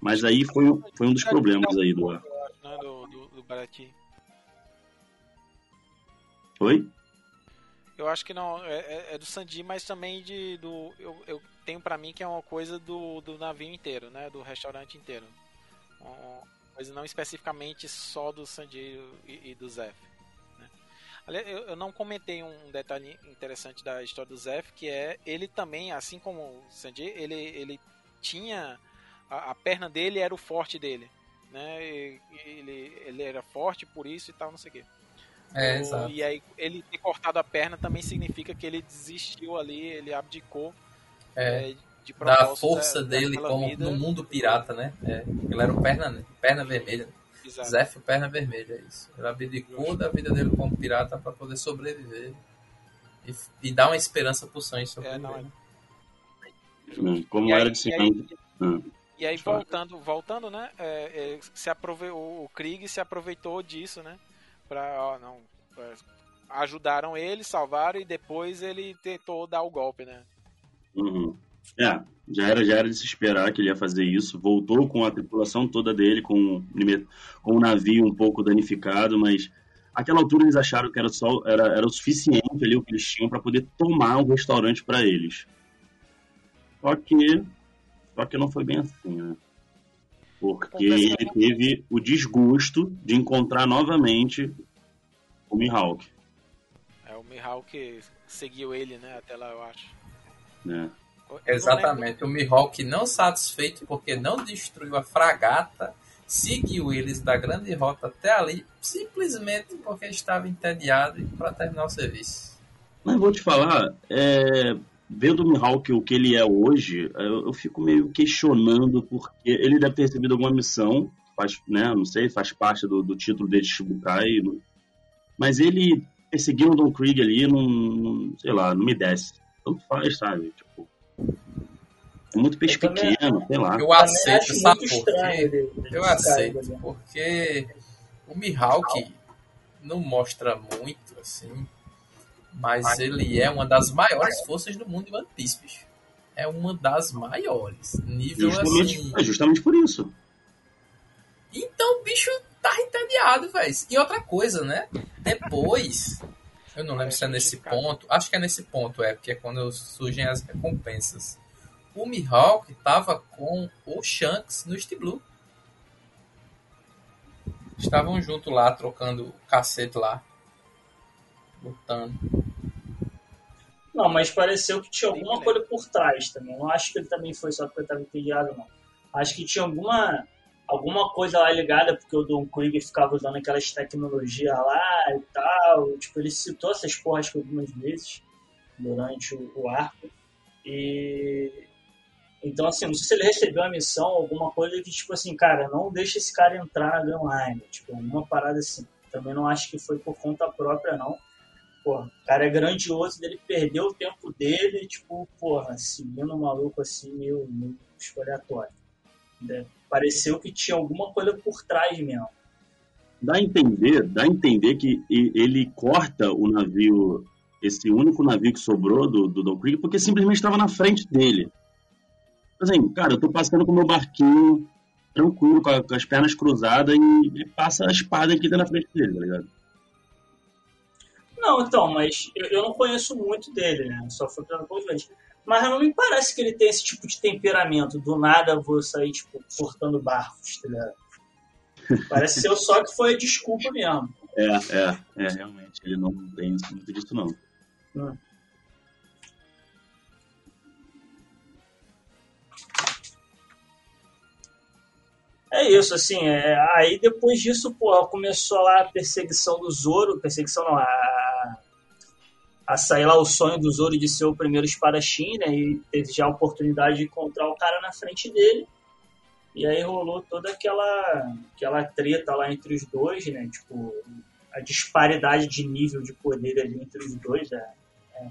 Mas aí foi, um- foi um dos problemas aí do. Do, do, do Barati. Oi? Eu acho que não, é, é- é do Sandy, mas também de do eu, eu tenho pra mim que é uma coisa do, do navio inteiro, né, do restaurante inteiro. Uma coisa não especificamente só do Sandy e, e do Zef. Eu, não comentei um detalhe interessante da história do Zef, que é ele também, assim como o Sandy, ele, ele tinha a, a perna dele era o forte dele, né? E- ele, ele era forte por isso e tal, não sei o quê. É, O- exato. E aí ele ter cortado a perna também significa que ele desistiu ali, ele abdicou É, é, de da força da- dele daquela como vida. no mundo pirata, né? É, ele era o perna, perna vermelha. Exato. Zef Perna Vermelha, é isso. Ele abdicou da vida dele como pirata para poder sobreviver e, e, dar uma esperança pro Sanji sobreviver. É, não, é. Como e era aí, de cima. E aí, voltando, voltando, né? É, é, se aproveitou, o Krieg se aproveitou disso, né? Pra, ó, não, pra, ajudaram ele, salvaram e depois ele tentou dar o golpe, né? Uhum. É, já era, já era de se esperar que ele ia fazer isso. Voltou com a tripulação toda dele, com, com o navio um pouco danificado, mas aquela altura eles acharam que era, só, era, era o suficiente ali o que eles tinham para poder tomar um restaurante para eles. Só que só que não foi bem assim, né? Porque ele teve o desgosto de encontrar novamente o Mihawk. É, o Mihawk seguiu ele, né? Até lá, eu acho. É. Exatamente. O Mihawk, não satisfeito porque não destruiu a fragata, seguiu eles da grande rota até ali, simplesmente porque estava entediado para terminar o serviço. Mas vou te falar, é, vendo o Mihawk o que ele é hoje, eu, eu, fico meio questionando porque ele deve ter recebido alguma missão, faz, né, não sei, faz parte do, do título dele de Shibukai, mas ele perseguindo o Don Krieg ali, não, não, sei lá, não me desce. Tanto faz, sabe? Tipo, muito peixe pequeno, sei lá. Eu aceito, sabe por quê? Eu aceito, porque o Mihawk não mostra muito, assim, mas ele é uma das maiores forças do mundo de One Piece, bicho. É uma das maiores. Nível justamente, assim. É justamente por isso. Então o bicho tá entediado, velho. E outra coisa, né? Depois. Eu não lembro se é nesse ponto. Acho que é nesse ponto, é, porque é quando surgem as recompensas. O Mihawk tava com o Shanks no East Blue. Estavam junto lá, trocando cacete lá lutando. Não, mas pareceu que tinha alguma coisa por trás também. Não acho que ele também foi só porque ele estava entediado, não. Acho que tinha alguma, alguma coisa lá ligada, porque o Don Krieger ficava usando aquelas tecnologias lá e tal. Tipo, ele citou essas porras algumas vezes durante o, o arco. E. Então, assim, não sei se ele recebeu a missão, alguma coisa que, tipo assim, cara, não deixa esse cara entrar na Gun Tipo, uma parada assim. Também não acho que foi por conta própria, não porra, o cara é grandioso, ele perdeu o tempo dele, tipo, porra, seguindo um maluco assim, meio, meio. Né? Pareceu que tinha alguma coisa por trás mesmo. Dá a entender, dá a entender que ele corta o navio, esse único navio que sobrou do, do Don Krieg, porque simplesmente estava na frente dele. Assim, cara, eu tô passando com o meu barquinho tranquilo, com, a, com as pernas cruzadas, e ele passa a espada aqui na frente dele, tá ligado? Não, então, mas eu, eu não conheço muito dele, né? Só foi pela poucas vezes. Mas não me parece que ele tem esse tipo de temperamento. Do nada vou sair, tipo, cortando barcos, tá ligado? Parece ser só que foi a desculpa mesmo. É, é, é, realmente. Ele não tem muito disso, não. Hum. Isso, assim, é, aí depois disso, porra, começou lá a perseguição do Zoro, perseguição não, a, a sair lá o sonho do Zoro de ser o primeiro espadachim, né, e teve já a oportunidade de encontrar o cara na frente dele, e aí rolou toda aquela, aquela treta lá entre os dois, né, tipo, a disparidade de nível de poder ali entre os dois, é, é,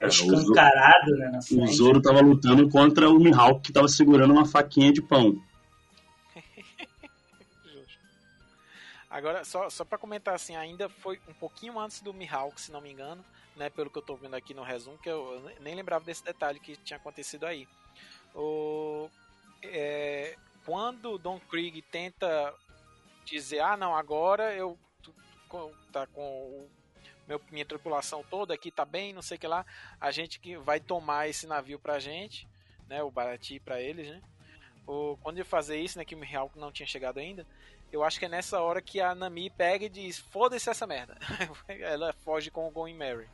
é escancarado, né. O Zoro tava lutando contra o Mihawk que tava segurando uma faquinha de pão. Agora, só, só para comentar assim, ainda foi um pouquinho antes do Mihawk, se não me engano, né? Pelo que eu tô vendo aqui no resumo, que eu nem lembrava desse detalhe que tinha acontecido aí. O, é, quando Don Krieg tenta dizer, ah, não, agora eu tá com o, meu, minha tripulação toda aqui tá bem, não sei o que lá, a gente que vai tomar esse navio pra gente, né? O Barati para eles, né? O, quando ele fazer isso, né? Que o Mihawk não tinha chegado ainda eu acho que é nessa hora que a Nami pega e diz: Foda-se essa merda. ela foge com o Going Mary.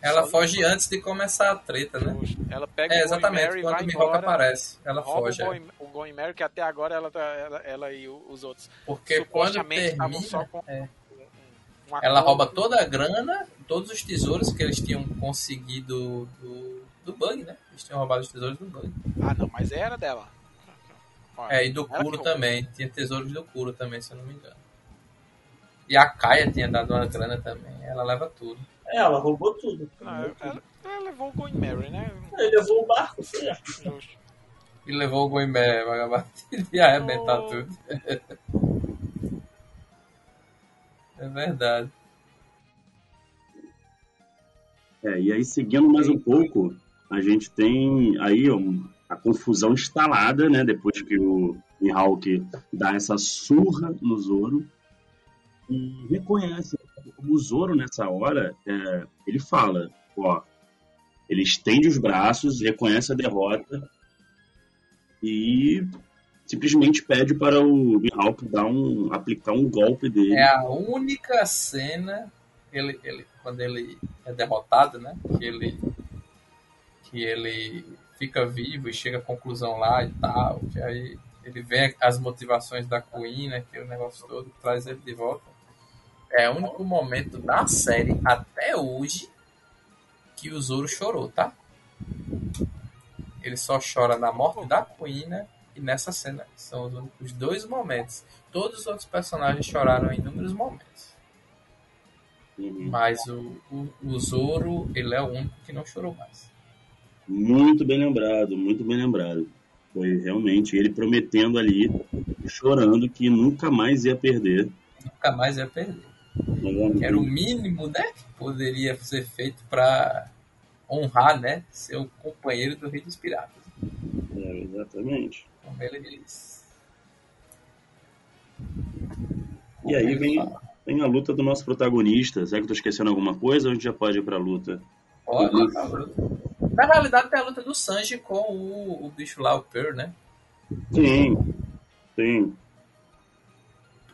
Ela Só foge antes de começar a treta, né? Ela pega é, exatamente, o Going Mary, quando o Mihawk aparece. Ela foge. O Going, é. o Going Mary, que até agora ela, tá, ela, ela e os outros. Porque quando termina. Só com é. ela rouba toda a grana, todos os tesouros que eles tinham conseguido do, do Bug, né? Eles tinham roubado os tesouros do Bug. Ah, não, mas era dela. É, e do Kuro também. Tinha tesouros do Kuro também, se eu não me engano. E a Kaia tinha dado uma grana também. Ela leva tudo. É, ela roubou tudo. Não, ela, ela levou o Going Mary, né? Ele levou o barco, foi. Justo. E levou o Goimbé, vagabundo. E arrebentar Oh. tudo. É verdade. É, e aí, seguindo mais um pouco, a gente tem aí um- a confusão instalada, né? Depois que o Mihawk dá essa surra no Zoro e reconhece o Zoro nessa hora, é, ele fala, ó, ele estende os braços, reconhece a derrota e simplesmente pede para o Mihawk dar um, aplicar um golpe dele. É a única cena ele, ele, quando ele é derrotado, né? Que ele, que ele fica vivo e chega à conclusão lá e tal. Que aí ele vê as motivações da Queen, né? Aquele negócio todo, traz ele de volta. É o único momento da série até hoje que o Zoro chorou, tá? Ele só chora na morte da Queen né, e nessa cena. São os dois momentos. Todos os outros personagens choraram em inúmeros momentos. Uhum. Mas o, o, o Zoro, ele é o único que não chorou mais. Muito bem lembrado, muito bem lembrado. Foi realmente ele prometendo ali, chorando, que nunca mais ia perder. Nunca mais ia perder. Que era o mínimo, né? Que poderia ser feito para honrar, né? Seu companheiro do Rei dos Piratas. É, exatamente. Como ele diz. E aí Ele vem, vem a luta do nosso protagonista. Será que eu tô esquecendo alguma coisa ou a gente já pode ir pra luta? Olha, tá bruto. Na realidade, tem a luta do Sanji com o, o bicho lá, o Pearl, né? Sim, sim.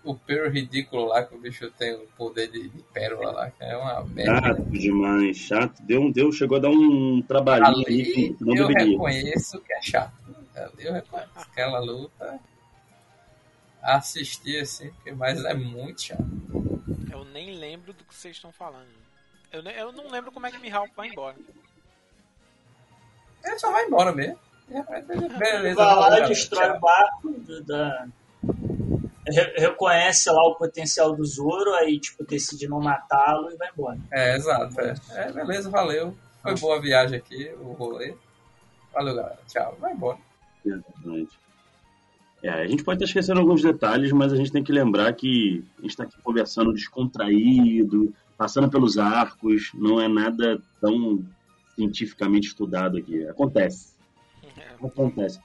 O Pearl ridículo lá, que o bicho tem o poder de, de pérola lá, que é uma merda. Chato né? demais, chato. Deu, deu, chegou a dar um trabalhinho ali Ali que não eu deveria. reconheço que é chato. Ali eu reconheço. Aquela luta. Assistir assim, porque- mas é muito chato. Eu nem lembro do que vocês estão falando. Eu, eu não lembro como é que Mihawk vai embora. Ele só vai embora mesmo. Beleza, Vai lá, galera, destrói o barco, da... re- reconhece lá o potencial do Zoro, aí tipo, decide não matá-lo e vai embora. É, exato. É. É, beleza, valeu. Foi boa a viagem aqui, o rolê. Valeu, galera. Tchau. Vai embora. Exatamente. É, a gente pode estar esquecendo alguns detalhes, mas a gente tem que lembrar que a gente está aqui conversando descontraído, passando pelos arcos, não é nada tão cientificamente estudado aqui. Acontece. Acontece.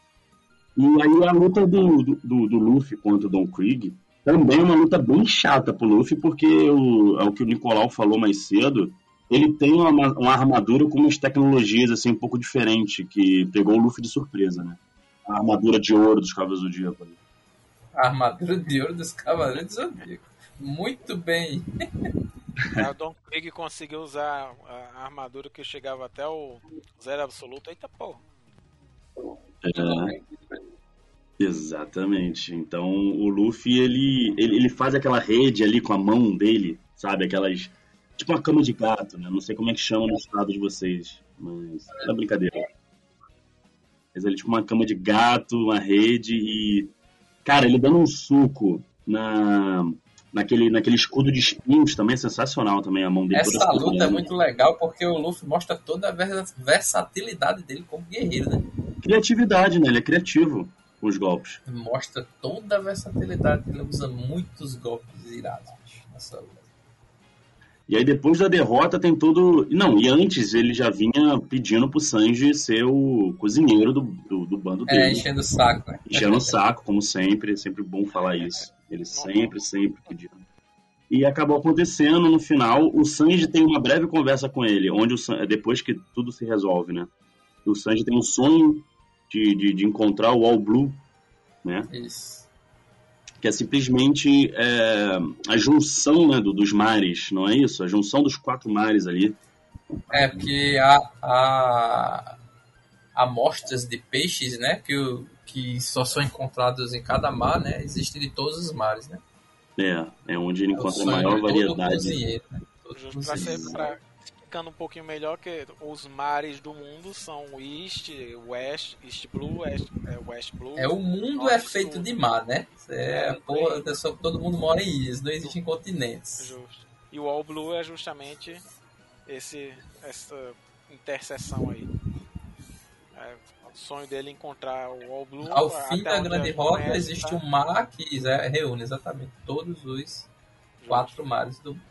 E aí a luta do, do, do, Luffy contra o Don Krieg também é uma luta bem chata pro Luffy, porque o, é o que o Nicolau falou mais cedo, ele tem uma, uma armadura com umas tecnologias assim um pouco diferente, que pegou o Luffy de surpresa, né? A armadura de ouro dos Cavaleiros do Zodíaco. A armadura de ouro dos Cavaleiros do Zodíaco. Muito bem. Aí o Don Krieg conseguiu usar a armadura que chegava até o zero absoluto. Eita porra. É, exatamente. Então o Luffy ele, ele, ele faz aquela rede ali com a mão dele, sabe? Aquelas. Tipo uma cama de gato, né? Não sei como é que chama no estado de vocês, mas é brincadeira. Mas ele tipo uma cama de gato, uma rede e. Cara, ele dando um suco na. Naquele, naquele escudo de espinhos também é sensacional também a mão dele. Essa luta é muito legal porque o Luffy mostra toda a vers- versatilidade dele como guerreiro, né? Criatividade, né? Ele é criativo com os golpes. Mostra toda a versatilidade. Ele usa muitos golpes irados nessa luta. E aí depois da derrota tem todo. Não, e antes ele já vinha pedindo pro Sanji ser o cozinheiro do, do, do bando É, dele. enchendo o saco, né? Enchendo o saco, como sempre, é sempre bom falar isso. Ele sempre, sempre pedindo. E acabou acontecendo no final, o Sanji tem uma breve conversa com ele, onde o San... depois que tudo se resolve, né? O Sanji tem um sonho de, de, de encontrar o All Blue, né? Isso. que é simplesmente é, a junção né, do- dos mares, não é isso? A junção dos quatro mares ali. É, porque há, há amostras de peixes, né? Que, o- que só são encontrados em cada mar, né? Existem de todos os mares, né? É, é onde ele É o encontra a maior variedade. cozinheiro, né? Justo pra, ser, pra, explicando um pouquinho melhor que os mares do mundo são East, West, East Blue, West, é, West Blue. É, o mundo Norte, é feito Sul. de mar, né? É, É, porra, só- todo mundo mora em ilhas, não existem continentes. Justo. E o All Blue é justamente esse, essa interseção aí. É, o sonho dele é encontrar o All Blue. Ao fim da grande rota conhece, existe tá? um mar que é, reúne exatamente todos os quatro mares do mundo.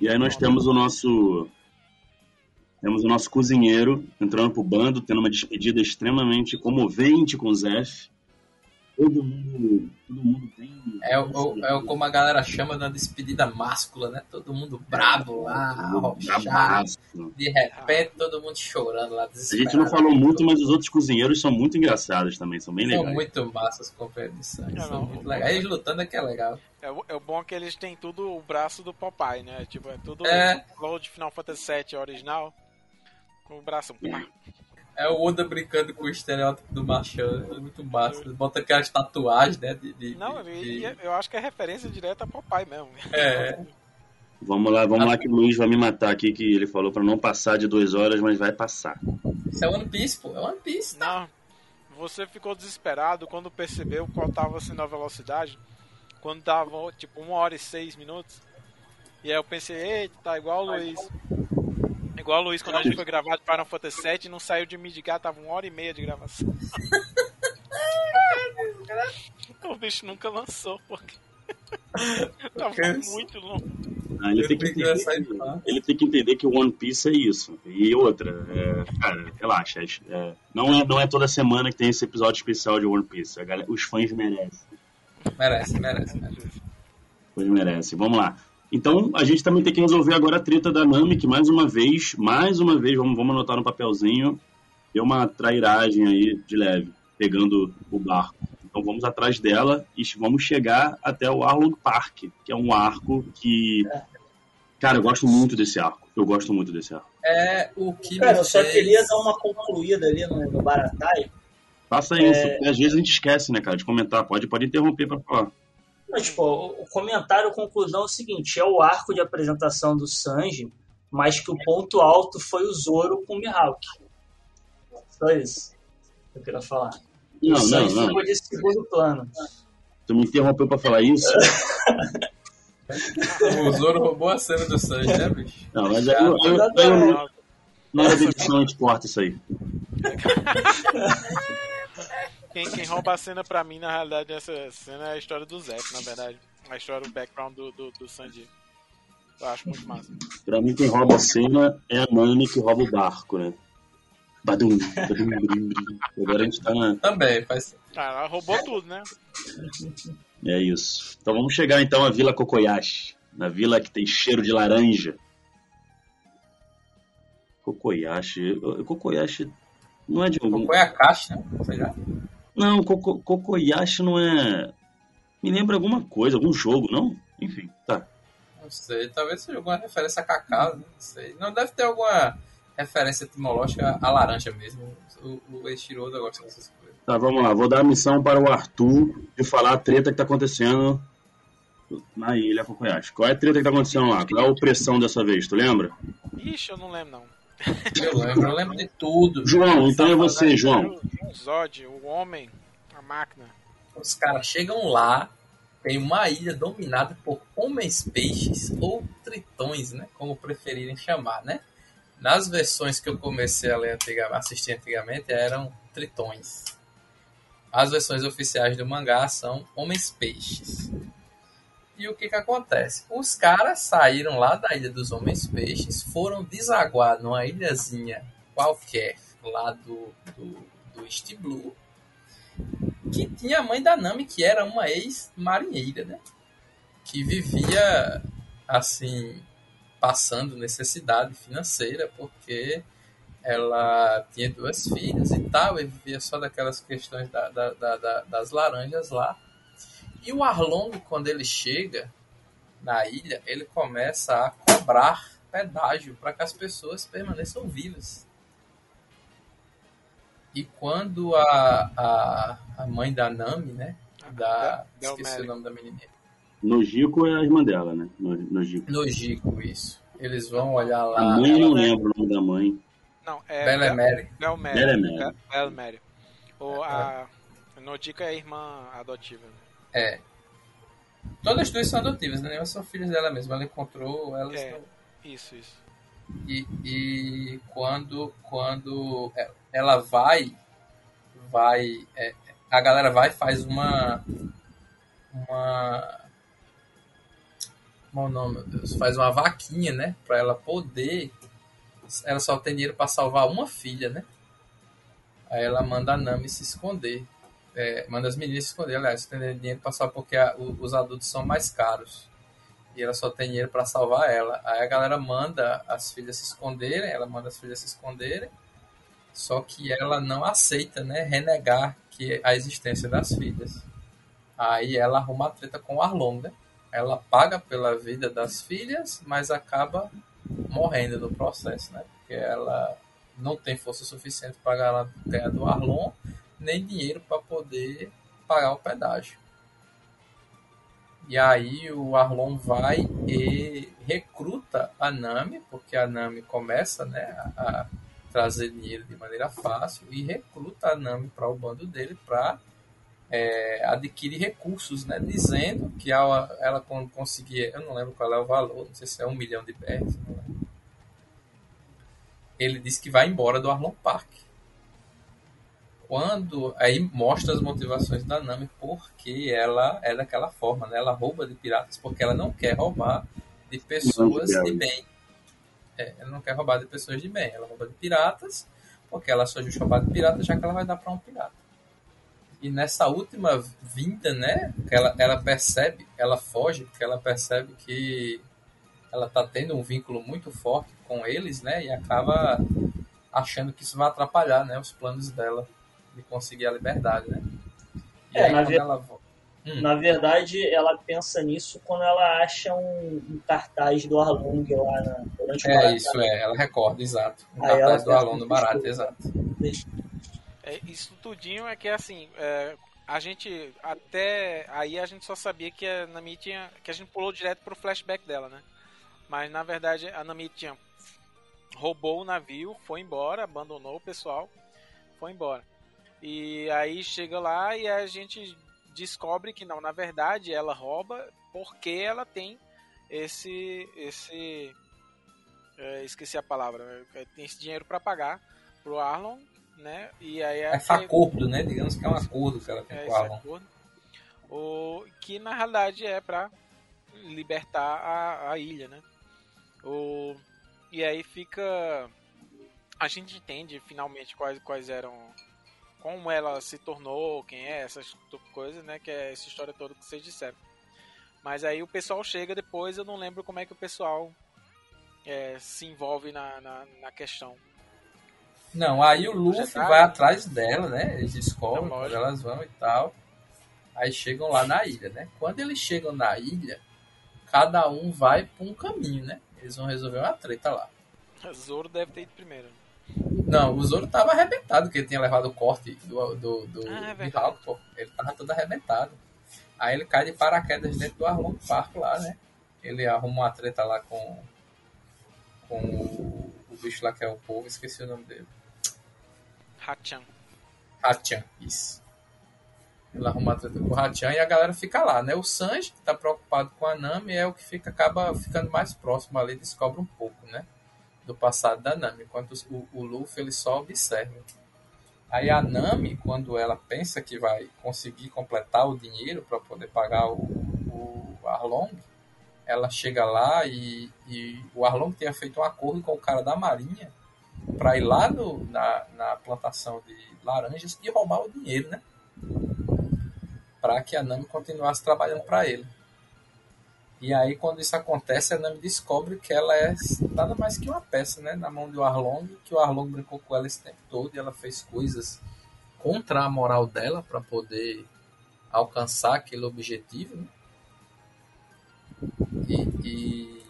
E aí nós temos o nosso. Temos o nosso cozinheiro entrando pro bando, tendo uma despedida extremamente comovente com o Zef. Todo mundo. Todo mundo tem. É, o- é o como a galera chama da despedida máscula, né? Todo mundo brabo lá. Trabalho. De repente, todo mundo chorando lá, A gente não falou muito, mas os outros cozinheiros são muito engraçados também, são bem São legais. muito massas com companhia de sangue. É, São não. muito legais. Eles lutando é que é legal. É, o- é bom que eles têm tudo o braço do Popeye, né? Tipo, é tudo É. igual de Final Fantasy VII original. Com o braço. pá. É o Oda brincando com o estereótipo do Machan. É muito massa. Ele bota aquelas tatuagens, né? De, de- Não, de- de- eu acho que é referência direta a Popeye mesmo. É. Vamos lá, vamos lá que o Luiz vai me matar aqui, que ele falou pra não passar de duas horas, mas vai passar. Isso é One Piece, pô. É One Piece. Não. Você ficou desesperado quando percebeu qual tava sendo a velocidade. Quando dava tipo uma hora e seis minutos. E aí eu pensei, eita, tá igual o Luiz. Igual o Luiz quando a gente foi gravar de Final Fantasy VII e não saiu de Midgar, tava uma hora e meia de gravação. o bicho nunca lançou, porque. tava muito longo. Ah, ele, tem que entender, ele tem que entender que o One Piece é isso. E outra, é, cara, relaxa. é, não, é, não é toda semana que tem esse episódio especial de One Piece. A galera- os fãs merecem. Merece, merece, merece. Os fãs merecem. Vamos lá. Então, a gente também tem que resolver agora a treta da Nami, que mais uma vez, mais uma vez, vamos, vamos anotar no papelzinho, deu uma trairagem aí de leve, pegando o barco. Então vamos atrás dela e vamos chegar até o Arlong Park, que é um arco que. Cara, eu gosto muito desse arco. Eu gosto muito desse arco. É o que Cara, eu só fez- queria dar uma concluída ali no, no Baratai. Faça isso, porque às vezes a gente esquece, né, cara, de comentar. Pode, pode interromper pra falar. Mas, tipo, o comentário, a conclusão é o seguinte: é o arco de apresentação do Sanji, mas que o ponto alto foi o Zoro com o Mihawk. Só isso que eu queria falar. Não, o não, Sanji não. ficou de segundo plano. Tu me interrompeu pra falar isso? O Zoro roubou a cena do Sanji, né, bicho? Não, mas aí, eu, eu, eu, eu, na hora da edição a gente corta isso aí. Quem, quem rouba a cena pra mim, na realidade, essa cena é a história do Zep, na verdade. A história, o background do, do, do Sanji. Eu acho muito massa. Pra mim, quem rouba a cena é a Nami que rouba o barco, né? Badum, badum, brim, brim. Agora a gente tá na. Também, faz. Ah, ela roubou tudo, né? É isso. Então vamos chegar então à Vila Kokoyashi. Na vila que tem cheiro de laranja. Kokoyashi. Kokoyashi não é de caixa, né? Sei lá. Não, Koko, Kokoyashi não é. Me lembra alguma coisa, algum jogo, não? Enfim, tá. Não sei, talvez seja alguma referência a cacau, não sei. Não deve ter alguma referência etimológica à laranja mesmo. O, o Eiichiroda gosta dessas coisas. Tá, vamos lá. Vou dar a missão para o Arthur de falar a treta que tá acontecendo na ilha Kokoyashi. Qual é a treta que tá acontecendo lá? Qual é a opressão dessa vez, tu lembra? Ixi, eu não lembro, não. Eu lembro, eu lembro de tudo. João, então é você, João. O Zod, o homem, a máquina. Os caras chegam lá, tem uma ilha dominada por homens peixes ou tritões, né? Como preferirem chamar, né? Nas versões que eu comecei a ler antiga, assistir antigamente eram tritões. As versões oficiais do mangá são homens peixes. E o que que acontece? Os caras saíram lá da ilha dos homens peixes, foram desaguar numa ilhazinha qualquer lá do, do, do East Blue, que tinha a mãe da Nami, que era uma ex-marinheira, né? Que vivia, assim, passando necessidade financeira, porque ela tinha duas filhas e tal, e vivia só daquelas questões da, da- da- da- das laranjas lá. E o Arlong, quando ele chega na ilha, ele começa a cobrar pedágio para que as pessoas permaneçam vivas. E quando a, a, a mãe da Nami, né? Da, Del- esqueci Del o nome da menininha. Nojiko é a irmã dela, né? No- Nojiko. Nojiko, isso. Eles vão olhar A lá. mãe eu não ela é- lembro o nome da mãe. Não, é. Belemere. Belemere. Belmere. O, a Nodica é a irmã adotiva. É. Todas duas são adotivas, né? Elas são filhas dela mesma. Ela encontrou elas É. no- Isso, isso. E, e quando, quando é- ela vai, vai, é, a galera vai e faz uma, uma, como é o nome, meu Deus, faz uma vaquinha, né, para ela poder, ela só tem dinheiro para salvar uma filha, né? Aí ela manda a Nami se esconder, é, manda as meninas esconder, aliás, tem dinheiro para salvar porque a- o- os adultos são mais caros e ela só tem dinheiro para salvar ela. Aí a galera manda as filhas se esconderem, ela manda as filhas se esconderem, só que ela não aceita, né, renegar que a existência das filhas. Aí ela arruma a treta com o Arlong, né? Ela paga pela vida das filhas, mas acaba morrendo no processo, né? Porque ela não tem força suficiente para pagar a terra do Arlong, nem dinheiro para poder pagar o pedágio. E aí o Arlon vai e recruta a Nami, porque a Nami começa né, a, trazer dinheiro de maneira fácil, e recruta a Nami para o bando dele para é, adquirir recursos, né, dizendo que ela, ela quando conseguir, eu não lembro qual é o valor, não sei se é um milhão de lembro. ele diz que vai embora do Arlon Park quando aí mostra as motivações da Nami porque ela é daquela forma, né? Ela rouba de piratas porque ela não quer roubar de pessoas de bem. É, ela não quer roubar de pessoas de bem, ela rouba de piratas porque ela só justa roubar de pirata já que ela vai dar para um pirata. E nessa última vinda, né, que ela, ela percebe, ela foge porque ela percebe que ela tá tendo um vínculo muito forte com eles, né, e acaba achando que isso vai atrapalhar, né, os planos dela de conseguir a liberdade, né? E É, aí, na ver- ela Hum. Na verdade, ela pensa nisso quando ela acha um, um cartaz do Arlong lá na, durante o É Barato. isso, é, ela recorda, exato. Um Aí cartaz do Alon do no Barato, discurso. exato. É, isso tudinho é que assim, é, a gente até aí a gente só sabia que a Nami tinha, que a gente pulou direto pro flashback dela, né? Mas na verdade a Nami tinha roubou o navio, foi embora, abandonou o pessoal, foi embora. E aí chega lá e a gente descobre que não, na verdade ela rouba porque ela tem esse esse é, esqueci a palavra, é, tem esse dinheiro para pagar pro Arlon, né? E aí É a- acordo, né? Digamos que é um acordo que ela tem é, com o esse Alon. acordo. O, que na realidade é para libertar a, a ilha, né? O, e aí fica. A gente entende finalmente quais, quais eram. Como ela se tornou, quem é, essas coisas, né? Que é essa história toda que vocês disseram. Mas aí o pessoal chega depois, eu não lembro como é que o pessoal é, se envolve na, na, na questão. Não, aí o Luffy tá, vai atrás dela, né? Eles descobrem Não, quando lógico. elas vão e tal. Aí chegam lá na ilha, né? Quando eles chegam na ilha, cada um vai para um caminho, né? Eles vão resolver uma treta lá. Zoro deve ter ido primeiro. Não, o Zoro tava arrebentado, porque ele tinha levado o corte do, do, do Ah, é. Hulk, pô. Ele tava todo arrebentado. Aí ele cai de paraquedas dentro do Arlong Park lá, né? Ele arruma uma treta lá com, com o, o bicho lá que é o povo, esqueci o nome dele. Hachan. Hachan, isso. Ele arruma a treta com o Hachan e a galera fica lá, né? O Sanji, que tá preocupado com a Nami, é o que fica, acaba ficando mais próximo ali, descobre um pouco, né? Do passado da Nami, enquanto o, o Luffy ele só observa. Aí a Nami, quando ela pensa que vai conseguir completar o dinheiro para poder pagar o, o Arlong, ela chega lá e, e o Arlong tinha feito um acordo com o cara da Marinha para ir lá no, na, na plantação de laranjas e roubar o dinheiro, né? Para que a Nami continuasse trabalhando para ele. E aí, quando isso acontece, a Nami descobre que ela é nada mais que uma peça, né? Na mão do Arlong, que o Arlong brincou com ela esse tempo todo e ela fez coisas contra a moral dela para poder alcançar aquele objetivo, né? E, e,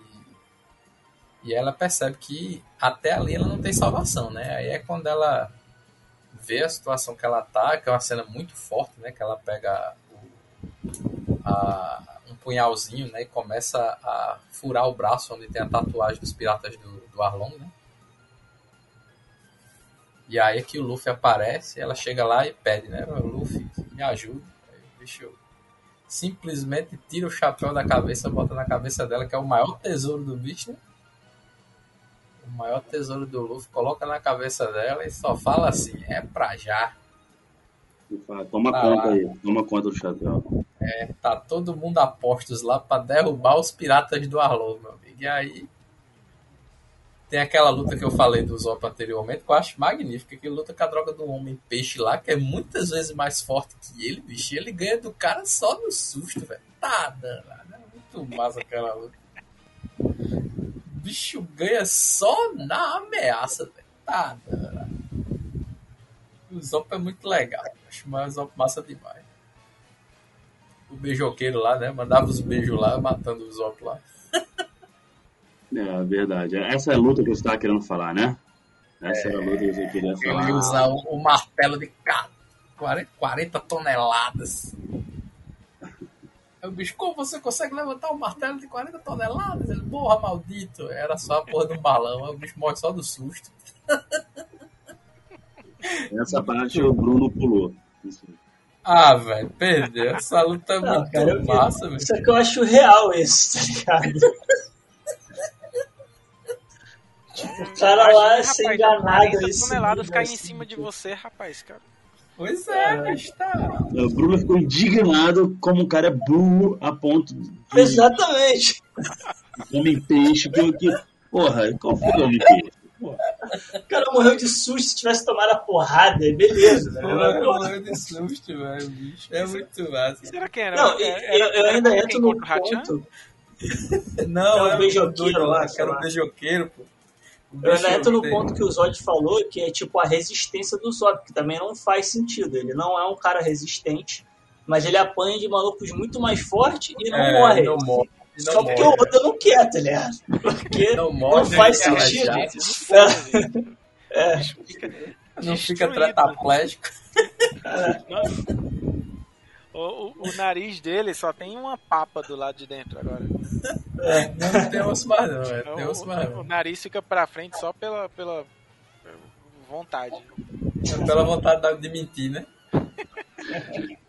e ela percebe que até ali ela não tem salvação, né? Aí é quando ela vê a situação que ela tá, que é uma cena muito forte, né? Que ela pega o, a, punhalzinho, né? E começa a furar o braço onde tem a tatuagem dos piratas do, do Arlong, né? E aí é que o Luffy aparece, ela chega lá e pede, né? Luffy, me ajuda. Aí o bicho simplesmente tira o chapéu da cabeça, bota na cabeça dela, que é o maior tesouro do bicho, né? O maior tesouro do Luffy, coloca na cabeça dela e só fala assim, é pra já. Toma tá conta lá. aí, toma conta do chapéu. É, tá todo mundo a postos lá pra derrubar os piratas do Arlong, meu amigo. E aí tem aquela luta que eu falei do Zop anteriormente, que eu acho magnífica, que luta com a droga do homem peixe lá, que é muitas vezes mais forte que ele, bicho. ele ganha do cara só no susto, velho. Tá danado. É muito massa aquela luta. Bicho ganha só na ameaça, velho. Tá danado. O Zop é muito legal. Acho o Zop massa demais. O beijoqueiro lá, né? Mandava os beijos lá, matando o Zop lá. É, verdade. Essa é a luta que você estava querendo falar, né? Essa é, a luta que você queria falar. Ele usa o, o martelo de 40, 40 toneladas. Aí o bicho, como você consegue levantar um martelo de 40 toneladas? Ele, porra, maldito. Era só a porra de um balão. Aí o bicho morre só do susto. Essa parte o Bruno pulou. Isso. Ah, velho, perdeu. Essa luta é Não, muito cara, massa, velho. Isso é que eu acho real esse, tá ligado? O cara lá é ser enganado. 40 toneladas caem em cima de você, rapaz, cara. Pois é, mas tá. O Bruno ficou indignado como um cara é burro a ponto de. Exatamente. Homem peixe, que, que. Porra, qual foi o homem peixe? O cara morreu de susto se tivesse tomado a porrada, beleza. Né? morreu de susto, velho. Bicho. É muito massa. Será que era? Não, é, eu, eu ainda entro no ponto. Não, é o beijoqueiro lá. Era o beijoqueiro, pô. Eu ainda entro no ponto que o Zod falou, que é tipo a resistência do Zod, que também não faz sentido. Ele não é um cara resistente, mas ele apanha de malucos muito mais forte e não é, morre. Não morre. Não Só porque o Oda não quer, tá ligado? Porque não, morre, não faz sentido. É. é. Não fica tetraplégico. É. O, o, o, nariz dele só tem uma papa do lado de dentro agora. É, não tem osso mais não, é. Tem osso mais o, o nariz fica pra frente só pela, pela vontade. É pela vontade de mentir, né?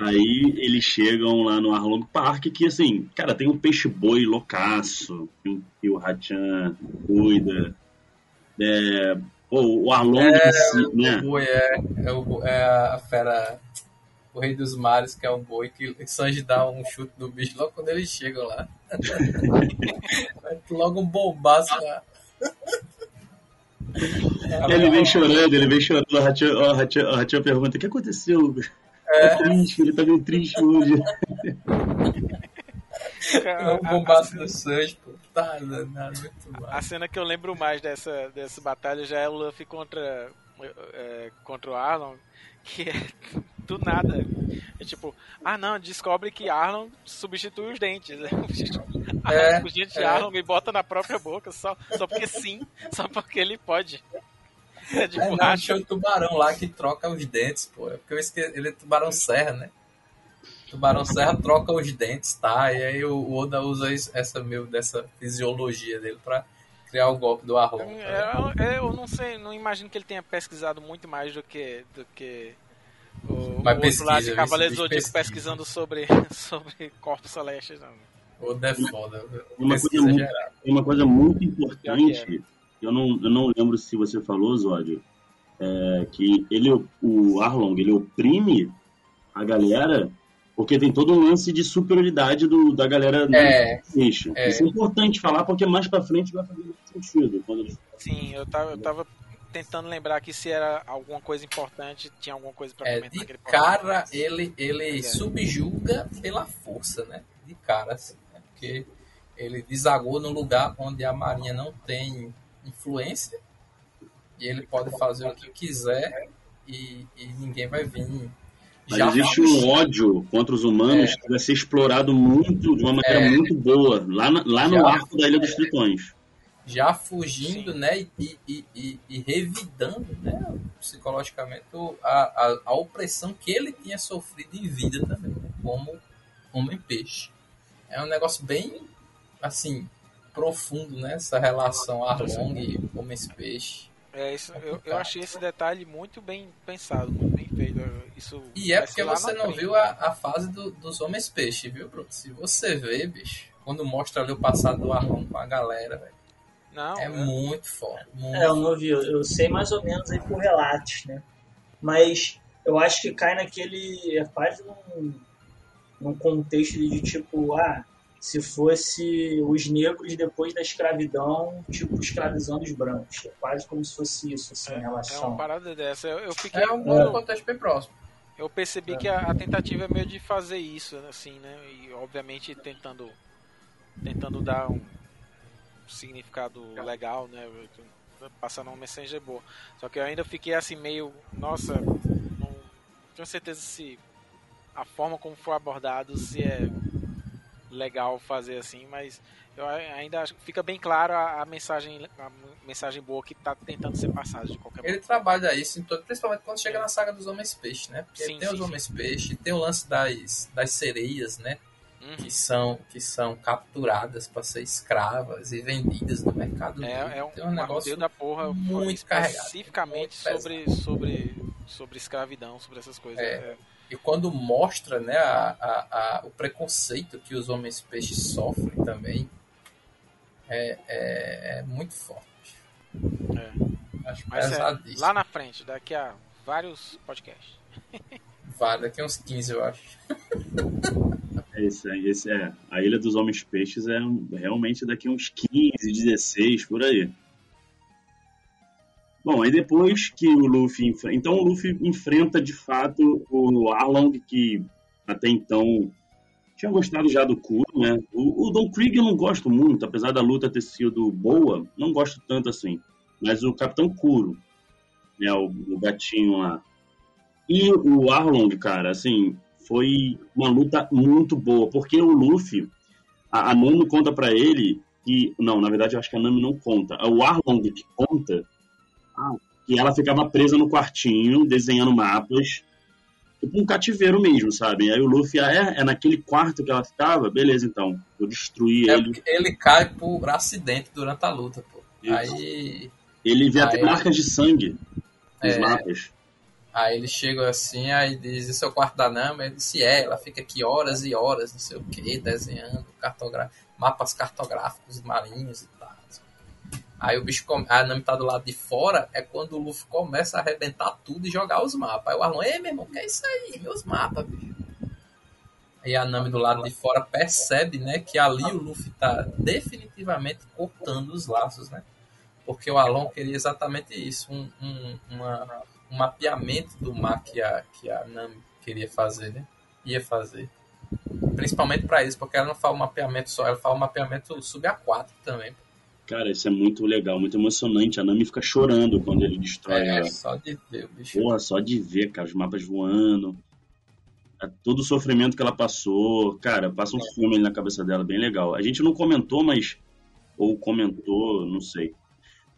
Aí eles chegam lá no Arlong Park, que assim, cara, tem um peixe-boi loucaço, que o Hachan cuida. É, Pô, o Arlong é, si, né? O boi é, é, o, é a fera, o rei dos mares, que é um boi que Sanji dá um chute no bicho logo quando eles chegam lá. logo um bombaço lá. Ele vem chorando, ele vem chorando. O Hachan pergunta: o que aconteceu? É. Tá triste, ele tá meio triste hoje. É um bombaço no Sanji, pô. Tá, muito mal. A cena que eu lembro mais dessa, dessa batalha já é o Luffy contra, é, contra o Arlong, que é do nada. É tipo, ah não, descobre que Arlong substitui os dentes. É, os dentes é. de Arlong e bota na própria boca, só, só porque sim, só porque ele pode. É de é, não, o tubarão lá que troca os dentes, pô. É porque eu esqueci, ele é tubarão serra, né? Tubarão Serra troca os dentes, tá? E aí o Oda usa essa meio dessa fisiologia dele pra criar o golpe do Arlong. Tá? É, eu não sei, não imagino que ele tenha pesquisado muito mais do que do que o, Mas o pesquisa, outro lado de Cavaleiro Zodíaco pesquisando sobre, sobre corpos celestes. Não. Oda é foda. Uma coisa, muito, uma coisa muito importante, eu não, eu não lembro se você falou, Zódio, é que ele, o Arlong, ele oprime a galera porque tem todo um lance de superioridade do, da galera é, Isso é. Isso é importante falar, porque mais pra frente vai fazer mais sentido. Quando... Sim, eu tava, eu tava tentando lembrar aqui se era alguma coisa importante, tinha alguma coisa pra é, comentar. De cara, ele, ele é. subjuga pela força, né? De cara, assim, né? Porque ele desagou no lugar onde a marinha não tem influência e ele pode fazer o que quiser e, e ninguém vai vir mas Já existe um ódio contra os humanos é. que vai ser explorado muito, de uma maneira é. muito boa, lá, lá no arco da Ilha dos Tritões. Já fugindo, Sim. né, e, e, e, e, revidando, né, psicologicamente, a, a, a, opressão que ele tinha sofrido em vida também, né, como Homem-Peixe. É um negócio bem, assim, profundo, né? Essa relação Arlong e Homem-Peixe. É, isso, eu, eu achei esse detalhe muito bem pensado, muito bem feito. Isso E é porque você não frente. viu a, a fase do- dos homens peixe, viu, Bruno? Se você vê, bicho, quando mostra ali o passado do Arlong com a galera, velho, Não, é é- muito foda. Muito É, eu não vi, eu eu sei mais ou menos aí por relatos, né? Mas eu acho que cai naquele. É quase num, num contexto de tipo, ah, se fosse os negros depois da escravidão, tipo, escravizando os brancos. É quase como se fosse isso, assim, em é uma relação. parada dessa. Eu, eu fiquei. É um eu- contexto bem próximo. Eu percebi que a, a tentativa é meio de fazer isso, assim, né? E obviamente tentando tentando dar um significado legal, né? Passando uma mensagem boa. Só que eu ainda fiquei assim meio, nossa, não tenho certeza se a forma como foi abordado se é legal fazer assim, mas eu ainda acho que fica bem claro a, a mensagem a mensagem boa que está tentando ser passada de qualquer Ele modo. trabalha isso em todo, principalmente quando chega na saga dos homens peixe, né? Porque Sim, tem sim, os homens peixe, tem o lance das, das sereias, né? Uhum. Que são, que são capturadas para ser escravas e vendidas no mercado. É, é um, um um negócio da porra muito carregado, especificamente muito sobre, sobre, sobre escravidão, sobre essas coisas. É. É, E quando mostra né, a, a, a- o preconceito que os homens peixes sofrem também, é, é, é muito forte. é. Acho Mas é, lá na frente, daqui a vários podcasts. Vai, daqui uns 15, eu acho. É esse, aí, esse é. A Ilha dos Homens Peixes é realmente daqui uns 15, 16, por aí. Bom, aí depois que o Luffy. Então o Luffy enfrenta de fato o Arlong, que até então tinha gostado já do Kuro, né? O, o Don Krieg eu não gosto muito, apesar da luta ter sido boa, não gosto tanto assim. Mas o Capitão Kuro, né? O, o gatinho lá. E o Arlong, cara, assim, foi uma luta muito boa, porque o Luffy, a, a Nami conta pra ele que. Não, na verdade eu acho que a Nami não conta. O Arlong que conta que ela ficava presa no quartinho, desenhando mapas, tipo um cativeiro mesmo, sabe? Aí o Luffy, ah, é, é naquele quarto que ela ficava? Beleza, então, vou destruir É ele. ele cai por acidente durante a luta, pô. Isso. Aí, Ele vê até Aí- marcas de sangue nos É. mapas. aí ele chega assim, aí diz, esse é o quarto da Nami? Ele disse, é, ela fica aqui horas e horas, não sei o que, desenhando cartogra mapas cartográficos marinhos e. Aí o bicho, come... a Nami tá do lado de fora, é quando o Luffy começa a arrebentar tudo e jogar os mapas. Aí o Arlong, ei, meu irmão, que é isso aí? Meus mapas, bicho. Aí a Nami do lado de fora percebe, né, que ali o Luffy tá definitivamente cortando os laços, né? Porque o Alon queria exatamente isso, um, um, uma, um mapeamento do mar que a, que a Nami queria fazer, né? Ia fazer. Principalmente para isso, porque ela não faz o mapeamento só, ela faz o mapeamento subaquático também. Cara, isso é muito legal, muito emocionante. A Nami fica chorando quando ele destrói É, ela. só de ver o bicho. Porra, só de ver, cara, os mapas voando. é Todo o sofrimento que ela passou. Cara, passa um filme ali na cabeça dela, bem legal. A gente não comentou, mas. Ou comentou, não sei.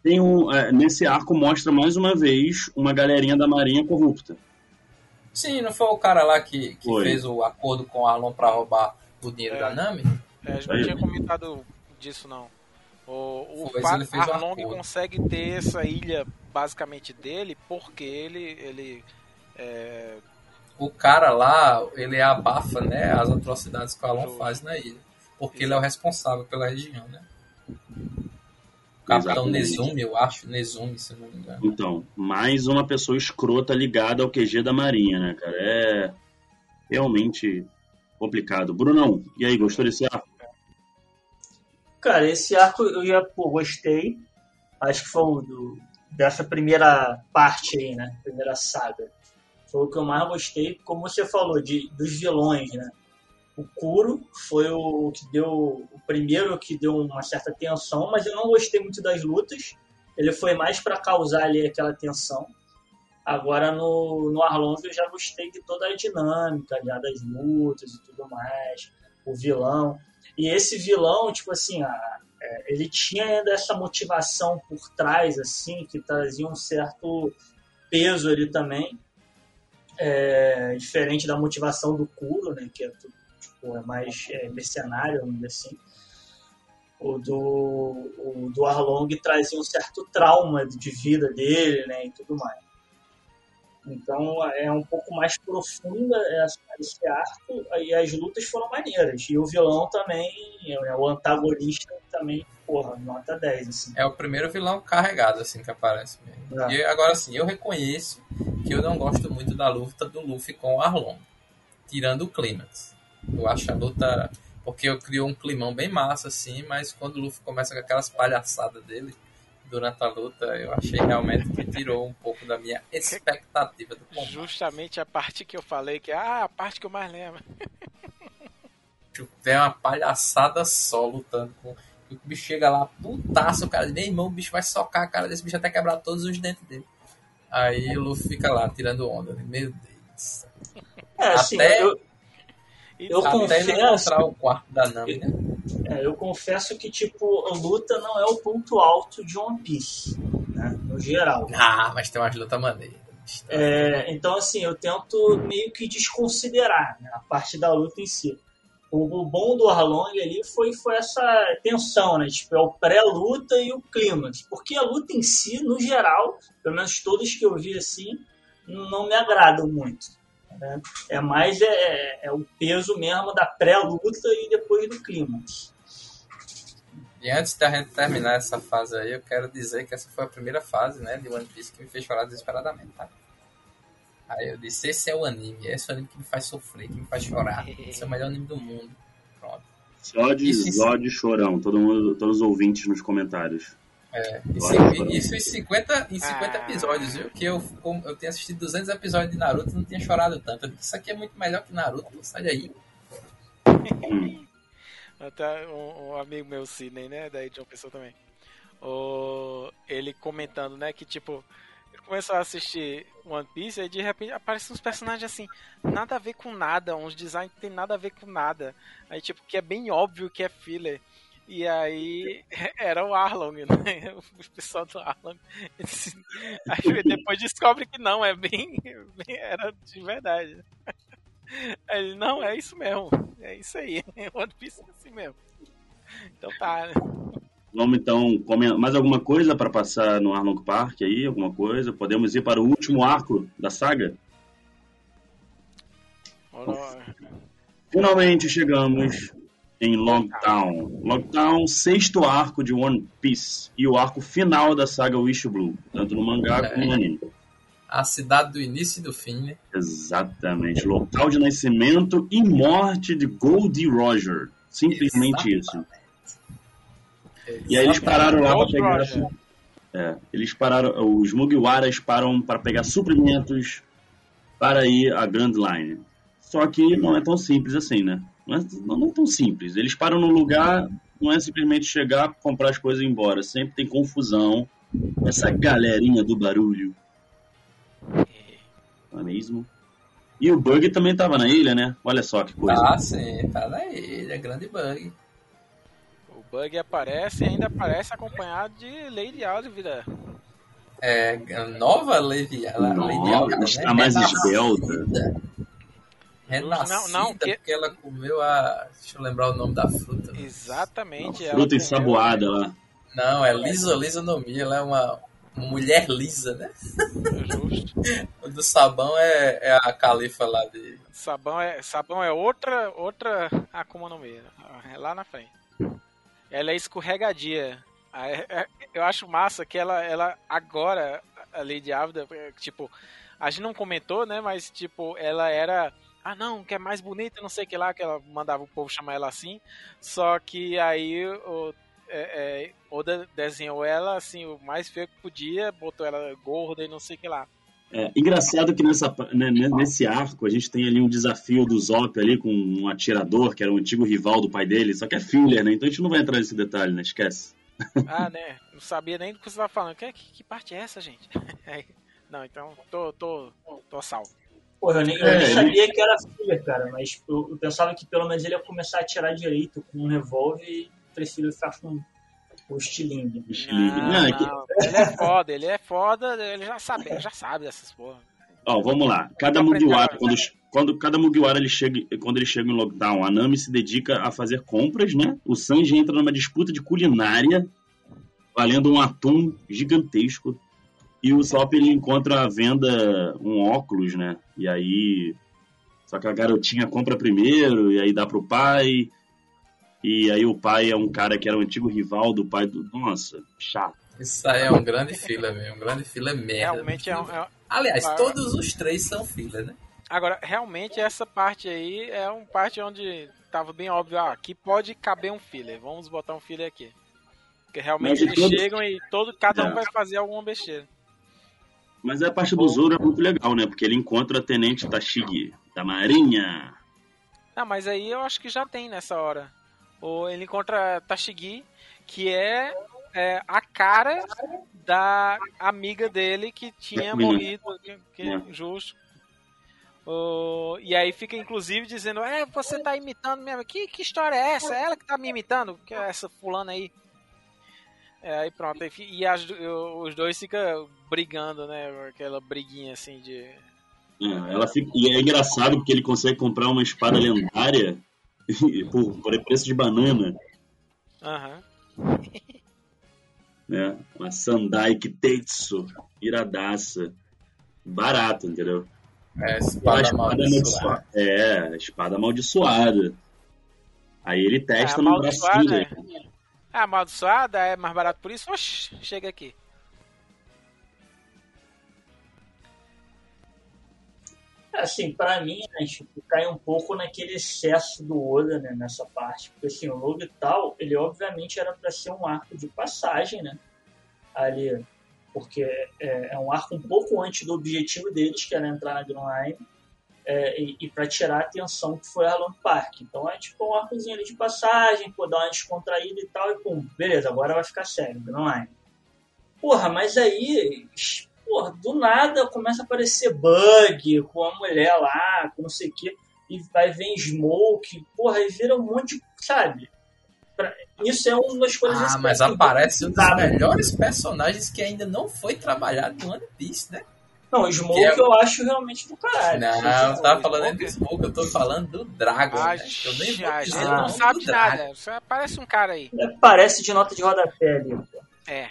Tem um, é, nesse arco mostra mais uma vez uma galerinha da Marinha corrupta. Sim, não foi o cara lá que, que Foi. fez o acordo com o Arlon para roubar o dinheiro É. da Nami? É, a gente não tinha comentado disso, não. O, o um Arlong acordo. consegue ter essa ilha basicamente dele porque ele, ele é, O cara lá, ele abafa, né, as atrocidades que o Arlon Justo. faz na ilha. Porque ele é o responsável pela região, né? O Capitão. Nezumi, eu acho, Nezumi, se não me engano. Então, mais uma pessoa escrota ligada ao QG da Marinha, né, cara? É realmente complicado. Brunão, e aí, gostou desse arco? Cara, esse arco eu já pô, gostei. Acho que foi o do, dessa primeira parte aí, né? Primeira saga. Foi o que eu mais gostei, como você falou, de, dos vilões, né? O Kuro foi o que deu. O primeiro que deu uma certa tensão, mas eu não gostei muito das lutas. Ele foi mais para causar ali aquela tensão. Agora no, no Arlong eu já gostei de toda a dinâmica já das lutas e tudo mais. O vilão. E esse vilão, tipo assim, a- é, ele tinha ainda essa motivação por trás, assim, que trazia um certo peso ali também. É, diferente da motivação do Kuro, né? Que é tipo, é mais é, mercenário, vamos dizer assim. O do, o do Arlong trazia um certo trauma de vida dele, né, e tudo mais. Então é um pouco mais profunda esse arco e as lutas foram maneiras. E o vilão também, né, o antagonista também, porra, nota 10. Assim. É o primeiro vilão carregado assim que aparece mesmo. É. E agora sim, eu reconheço que eu não gosto muito da luta do Luffy com o Arlong, tirando o clímax. Eu acho a luta. Porque eu criou um climão bem massa, assim, mas quando o Luffy começa com aquelas palhaçadas dele durante a luta, eu achei realmente que tirou um pouco da minha expectativa do combate. Justamente a parte que eu falei, que é ah, a parte que eu mais lembro. É uma palhaçada só lutando com. O bicho chega lá, putaço, cara. Nem irmão, o bicho vai socar a cara desse bicho até quebrar todos os dentes dele. Aí o Luffy fica lá tirando onda. Né? Meu Deus. É, assim, até, eu, eu confesso, o quarto da Nami, né? É, eu confesso que, tipo, a luta não é o ponto alto de One Piece, né? No geral. Ah, mas tem umas lutas maneiras. É, então, assim, eu tento meio que desconsiderar né, a parte da luta em si. O, o bom do Arlong ali foi, foi essa tensão, né? Tipo, é o pré-luta e o clímax. Porque a luta em si, no geral, pelo menos todas que eu vi assim, não me agradam muito. Né? É mais é, é, é o peso mesmo da pré-luta e depois do clímax. E antes da gente terminar essa fase aí, eu quero dizer que essa foi a primeira fase, né, de One Piece que me fez chorar desesperadamente, tá? Aí eu disse, esse é o anime, esse é o anime que me faz sofrer, que me faz chorar. Esse é o melhor anime do mundo. Pronto. Só de, isso, só de chorão, todo mundo, todos os ouvintes nos comentários. É, isso, isso em 50, em 50 ah. episódios, viu? Que eu, eu tenho assistido 200 episódios de Naruto e não tinha chorado tanto. Isso aqui é muito melhor que Naruto, sai daí. Até um, um, amigo meu, Sidney, né? Daí de uma pessoa também. O, ele comentando, né? Que tipo, ele começou a assistir One Piece e de repente aparecem uns personagens assim, nada a ver com nada, uns designs que tem nada a ver com nada. Aí, tipo, que é bem óbvio que é filler. E aí era o Arlong, né? O pessoal do Arlong. Aí depois descobre que não, é bem, bem. Era de verdade. Ele, não, é isso mesmo. É isso aí. One Piece é assim mesmo. Então tá, né? Vamos então, mais alguma coisa para passar no Arlong Park aí? Alguma coisa? Podemos ir para o último arco da saga? Finalmente chegamos em Longtown. Longtown, sexto arco de One Piece e o arco final da saga Wish Blue, tanto no mangá é. como no anime a cidade do início e do fim, né? Exatamente. Local de nascimento e morte de Goldie Roger. Simplesmente Exatamente. isso. E aí eles pararam lá para pegar. É, eles pararam. Os Mugiwaras param para pegar suprimentos para ir à Grand Line. Só que não é tão simples assim, né? Não é, não é tão simples. Eles param no lugar, não é simplesmente chegar, comprar as coisas e ir embora. Sempre tem confusão. Essa galerinha do barulho não é mesmo? E o Bug também tava na ilha, né? Olha só que coisa. Ah, sim, tá na ilha, grande Bug. O Bug aparece e ainda aparece acompanhado de Lady Alvira. É, nova Lady, Alvira. Lady está né? mais esbelta. Renascida, não, não, que... porque ela comeu a... Deixa eu lembrar o nome da fruta. Exatamente. fruta ensaboada lá. Não, é Lisa Lisa no Mi, ela é uma mulher lisa, né? Justo. o do sabão é, é a califa lá de. Sabão é, sabão é outra, outra Akuma no Mi. É lá na frente. Ela é escorregadia. É, eu acho massa que ela, ela agora, a Lady Ávida, tipo, a gente não comentou, né? Mas, tipo, ela era. Ah, não, que é mais bonita, não sei o que lá, que ela mandava o povo chamar ela assim. Só que aí o, é, é, Oda desenhou ela assim, o mais feio que podia, botou ela gorda e não sei o que lá. É, engraçado que nessa, né, nesse arco a gente tem ali um desafio do Zop ali com um atirador, que era um antigo rival do pai dele, só que é filler, né? Então a gente não vai entrar nesse detalhe, né? Esquece. Ah, né? Não sabia nem do que você estava falando. Que, que, que, parte é essa, gente? não, então tô, tô, tô salvo. Porra, eu nem, eu nem sabia que era filler, cara, mas eu, eu, pensava que pelo menos ele ia começar a atirar direito com um revólver e prefiro ficar com o estilingue. Não, não, é não, ele é foda, ele é foda, ele já sabe, ele já sabe dessas porra. Ó, vamos lá. Cada Mugiwara, quando, quando cada Mugiwara ele chega, quando ele chega em lockdown, a Nami se dedica a fazer compras, né? O Sanji entra numa disputa de culinária, valendo um atum gigantesco. E o Sop ele encontra à venda um óculos, né? E aí. Só que a garotinha compra primeiro, e aí dá pro pai. E aí o pai é um cara que era um antigo rival do pai do. Nossa, chato. Isso aí é um grande fila, mesmo. Um grande fila merda. Realmente é um. é- Aliás, Ah. todos os três são fila, né? Agora, realmente essa parte aí é uma parte onde tava bem óbvio, ah, aqui pode caber um filler, vamos botar um filler aqui. Porque realmente eles todos- chegam e todo, cada É. um vai fazer alguma besteira. Mas a parte do Zoro é muito legal, né? Porque ele encontra a Tenente Tashigi, da Marinha. Não, mas aí eu acho que já tem nessa hora. Ou ele encontra Tashigi, que é, é, a cara da amiga dele que tinha morrido, que, que É. justo. O- e aí fica inclusive dizendo, é, você tá imitando mesmo. Que, que história é essa? É ela que tá me imitando? Que é essa fulana aí? É, aí pronto. fi- E as- os dois ficam brigando, né? Aquela briguinha assim de. É, ela fica, e é engraçado porque ele consegue comprar uma espada lendária por, por preço de banana, Aham. né? Uma Sandai Kitetsu, iradaça. Barato, entendeu? É, espada espada amaldiçoada. amaldiçoada. É, a espada amaldiçoada. Aí ele testa É, no amaldiçoada, bracinho. É amaldiçoada, é mais barato por isso. Oxi, chega aqui. Assim, pra mim, né, tipo, cai um pouco naquele excesso do Oda, né, nessa parte. Porque, assim, o Logital, ele obviamente era pra ser um arco de passagem, né, ali. Porque é, é um arco um pouco antes do objetivo deles, que era entrar na Grand Line, é, e, e para tirar a atenção que foi Arlong Park. Então é tipo um arcozinho ali de passagem, pô, dar uma descontraída e tal, e pum, beleza, agora vai ficar sério, Grand Line. Porra, mas aí, porra, do nada começa a aparecer bug com a mulher lá, com não sei o que, e vai ver smoke, porra, e vira um monte de, sabe? Isso é uma das coisas Ah, assim, mas aparece um dos melhores personagens que ainda não foi trabalhado no One Piece, né? Não, smoke que é- eu acho realmente do caralho. Não, eu tava falando de Smoke, eu tô falando do Dragon, A, né? Eu nem vou a dizer gente o não sabe do nada. Só aparece um cara aí. É, Parece de nota de rodapé ali. É.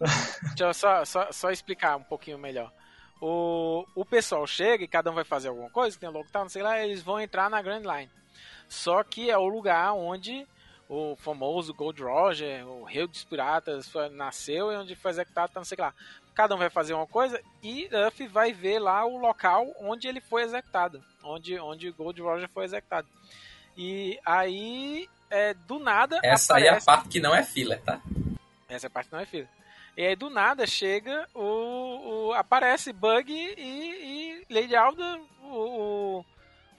Deixa eu só, só, só explicar um pouquinho melhor. O, o pessoal chega e cada um vai fazer alguma coisa, tem um lockdown, não sei lá, eles vão entrar na Grand Line. Só que é o lugar onde o famoso Gold Roger, o rei dos piratas, foi- nasceu e onde foi executado, tá, não sei lá. Cada um vai fazer uma coisa e Luffy vai ver lá o local onde ele foi executado, onde, onde Gold Roger foi executado. E aí, é, do nada, Essa aí é a aparece- parte que não é filler, tá? essa parte não é fila. E aí do nada chega o. o- aparece Bug e, e Lady Alda, o, o-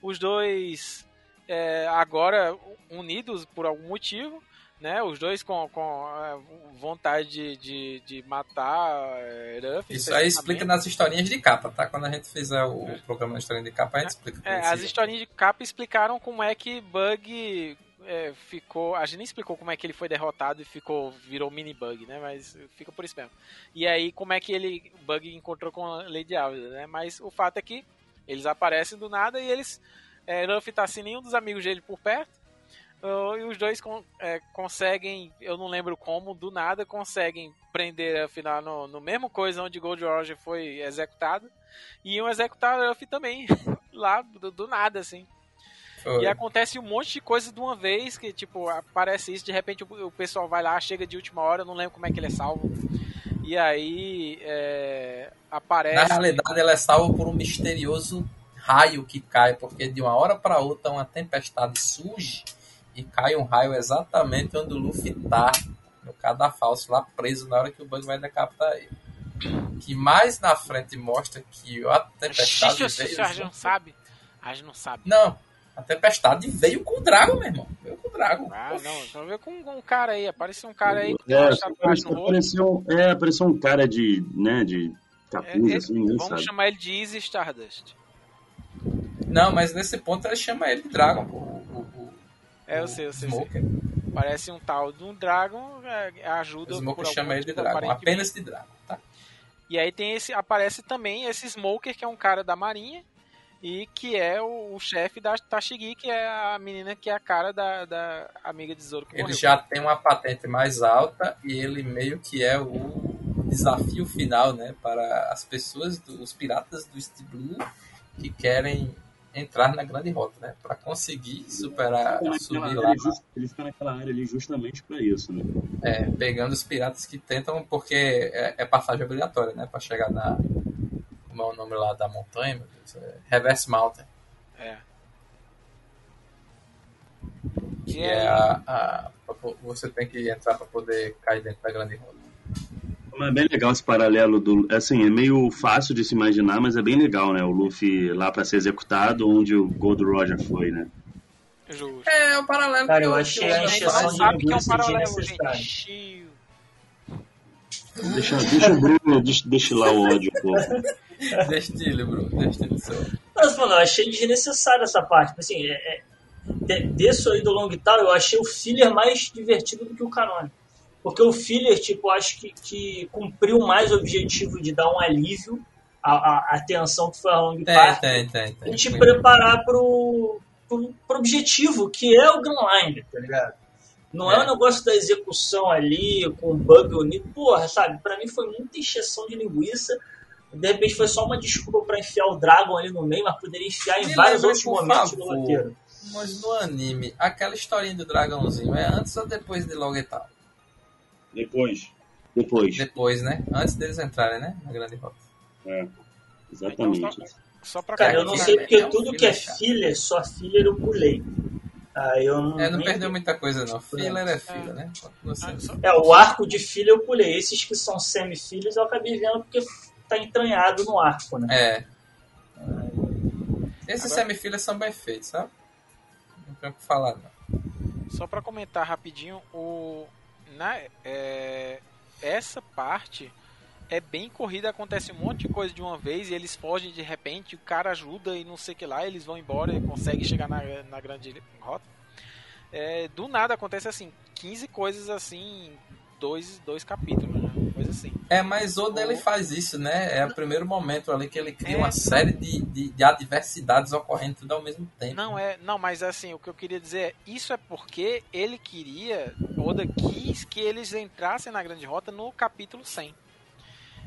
os dois é, agora unidos por algum motivo, né? Os dois com, com é, vontade de, de, de matar é, Ruffy. Isso aí explica nas historinhas de capa, tá? Quando a gente fizer o programa na historinha de capa, a gente explica. É, as historinhas de capa explicaram como é que Bug é, ficou. A gente nem explicou como é que ele foi derrotado e ficou virou mini Bug, né? Mas fica por isso mesmo. E aí como é que ele Bug encontrou com a Lady Alda, né? Mas o fato é que eles aparecem do nada e eles é, Luffy tá sem nenhum dos amigos dele por perto. E os dois con- é, conseguem, eu não lembro como, do nada conseguem prender lá no, no mesmo coisa onde Gold Roger foi executado. E iam executar Luffy também, lá do, do nada, assim. Foi. E acontece um monte de coisa de uma vez, que tipo, aparece isso, de repente o, o pessoal vai lá, chega de última hora, eu não lembro como é que ele é salvo. E aí é, aparece. Na realidade, ela é salva por um misterioso raio que cai, porque de uma hora para outra uma tempestade surge e cai um raio exatamente onde o Luffy tá, no cadafalso, lá preso na hora que o Bug vai decapitar ele. Que mais na frente mostra que a tempestade Xixi, veio. xixi, a gente não sabe. A gente não sabe. Não, a tempestade veio com o Dragon, meu irmão. Veio com o Dragon. Ah, não, só ver com um cara aí, apareceu um cara aí que tem É, apareceu, apareceu, é, apareceu um cara de, né, de capuz, É, é, assim, Vamos sabe. chamar ele de Easy Stardust. Não, mas nesse ponto ele chama ele de Dragon, pô. O, o, o, É, eu sei, eu sei. Smoker. Parece um tal de um Dragon, é, ajuda. O Smoker chama ele de Dragon, apenas de Dragon, tá? E aí tem esse, aparece também esse Smoker, que é um cara da marinha, e que é o, o chefe da Tashigi, que é a menina que é a cara da, da amiga de Zoro Ele morreu. já tem uma patente mais alta e ele meio que é o desafio final, né, para as pessoas, do- os piratas do East Blue que querem entrar na grande rota, né, para conseguir superar, subir lá, just- ele fica naquela área ali justamente pra isso, né? é, pegando os piratas que tentam, porque é, é passagem obrigatória, né, para chegar na como é o nome lá da montanha, meu Deus, é Reverse Mountain, É. que é a, a você tem que entrar para poder cair dentro da grande rota. Mas é bem legal esse paralelo do. Assim, é meio fácil de se imaginar, mas é bem legal, né? O Luffy lá pra ser executado, onde o Gold Roger foi, né? Justo. É, o paralelo Cara, que eu achei a encheção de sabe que é um paralelo, gente. Deixa, deixa o Bruno des- destilar o ódio, pô. Destilho, Bruno, destilho seu. Mas, mano, eu achei desnecessário essa parte. Tipo Assim, é, é, de- desse aí do Long Tal, eu achei o filler mais divertido do que o canônico. Porque o filler, tipo, acho que, que cumpriu mais o objetivo de dar um alívio à, à, à tensão que foi a Long Park tem, tem, tem. e te preparar pro, pro, pro objetivo, que é o Grand Line, tá ligado? Não é. É. o negócio da execução ali, com o bug unido. Porra, sabe? Pra mim foi muita encheção de linguiça. De repente foi só uma desculpa pra enfiar o Dragon ali no meio, mas poderia enfiar em Me vários lembre, outros momentos do roteiro. Mas no anime, aquela historinha do dragãozinho é antes ou depois de Logetal? Depois. Depois. Depois, né? Antes deles entrarem, né? Na grande rota. É, exatamente. Então, Só pra Cara, Cara, eu não sei é- porque é um tudo que é filler, só filler eu pulei. Aí eu não. É, não nem- perdeu muita coisa não. Filler é filler, né? Continua Ah, só- É, o arco de filler eu pulei. Esses que são semi-fillers eu acabei vendo porque tá entranhado no arco, né? É. Esses Agora- semifilhas são bem feitos, sabe? Não tenho o que falar, não. Só pra comentar rapidinho, o na é, essa parte é bem corrida, acontece um monte de coisa de uma vez e eles fogem de repente, o cara ajuda e não sei o que lá, eles vão embora e conseguem chegar na, na grande rota. É, do nada acontece assim, 15 coisas assim, dois, dois capítulos? Coisa assim. É, mas Oda ele faz isso, né? É o primeiro momento ali que ele cria É. uma série de, de, de adversidades ocorrendo tudo ao mesmo tempo. Não é, não, mas assim, o que eu queria dizer é, isso é porque ele queria, Oda quis que eles entrassem na grande rota no capítulo 100.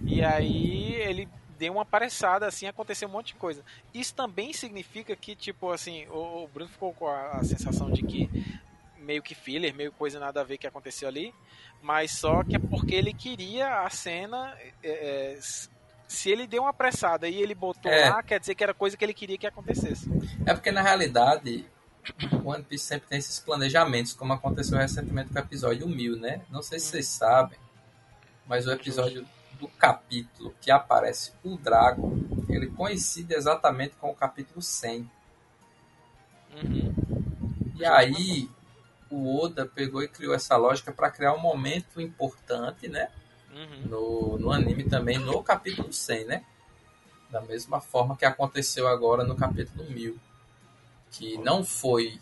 E aí ele deu uma apareçada, assim, aconteceu um monte de coisa. Isso também significa que, tipo, assim, o, Bruno ficou com a, a sensação de que meio que filler, meio coisa nada a ver que aconteceu ali, mas só que é porque ele queria a cena. é, é, se ele deu uma apressada e ele botou É. lá, quer dizer que era coisa que ele queria que acontecesse. É porque na realidade o One Piece sempre tem esses planejamentos, como aconteceu recentemente com o episódio 1000, né? Não sei se vocês sabem, mas o episódio do capítulo que aparece o Dragon, ele coincide exatamente com o capítulo 100. Uhum. E aí o Oda pegou e criou essa lógica para criar um momento importante, né? Uhum. no, no anime também, no capítulo 100, né? Da mesma forma que aconteceu agora no capítulo 1000. Que não foi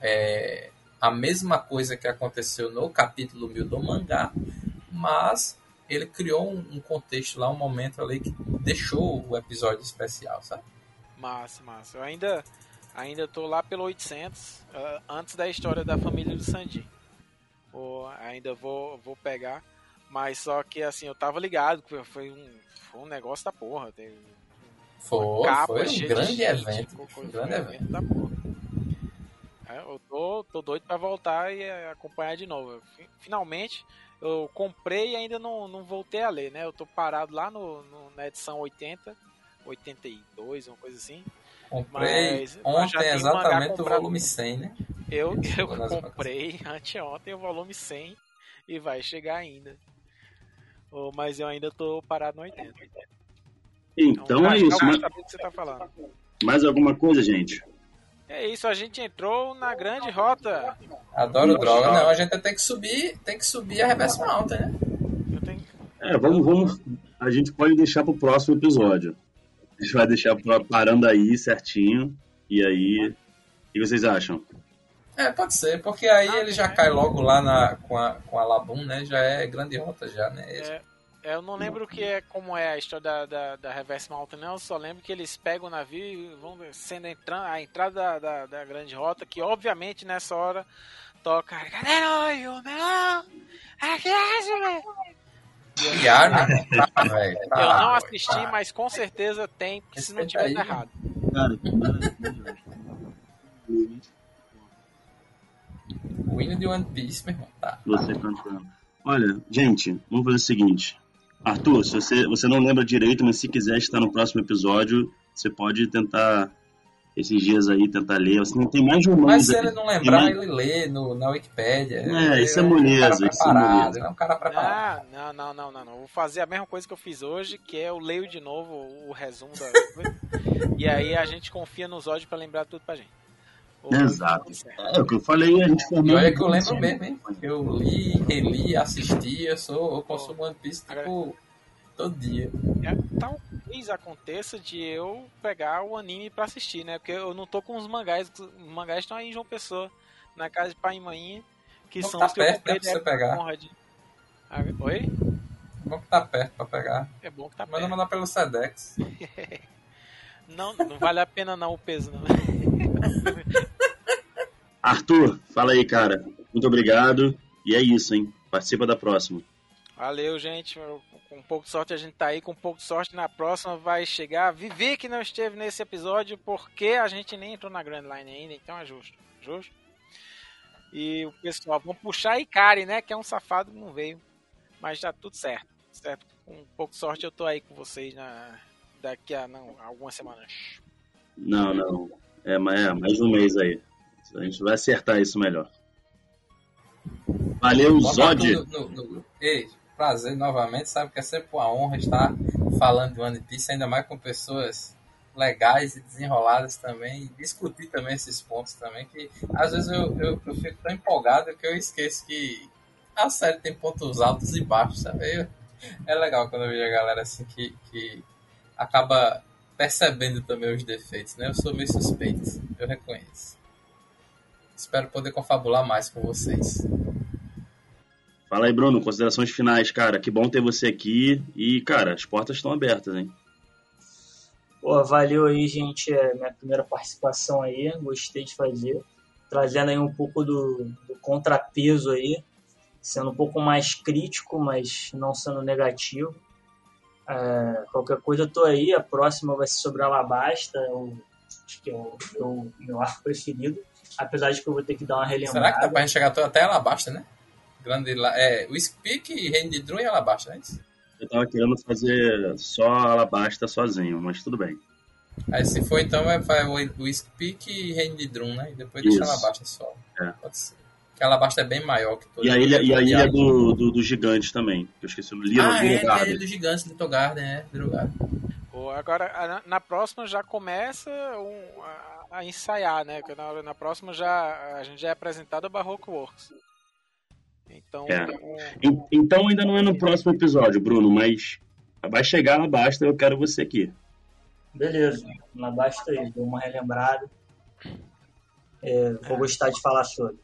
é, a mesma coisa que aconteceu no capítulo 1000 do mangá, mas ele criou um, um contexto lá, um momento ali que deixou o episódio especial, sabe? Massa, massa. Eu ainda, ainda tô lá pelo 800, ah, antes da história da família do Sandy. Ainda vou, vou pegar, mas só que assim, eu tava ligado, que foi um, foi um negócio da porra. Teve Foi, capa foi um grande gente, evento. foi- um grande evento. da porra. É, eu tô, tô doido pra voltar e eh, acompanhar de novo. Finalmente, eu comprei e ainda não, não voltei a ler, né? Eu tô parado lá no, no- na edição 80, 82, uma coisa assim. Comprei Mas ontem exatamente o volume 100, né? Eu, eu comprei anteontem o volume 100 e vai chegar ainda. Oh, mas eu ainda tô parado no 80. Então é acho que isso. você tá falando. mais alguma coisa, gente? É isso, a gente entrou na grande rota. Adoro Nossa. droga. Não, a gente tem que subir, tem que subir a Reverse Mountain, né? Eu tenho... É, vamos, vamos. A gente pode deixar pro próximo episódio. A gente vai deixar parando aí certinho. E aí. O que vocês acham? É, pode ser, porque aí Ah, ele já é. cai logo lá na, com, a, com a Labum, né? Já é grande rota já, né? É, Eu não lembro que é como é a história da, da, da Reverse Mountain, não. Eu só lembro que eles pegam o navio e vão sendo entrando, a entrada da, da, da grande rota, que obviamente nessa hora toca. É E Armin, tá, velho. Eu tá. não assisti, mas com certeza tem, porque se não tiver aí, tá errado. Cara, que maravilha. O hino de One Piece, meu irmão. Tá. Você cantando. Olha, gente, vamos fazer o seguinte. Arthur, se você, você não lembra direito, mas se quiser estar no próximo episódio, você pode tentar, esses dias aí, tentar ler. Você não tem mais de um Mas se ele não lembrar, Tem ele lê no, na Wikipédia. É, Ele isso é um moleza, cara isso é moleza. Ele é um cara preparado. Ah, não, não, não, não, não. Vou fazer a mesma coisa que eu fiz hoje, que é eu leio de novo o resumo da E aí a gente confia nos olhos pra lembrar tudo pra gente. Ô, Exato. É o que eu falei, a gente E formou. olha que eu lembro mesmo, hein? Eu li, reli, assisti, eu sou, eu consumo One Piece tipo todo dia. É, talvez aconteça de eu pegar o anime pra assistir, né? Porque eu não tô com os mangás. Os mangás estão aí em João Pessoa, na casa de pai e mãe, que Não são tá os que eu perto, comprei né, pra você pegar. Conrad. Ah, Oi? Bom que tá perto pra pegar. É bom que tá Manda perto. mandar pelo Sedex. Não, não vale a pena não o peso, não. Arthur, fala aí, cara. Muito obrigado. E é isso, hein? Participa da próxima. Valeu, gente. Com um pouco de sorte a gente tá aí. Com um pouco de sorte na próxima vai chegar. Vivi que não esteve nesse episódio porque a gente nem entrou na Grand Line ainda, então é justo. Justo? E o pessoal, vão puxar Ikari, né? Que é um safado que não veio. Mas tá tudo certo. Certo? Com um pouco de sorte eu tô aí com vocês na... daqui a não, algumas semanas. Não, não. É, é mais um mês aí. A gente vai acertar isso melhor. Valeu, Zod. no, no grupo. Ei, prazer novamente. Sabe que é sempre uma honra estar falando de One Piece, ainda mais com pessoas legais e desenroladas também. E discutir também esses pontos também, que às vezes eu, eu, eu fico tão empolgado que eu esqueço que a série tem pontos altos e baixos, sabe? É legal quando eu vejo a galera assim que, que acaba percebendo também os defeitos, né? Eu sou meio suspeito, eu reconheço. Espero poder confabular mais com vocês. Fala aí, Bruno. Considerações finais, cara. Que bom ter você aqui. E, cara, as portas estão abertas, hein? Pô, valeu aí, gente. É minha primeira participação aí. Gostei de fazer. Trazendo aí um pouco do, do contrapeso aí. Sendo um pouco mais crítico, mas não sendo negativo. É, qualquer coisa eu tô aí. A próxima vai ser sobre Alabasta. Eu, acho que é o meu, meu arco preferido. Apesar de que eu vou ter que dar uma relembrada. Será que dá pra gente chegar até Alabasta, né? Grande, La- é, o Speak, Reino de Drum e Alabasta, né? Eu tava querendo fazer só Alabasta sozinho, mas tudo bem. Aí se for então vai, vai o, o Speak e Reino de Drum, né? E depois Isso. deixa Alabasta só. É. Pode ser. Porque Alabasta é bem maior que todo E a ilha, e a ilha do... do, do, gigante também. que Eu esqueci o Little, Ah, é, Little é a Garden. ilha do gigante, Little Garden, é. Little Garden. Pô, Agora, a- na- próxima já começa um- a, a ensaiar, né? Que Na, na próxima já a gente já é apresentado a Barroco Works. Então, É. um- En- Então ainda não é no próximo episódio, Bruno, mas vai chegar na basta, eu quero você aqui. Beleza, na basta aí, dou uma relembrada. É, vou gostar de falar sobre.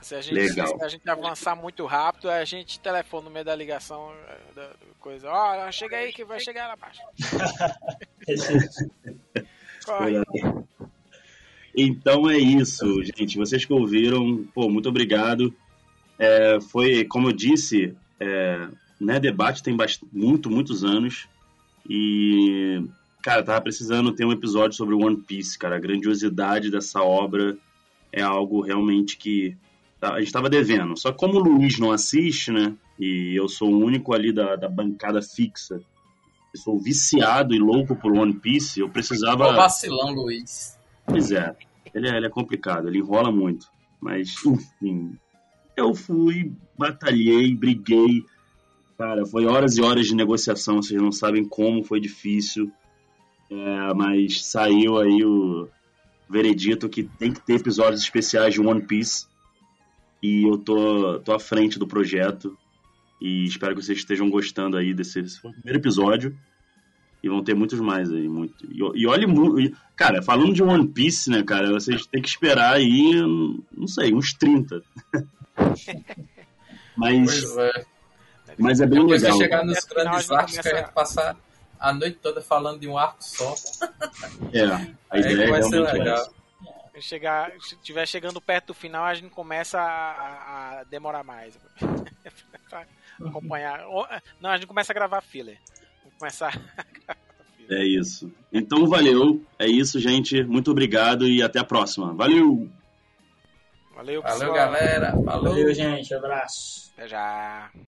se, a gente, Legal. se a gente avançar muito rápido, a gente telefona no meio da ligação eh, da coisa. Ó, chega aí que vai chegar lá abaixo. Corre. Então é isso, gente. Vocês que ouviram, pô, muito obrigado. É, foi, como eu disse, é, né, debate tem bast- muito, muitos anos. E, cara, tava precisando ter um episódio sobre One Piece, cara. A grandiosidade dessa obra é algo realmente que tá- a gente tava devendo. Só que como o Luiz não assiste, né? E eu sou o único ali da, da bancada fixa. Eu sou viciado e louco por One Piece. Eu precisava. Ô vacilão, Luiz. Pois é, ele é, ele é complicado, ele enrola muito. Mas, enfim, eu fui, batalhei, briguei. Cara, foi horas e horas de negociação, vocês não sabem como foi difícil. É, mas saiu aí o veredito que tem que ter episódios especiais de One Piece. E eu tô, tô à frente do projeto. E espero que vocês estejam gostando aí desse, esse foi o primeiro episódio. E vão ter muitos mais aí. Muito. E, e olhe muito. Cara, falando de One Piece, né, cara, vocês têm que esperar aí, não sei, uns 30. Mas Pois é. Mas é bem Depois legal. você chegar nos final, grandes a gente arcos que a começa- gente passar a noite toda falando de um arco só. É, a Aí ideia é vai ser realmente legal. essa. chegar, se estiver chegando perto do final, a gente começa a, a- a demorar mais. acompanhar. Não, a gente começa a gravar filler. Começar. É isso. Então valeu. É isso, gente. Muito obrigado e até a próxima. Valeu! Valeu, Valeu, pessoal. galera. Falou. Valeu, gente. Abraço. Até já.